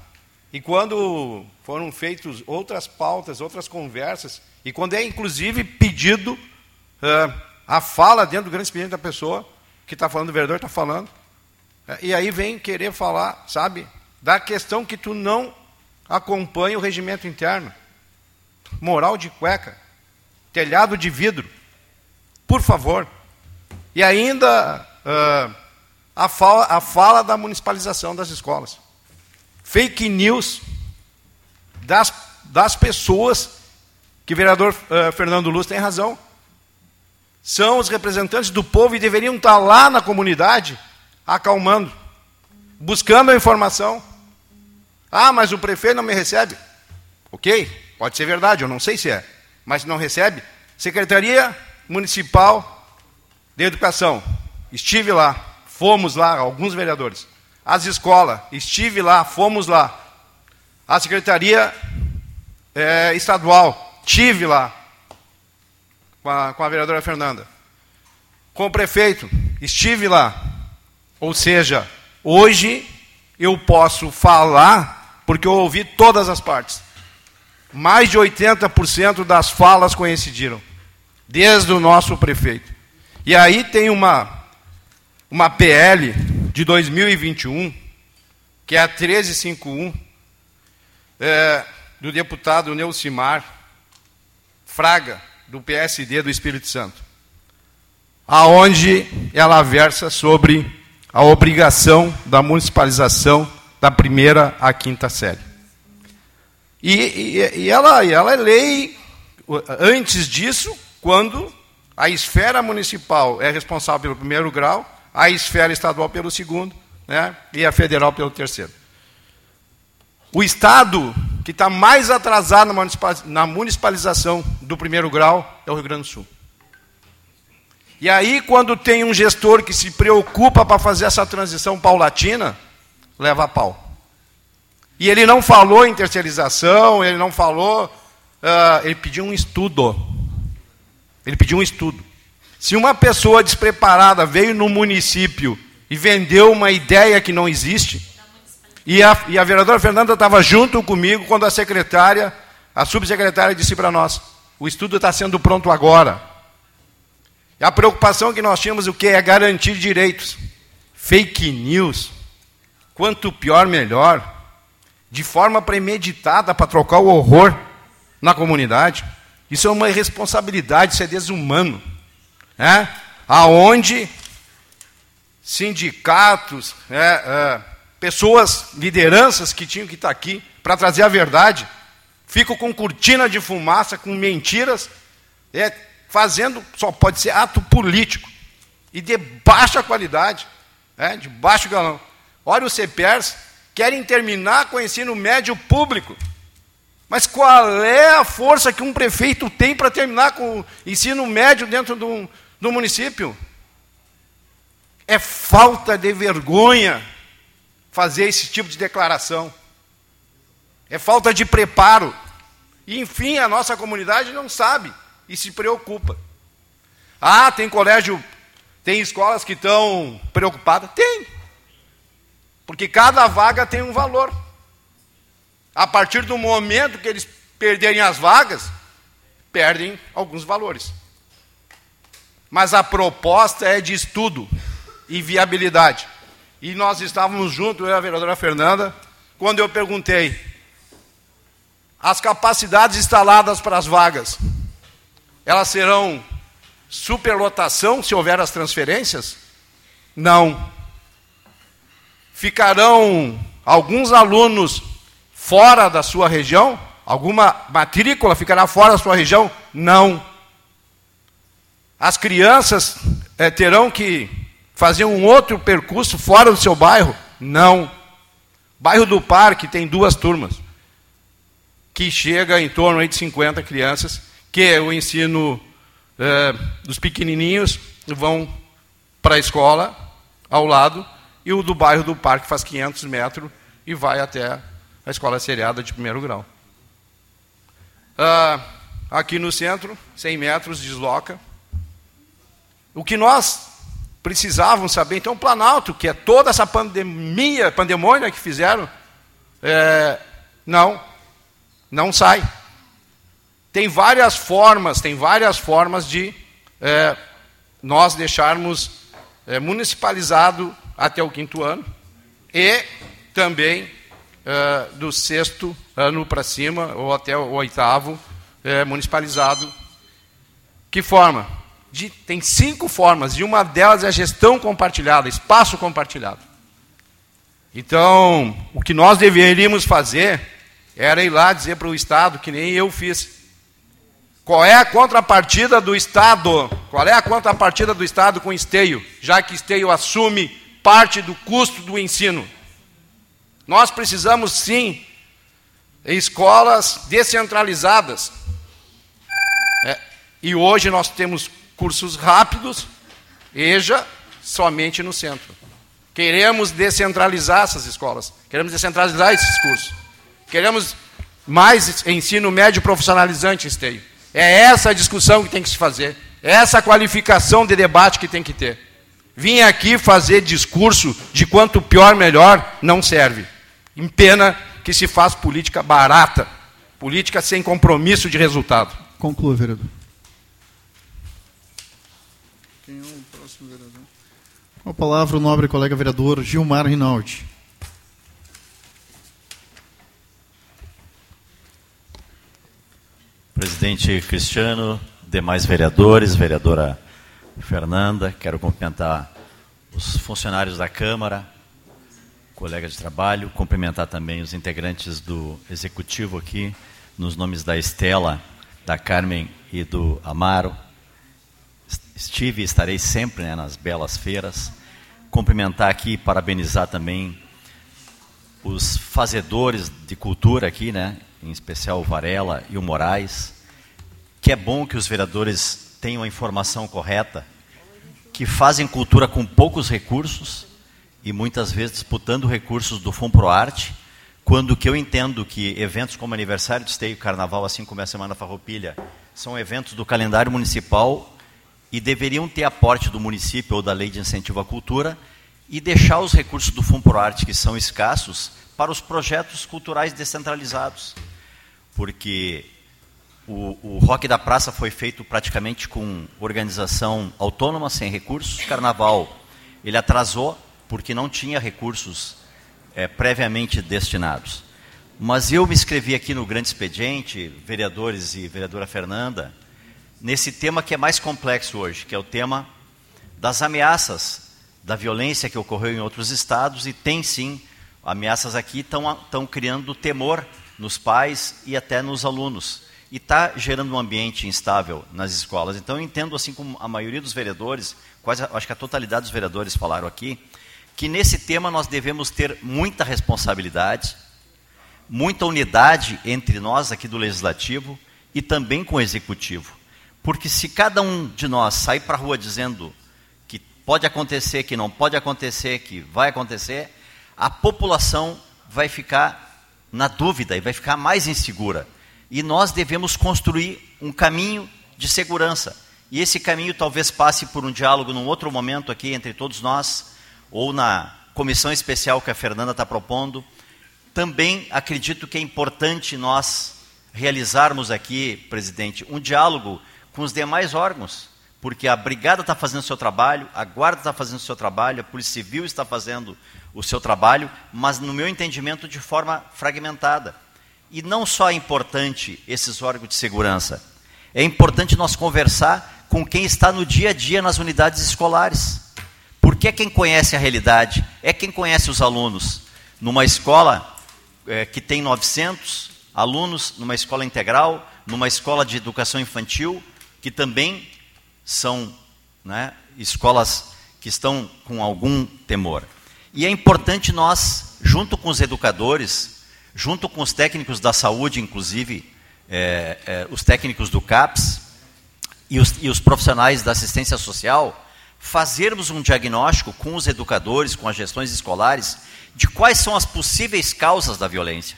Speaker 6: E quando foram feitas outras pautas, outras conversas, e quando é inclusive pedido é, a fala dentro do grande expediente da pessoa, que está falando, o vereador está falando, é, e aí vem querer falar, sabe, da questão que tu não acompanha o regimento interno moral de cueca, telhado de vidro. Por favor. E ainda uh, a, fala, a fala da municipalização das escolas. Fake news das, das pessoas, que o vereador uh, Fernando Luz tem razão. São os representantes do povo e deveriam estar lá na comunidade, acalmando, buscando a informação. Ah, mas o prefeito não me recebe. Ok, Pode ser verdade, eu não sei se é, mas não recebe. Secretaria Municipal de Educação. Estive lá, fomos lá, alguns vereadores. As escolas, estive lá, fomos lá. A Secretaria é, Estadual, tive lá com a, com a vereadora Fernanda. Com o prefeito, estive lá. Ou seja, hoje eu posso falar porque eu ouvi todas as partes mais de 80% das falas coincidiram, desde o nosso prefeito. E aí tem uma, uma PL de 2021, que é a 1351, é, do deputado Neucimar Fraga, do PSD do Espírito Santo, aonde ela versa sobre a obrigação da municipalização da primeira à quinta série. E, e, e ela, ela é lei, antes disso, quando a esfera municipal é responsável pelo primeiro grau, a esfera estadual pelo segundo, né, e a federal pelo terceiro. O Estado que está mais atrasado na municipalização do primeiro grau é o Rio Grande do Sul. E aí, quando tem um gestor que se preocupa para fazer essa transição paulatina, leva a pau. E ele não falou em terceirização, ele não falou, uh, ele pediu um estudo. Ele pediu um estudo. Se uma pessoa despreparada veio no município e vendeu uma ideia que não existe, e a, e a vereadora Fernanda estava junto comigo quando a secretária, a subsecretária disse para nós, o estudo está sendo pronto agora. E a preocupação que nós tínhamos o que é garantir direitos. Fake news. Quanto pior, melhor de forma premeditada para trocar o horror na comunidade. Isso é uma irresponsabilidade, isso é desumano. Né? Aonde sindicatos, é, é, pessoas, lideranças que tinham que estar aqui para trazer a verdade, ficam com cortina de fumaça, com mentiras, é, fazendo, só pode ser ato político, e de baixa qualidade, é, de baixo galão. Olha o CPERS, querem terminar com o ensino médio público. Mas qual é a força que um prefeito tem para terminar com o ensino médio dentro do, do município? É falta de vergonha fazer esse tipo de declaração. É falta de preparo. E, enfim, a nossa comunidade não sabe e se preocupa. Ah, tem colégio, tem escolas que estão preocupadas? Tem. Porque cada vaga tem um valor. A partir do momento que eles perderem as vagas, perdem alguns valores. Mas a proposta é de estudo e viabilidade. E nós estávamos juntos, eu e a vereadora Fernanda, quando eu perguntei as capacidades instaladas para as vagas, elas serão superlotação se houver as transferências? Não ficarão alguns alunos fora da sua região? Alguma matrícula ficará fora da sua região? Não. As crianças é, terão que fazer um outro percurso fora do seu bairro? Não. Bairro do Parque tem duas turmas, que chega em torno de 50 crianças, que é o ensino é, dos pequenininhos vão para a escola ao lado, e o do bairro do Parque faz 500 metros e vai até a escola seriada de primeiro grau. Ah, aqui no centro, 100 metros, desloca. O que nós precisávamos saber, então, o Planalto, que é toda essa pandemia, pandemônia que fizeram, é, não, não sai. Tem várias formas, tem várias formas de é, nós deixarmos é, municipalizado até o quinto ano e também uh, do sexto ano para cima ou até o oitavo é, municipalizado. Que forma? De, tem cinco formas e uma delas é a gestão compartilhada, espaço compartilhado. Então, o que nós deveríamos fazer era ir lá dizer para o Estado, que nem eu fiz, qual é a contrapartida do Estado? Qual é a contrapartida do Estado com o esteio? Já que esteio assume parte do custo do ensino. Nós precisamos sim escolas descentralizadas. É, e hoje nós temos cursos rápidos, EJA, somente no centro. Queremos descentralizar essas escolas, queremos descentralizar esses cursos. Queremos mais ensino médio profissionalizante, Esteio. É essa a discussão que tem que se fazer, é essa qualificação de debate que tem que ter. Vim aqui fazer discurso de quanto pior, melhor, não serve. Em pena que se faz política barata, Política sem compromisso de resultado.
Speaker 1: Conclua, vereador. Quem é o próximo vereador? Com a palavra o nobre colega vereador Gilmar Rinaldi.
Speaker 11: Presidente Cristiano, demais vereadores, vereadora Fernanda, quero cumprimentar os funcionários da Câmara, colegas de trabalho, cumprimentar também os integrantes do executivo aqui, nos nomes da Estela, da Carmen e do Amaro. Estive e estarei sempre né, nas belas feiras. Cumprimentar aqui e parabenizar também os fazedores de cultura aqui, né, em especial o Varela e o Moraes, que é bom que os vereadores tenham a informação correta, que fazem cultura com poucos recursos e muitas vezes disputando recursos do Fomproarte, quando que eu entendo que eventos como aniversário de esteio, carnaval, assim como a Semana Farroupilha, são eventos do calendário municipal e deveriam ter aporte do município ou da lei de incentivo à cultura e deixar os recursos do Fomproarte, que são escassos, para os projetos culturais descentralizados. Porque o, o Rock da Praça foi feito praticamente com organização autônoma, sem recursos. Carnaval, ele atrasou porque não tinha recursos é, previamente destinados. Mas eu me inscrevi aqui no grande expediente, vereadores e vereadora Fernanda, nesse tema que é mais complexo hoje, que é o tema das ameaças, da violência que ocorreu em outros estados e tem sim ameaças aqui estão criando temor nos pais e até nos alunos. E está gerando um ambiente instável nas escolas. Então, eu entendo, assim como a maioria dos vereadores, quase acho que a totalidade dos vereadores falaram aqui, que nesse tema nós devemos ter muita responsabilidade, muita unidade entre nós aqui do Legislativo e também com o Executivo. Porque se cada um de nós sair para a rua dizendo que pode acontecer, que não pode acontecer, que vai acontecer, a população vai ficar na dúvida e vai ficar mais insegura. E nós devemos construir um caminho de segurança. E esse caminho talvez passe por um diálogo num outro momento aqui entre todos nós, ou na comissão especial que a Fernanda está propondo. Também acredito que é importante nós realizarmos aqui, presidente, um diálogo com os demais órgãos, porque a Brigada está fazendo o seu trabalho, a Guarda está fazendo o seu trabalho, a Polícia Civil está fazendo o seu trabalho, mas, no meu entendimento, de forma fragmentada. E não só é importante esses órgãos de segurança, é importante nós conversar com quem está no dia a dia nas unidades escolares. Porque é quem conhece a realidade, é quem conhece os alunos. Numa escola é, que tem 900 alunos, numa escola integral, numa escola de educação infantil, que também são né, escolas que estão com algum temor. E é importante nós, junto com os educadores, junto com os técnicos da saúde, inclusive é, é, os técnicos do CAPS e os, e os profissionais da assistência social, fazermos um diagnóstico com os educadores, com as gestões escolares, de quais são as possíveis causas da violência.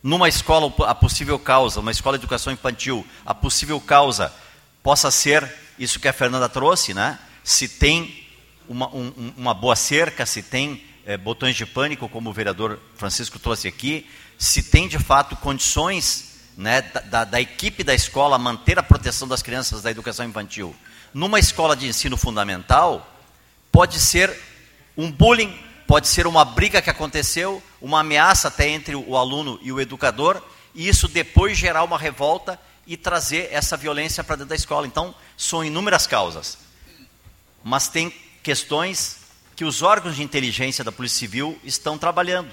Speaker 11: Numa escola, a possível causa, uma escola de educação infantil, a possível causa possa ser isso que a Fernanda trouxe, né? Se tem uma, um, uma boa cerca, se tem é, botões de pânico, como o vereador Francisco trouxe aqui, se tem de fato condições né, da, da, equipe da escola manter a proteção das crianças da educação infantil. Numa escola de ensino fundamental, pode ser um bullying, pode ser uma briga que aconteceu, uma ameaça até entre o aluno e o educador, e isso depois gerar uma revolta e trazer essa violência para dentro da escola. Então, são inúmeras causas. Mas tem questões que os órgãos de inteligência da Polícia Civil estão trabalhando,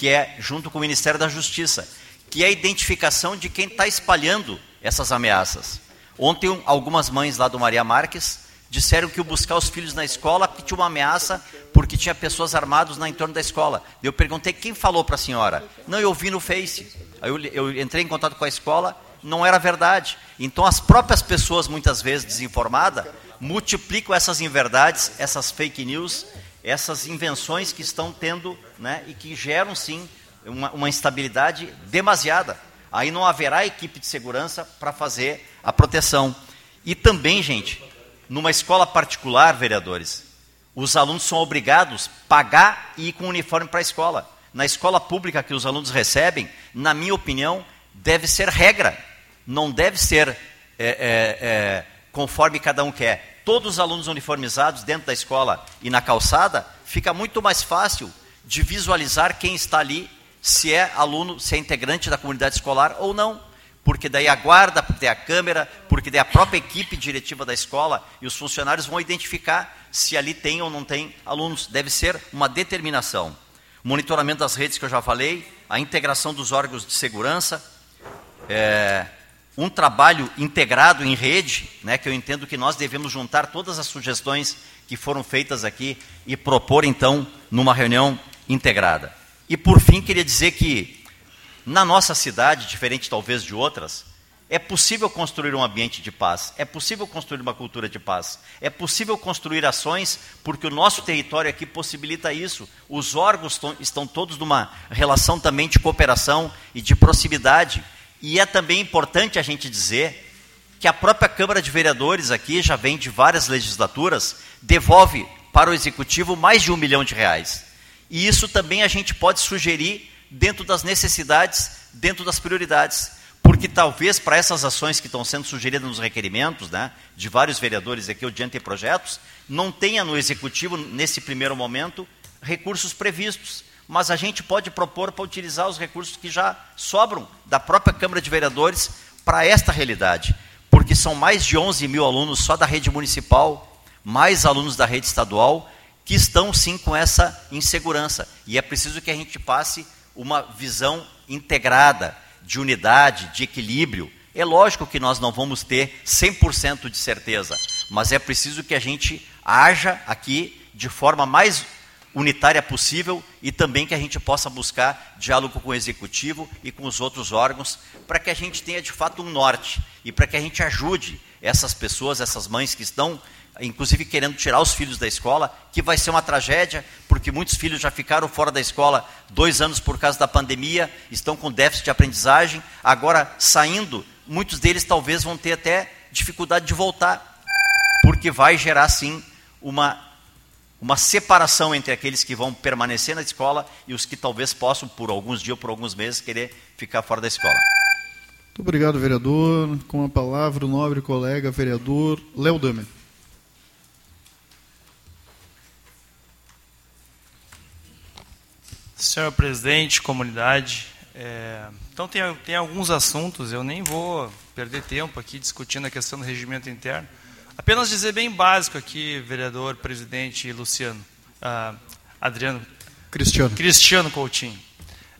Speaker 11: que é junto com o Ministério da Justiça, que é a identificação de quem está espalhando essas ameaças. Ontem, algumas mães lá do Maria Marques disseram que o buscar os filhos na escola que tinha uma ameaça porque tinha pessoas armadas na entorno da escola. Eu perguntei quem falou para a senhora. Não, eu vi no Face. Aí eu, eu entrei em contato com a escola, não era verdade. Então as próprias pessoas, muitas vezes desinformadas, multiplicam essas inverdades, essas fake news essas invenções que estão tendo né, e que geram sim uma, uma instabilidade demasiada. Aí não haverá equipe de segurança para fazer a proteção. E também, gente, numa escola particular, vereadores, os alunos são obrigados a pagar e ir com uniforme para a escola. Na escola pública que os alunos recebem, na minha opinião, deve ser regra, não deve ser é, é, é, conforme cada um quer. Todos os alunos uniformizados dentro da escola e na calçada, fica muito mais fácil de visualizar quem está ali, se é aluno, se é integrante da comunidade escolar ou não. Porque daí a guarda, porque daí a câmera, porque daí a própria equipe diretiva da escola e os funcionários vão identificar se ali tem ou não tem alunos. Deve ser uma determinação. Monitoramento das redes que eu já falei, a integração dos órgãos de segurança, é, um trabalho integrado em rede, né, que eu entendo que nós devemos juntar todas as sugestões que foram feitas aqui e propor então numa reunião integrada. E por fim, queria dizer que na nossa cidade, diferente talvez de outras, é possível construir um ambiente de paz, é possível construir uma cultura de paz, é possível construir ações, porque o nosso território aqui possibilita isso. Os órgãos estão todos numa relação também de cooperação e de proximidade. E é também importante a gente dizer que a própria Câmara de Vereadores aqui, já vem de várias legislaturas, devolve para o Executivo mais de um milhão de reais. E isso também a gente pode sugerir dentro das necessidades, dentro das prioridades. Porque talvez para essas ações que estão sendo sugeridas nos requerimentos, né, de vários vereadores aqui ou de anteprojetos, não tenha no Executivo, nesse primeiro momento, recursos previstos mas a gente pode propor para utilizar os recursos que já sobram da própria Câmara de Vereadores para esta realidade, porque são mais de 11 mil alunos só da rede municipal, mais alunos da rede estadual, que estão sim com essa insegurança. E é preciso que a gente passe uma visão integrada, de unidade, de equilíbrio. É lógico que nós não vamos ter 100% de certeza, mas é preciso que a gente haja aqui de forma mais unitária possível e também que a gente possa buscar diálogo com o executivo e com os outros órgãos para que a gente tenha de fato um norte e para que a gente ajude essas pessoas, essas mães que estão inclusive querendo tirar os filhos da escola, que vai ser uma tragédia, porque muitos filhos já ficaram fora da escola dois anos por causa da pandemia, estão com déficit de aprendizagem, agora saindo, muitos deles talvez vão ter até dificuldade de voltar, porque vai gerar sim uma uma separação entre aqueles que vão permanecer na escola e os que talvez possam, por alguns dias ou por alguns meses, querer ficar fora da escola.
Speaker 1: Muito obrigado, vereador. Com a palavra, o nobre colega vereador Léo Damer.
Speaker 5: Senhor presidente, comunidade, é, então tem, tem alguns assuntos, eu nem vou perder tempo aqui discutindo a questão do regimento interno, Apenas dizer bem básico aqui, vereador, presidente Luciano, uh, Adriano.
Speaker 1: Cristiano.
Speaker 5: Cristiano Coutinho.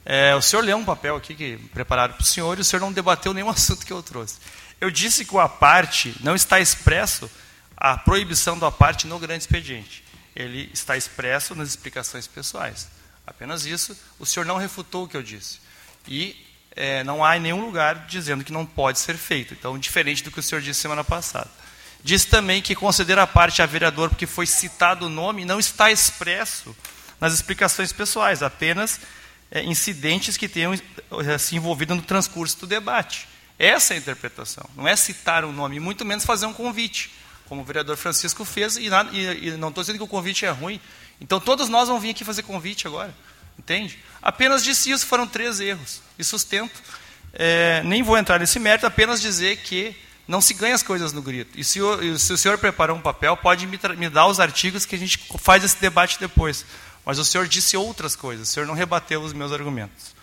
Speaker 5: É, o senhor leu um papel aqui que prepararam para o senhor e o senhor não debateu nenhum assunto que eu trouxe. Eu disse que o aparte não está expresso a proibição do aparte no grande expediente. Ele está expresso nas explicações pessoais. Apenas isso. O senhor não refutou o que eu disse. E é, não há em nenhum lugar dizendo que não pode ser feito. Então, diferente do que o senhor disse semana passada. Diz também que considera a parte a vereador porque foi citado o nome, não está expresso nas explicações pessoais, apenas é, incidentes que tenham é, se envolvido no transcurso do debate. Essa é a interpretação. Não é citar um nome, muito menos fazer um convite, como o vereador Francisco fez, e, nada, e, e não estou dizendo que o convite é ruim. Então todos nós vamos vir aqui fazer convite agora. Entende? Apenas disse isso, foram três erros. E sustento. É, nem vou entrar nesse mérito, apenas dizer que não se ganha as coisas no grito. E se o, se o senhor preparou um papel, pode me, me, dar os artigos que a gente faz esse debate depois. Mas o senhor disse outras coisas, o senhor não rebateu os meus argumentos.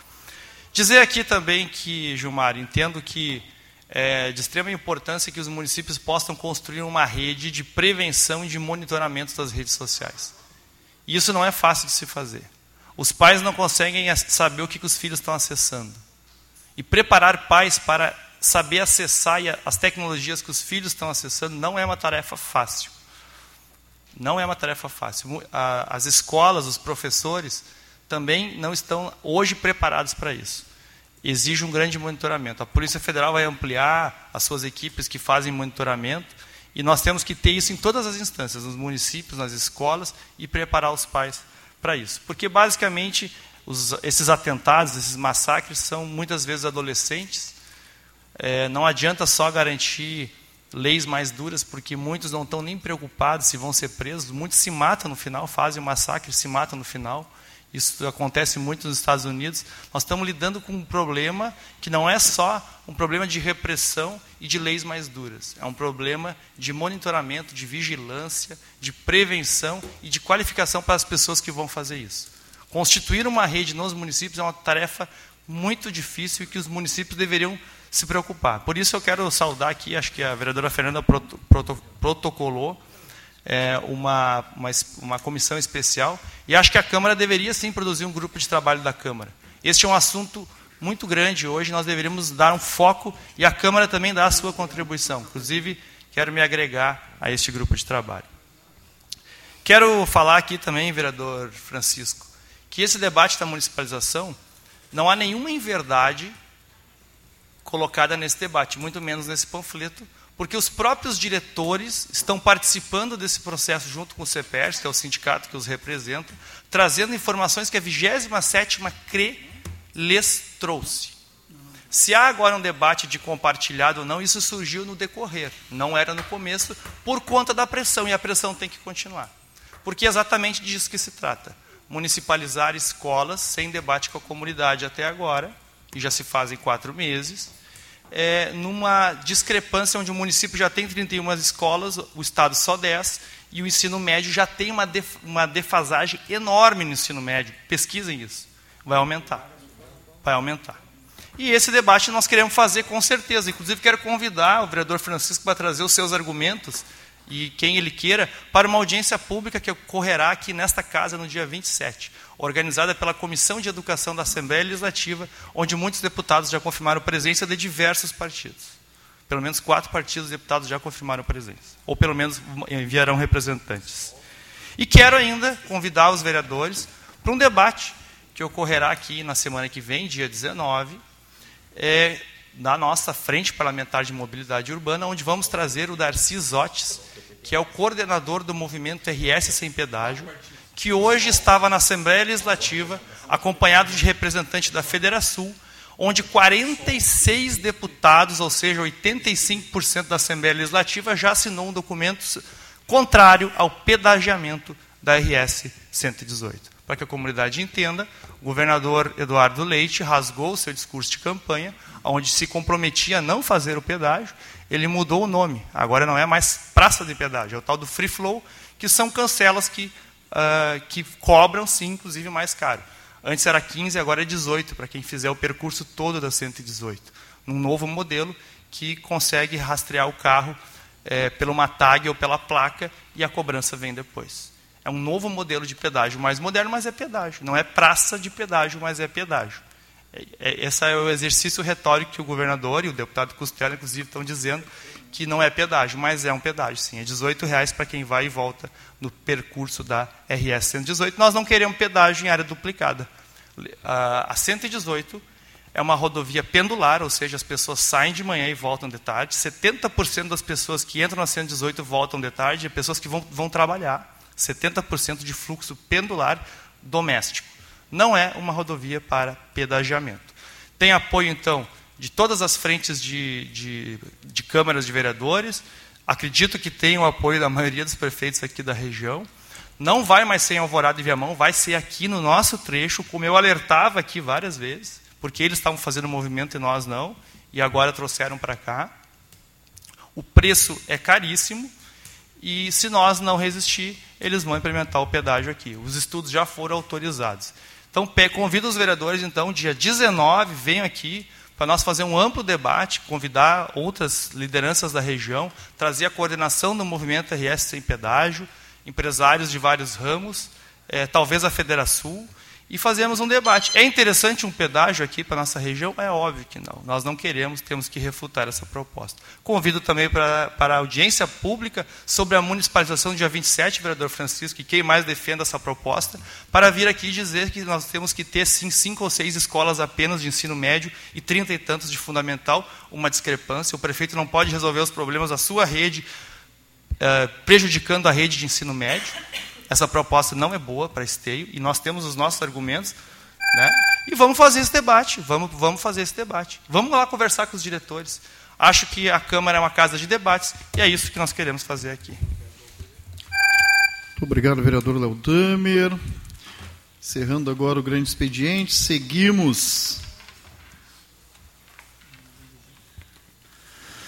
Speaker 5: Dizer aqui também que, Gilmar, entendo que é de extrema importância que os municípios possam construir uma rede de prevenção e de monitoramento das redes sociais. E isso não é fácil de se fazer. Os pais não conseguem saber o que os filhos estão acessando. E preparar pais para saber acessar as tecnologias que os filhos estão acessando não é uma tarefa fácil. Não é uma tarefa fácil. As escolas, os professores, também não estão hoje preparados para isso. Exige um grande monitoramento. A Polícia Federal vai ampliar as suas equipes que fazem monitoramento e nós temos que ter isso em todas as instâncias, nos municípios, nas escolas e preparar os pais para isso. Porque, basicamente, os, esses atentados, esses massacres são muitas vezes adolescentes é, não adianta só garantir leis mais duras, porque muitos não estão nem preocupados se vão ser presos, muitos se matam no final, fazem o um massacre, se matam no final. Isso acontece muito nos Estados Unidos. Nós estamos lidando com um problema que não é só um problema de repressão e de leis mais duras. É um problema de monitoramento, de vigilância, de prevenção e de qualificação para as pessoas que vão fazer isso. Constituir uma rede nos municípios é uma tarefa muito difícil e que os municípios deveriam se preocupar. Por isso eu quero saudar aqui, acho que a vereadora Fernanda proto, proto, protocolou é, uma, uma, uma comissão especial e acho que a Câmara deveria sim produzir um grupo de trabalho da Câmara. Este é um assunto muito grande hoje, nós deveríamos dar um foco e a Câmara também dar a sua contribuição. Inclusive, quero me agregar a este grupo de trabalho. Quero falar aqui também, vereador Francisco, que esse debate da municipalização não há nenhuma inverdade colocada nesse debate, muito menos nesse panfleto, porque os próprios diretores estão participando desse processo junto com o CEPERS, que é o sindicato que os representa, trazendo informações que a 27ª CRE lhes trouxe. Se há agora um debate de compartilhado ou não, isso surgiu no decorrer, não era no começo, por conta da pressão, e a pressão tem que continuar. Porque é exatamente disso que se trata. Municipalizar escolas sem debate com a comunidade até agora, e já se fazem quatro meses, é, numa discrepância onde o município já tem 31 escolas, o Estado só 10, e o ensino médio já tem uma, def, uma defasagem enorme no ensino médio. Pesquisem isso. Vai aumentar. Vai aumentar. E esse debate nós queremos fazer com certeza. Inclusive, quero convidar o vereador Francisco para trazer os seus argumentos e quem ele queira para uma audiência pública que ocorrerá aqui nesta casa no dia 27 organizada pela Comissão de Educação da Assembleia Legislativa, onde muitos deputados já confirmaram presença de diversos partidos. Pelo menos quatro partidos deputados já confirmaram presença, ou pelo menos enviarão representantes. E quero ainda convidar os vereadores para um debate que ocorrerá aqui na semana que vem, dia 19, é, na nossa Frente Parlamentar de Mobilidade Urbana, onde vamos trazer o Darcy Zotes, que é o coordenador do movimento RS Sem Pedágio, que hoje estava na Assembleia Legislativa, acompanhado de representante da Federação, onde 46 deputados, ou seja, 85% da Assembleia Legislativa, já assinou um documento contrário ao pedagiamento da RS 118. Para que a comunidade entenda, o governador Eduardo Leite rasgou o seu discurso de campanha, onde se comprometia a não fazer o pedágio, ele mudou o nome. Agora não é mais praça de pedágio, é o tal do free flow, que são cancelas que uh, que cobram, sim, inclusive mais caro. Antes era 15, agora é 18, para quem fizer o percurso todo da 118. Num novo modelo que consegue rastrear o carro é, pela uma tag ou pela placa e a cobrança vem depois. É um novo modelo de pedágio, mais moderno, mas é pedágio. Não é praça de pedágio, mas é pedágio. É, é, esse é o exercício retórico que o governador e o deputado Costela, inclusive, estão dizendo que não é pedágio, mas é um pedágio, sim. É 18 reais para quem vai e volta no percurso da RS 118. Nós não queremos pedágio em área duplicada. A 118 é uma rodovia pendular, ou seja, as pessoas saem de manhã e voltam de tarde. 70% das pessoas que entram na 118 voltam de tarde, é pessoas que vão, vão trabalhar. 70% de fluxo pendular doméstico. Não é uma rodovia para pedagiamento. Tem apoio, então, de todas as frentes de, de, de câmaras de vereadores. Acredito que tem o apoio da maioria dos prefeitos aqui da região. Não vai mais ser em Alvorada e Viamão, vai ser aqui no nosso trecho, como eu alertava aqui várias vezes, porque eles estavam fazendo movimento e nós não, e agora trouxeram para cá. O preço é caríssimo, e se nós não resistir, eles vão implementar o pedágio aqui. Os estudos já foram autorizados. Então, convido os vereadores, então, dia 19, venham aqui, para nós fazer um amplo debate, convidar outras lideranças da região, trazer a coordenação do movimento RS sem pedágio, empresários de vários ramos, é, talvez a Federação, e fazemos um debate. É interessante um pedágio aqui para a nossa região? É óbvio que não. Nós não queremos, temos que refutar essa proposta. Convido também para, para a audiência pública sobre a municipalização do dia 27, vereador Francisco, e quem mais defenda essa proposta, para vir aqui dizer que nós temos que ter, sim, cinco ou seis escolas apenas de ensino médio e trinta e tantos de fundamental, uma discrepância. O prefeito não pode resolver os problemas da sua rede, eh, prejudicando a rede de ensino médio. Essa proposta não é boa para esteio e nós temos os nossos argumentos. Né? E vamos fazer esse debate, vamos, vamos fazer esse debate. Vamos lá conversar com os diretores. Acho que a Câmara é uma casa de debates e é isso que nós queremos fazer aqui.
Speaker 1: Muito obrigado, vereador Leodamer. Encerrando agora o grande expediente, seguimos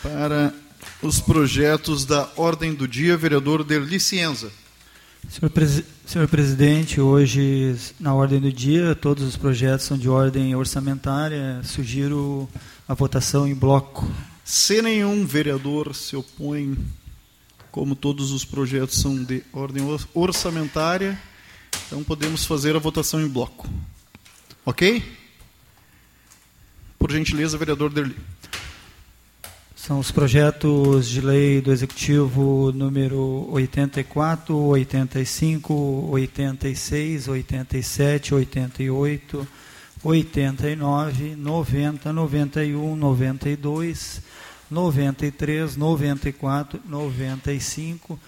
Speaker 1: para os projetos da ordem do dia, vereador Derli Cienza.
Speaker 2: Senhor, Senhor presidente, hoje na ordem do dia todos os projetos são de ordem orçamentária. Sugiro a votação em bloco.
Speaker 1: Se nenhum vereador se opõe, como todos os projetos são de ordem orçamentária, então podemos fazer a votação em bloco. Ok? Por gentileza, vereador Derli.
Speaker 2: São os projetos de lei do Executivo número 84, 85, 86, 87, 88, 89, 90, 91, 92, 93, 94, 95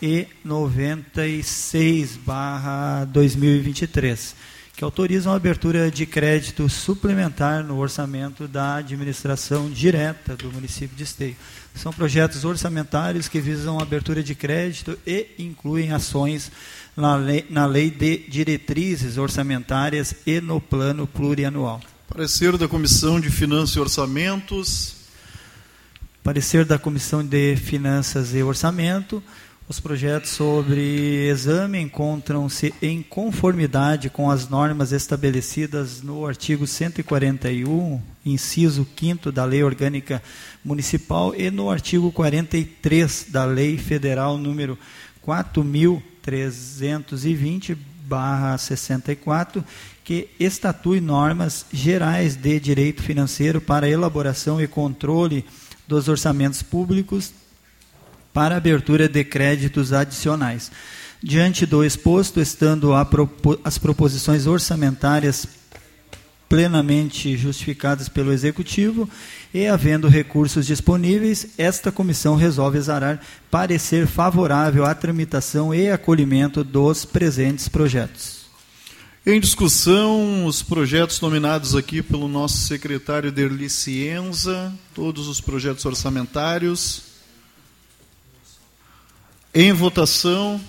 Speaker 2: e 96 barra 2023 que autorizam a abertura de crédito suplementar no orçamento da administração direta do município de Esteio. São projetos orçamentários que visam a abertura de crédito e incluem ações na lei, na lei de diretrizes orçamentárias e no plano plurianual.
Speaker 1: Parecer da Comissão de Finanças e Orçamentos.
Speaker 2: Parecer da Comissão de Finanças e Orçamento. Os projetos sobre exame encontram-se em conformidade com as normas estabelecidas no artigo 141, inciso 5 da Lei Orgânica Municipal e no artigo 43 da Lei Federal número 4320/64, que estatui normas gerais de direito financeiro para elaboração e controle dos orçamentos públicos para abertura de créditos adicionais. Diante do exposto, estando as proposições orçamentárias plenamente justificadas pelo Executivo e havendo recursos disponíveis, esta comissão resolve exarar parecer favorável à tramitação e acolhimento dos presentes projetos.
Speaker 1: Em discussão, os projetos nominados aqui pelo nosso secretário Derli Cienza, todos os projetos orçamentários. Em votação.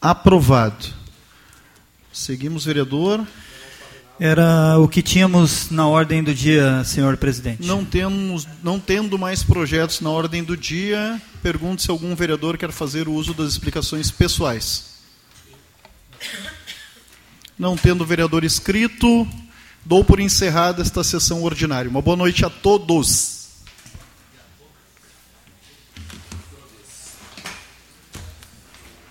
Speaker 1: Aprovado. Seguimos, vereador.
Speaker 2: Era o que tínhamos na ordem do dia, senhor presidente.
Speaker 1: Não, temos, não tendo mais projetos na ordem do dia, pergunto se algum vereador quer fazer uso das explicações pessoais. Não tendo vereador escrito, dou por encerrada esta sessão ordinária. Uma boa noite a todos.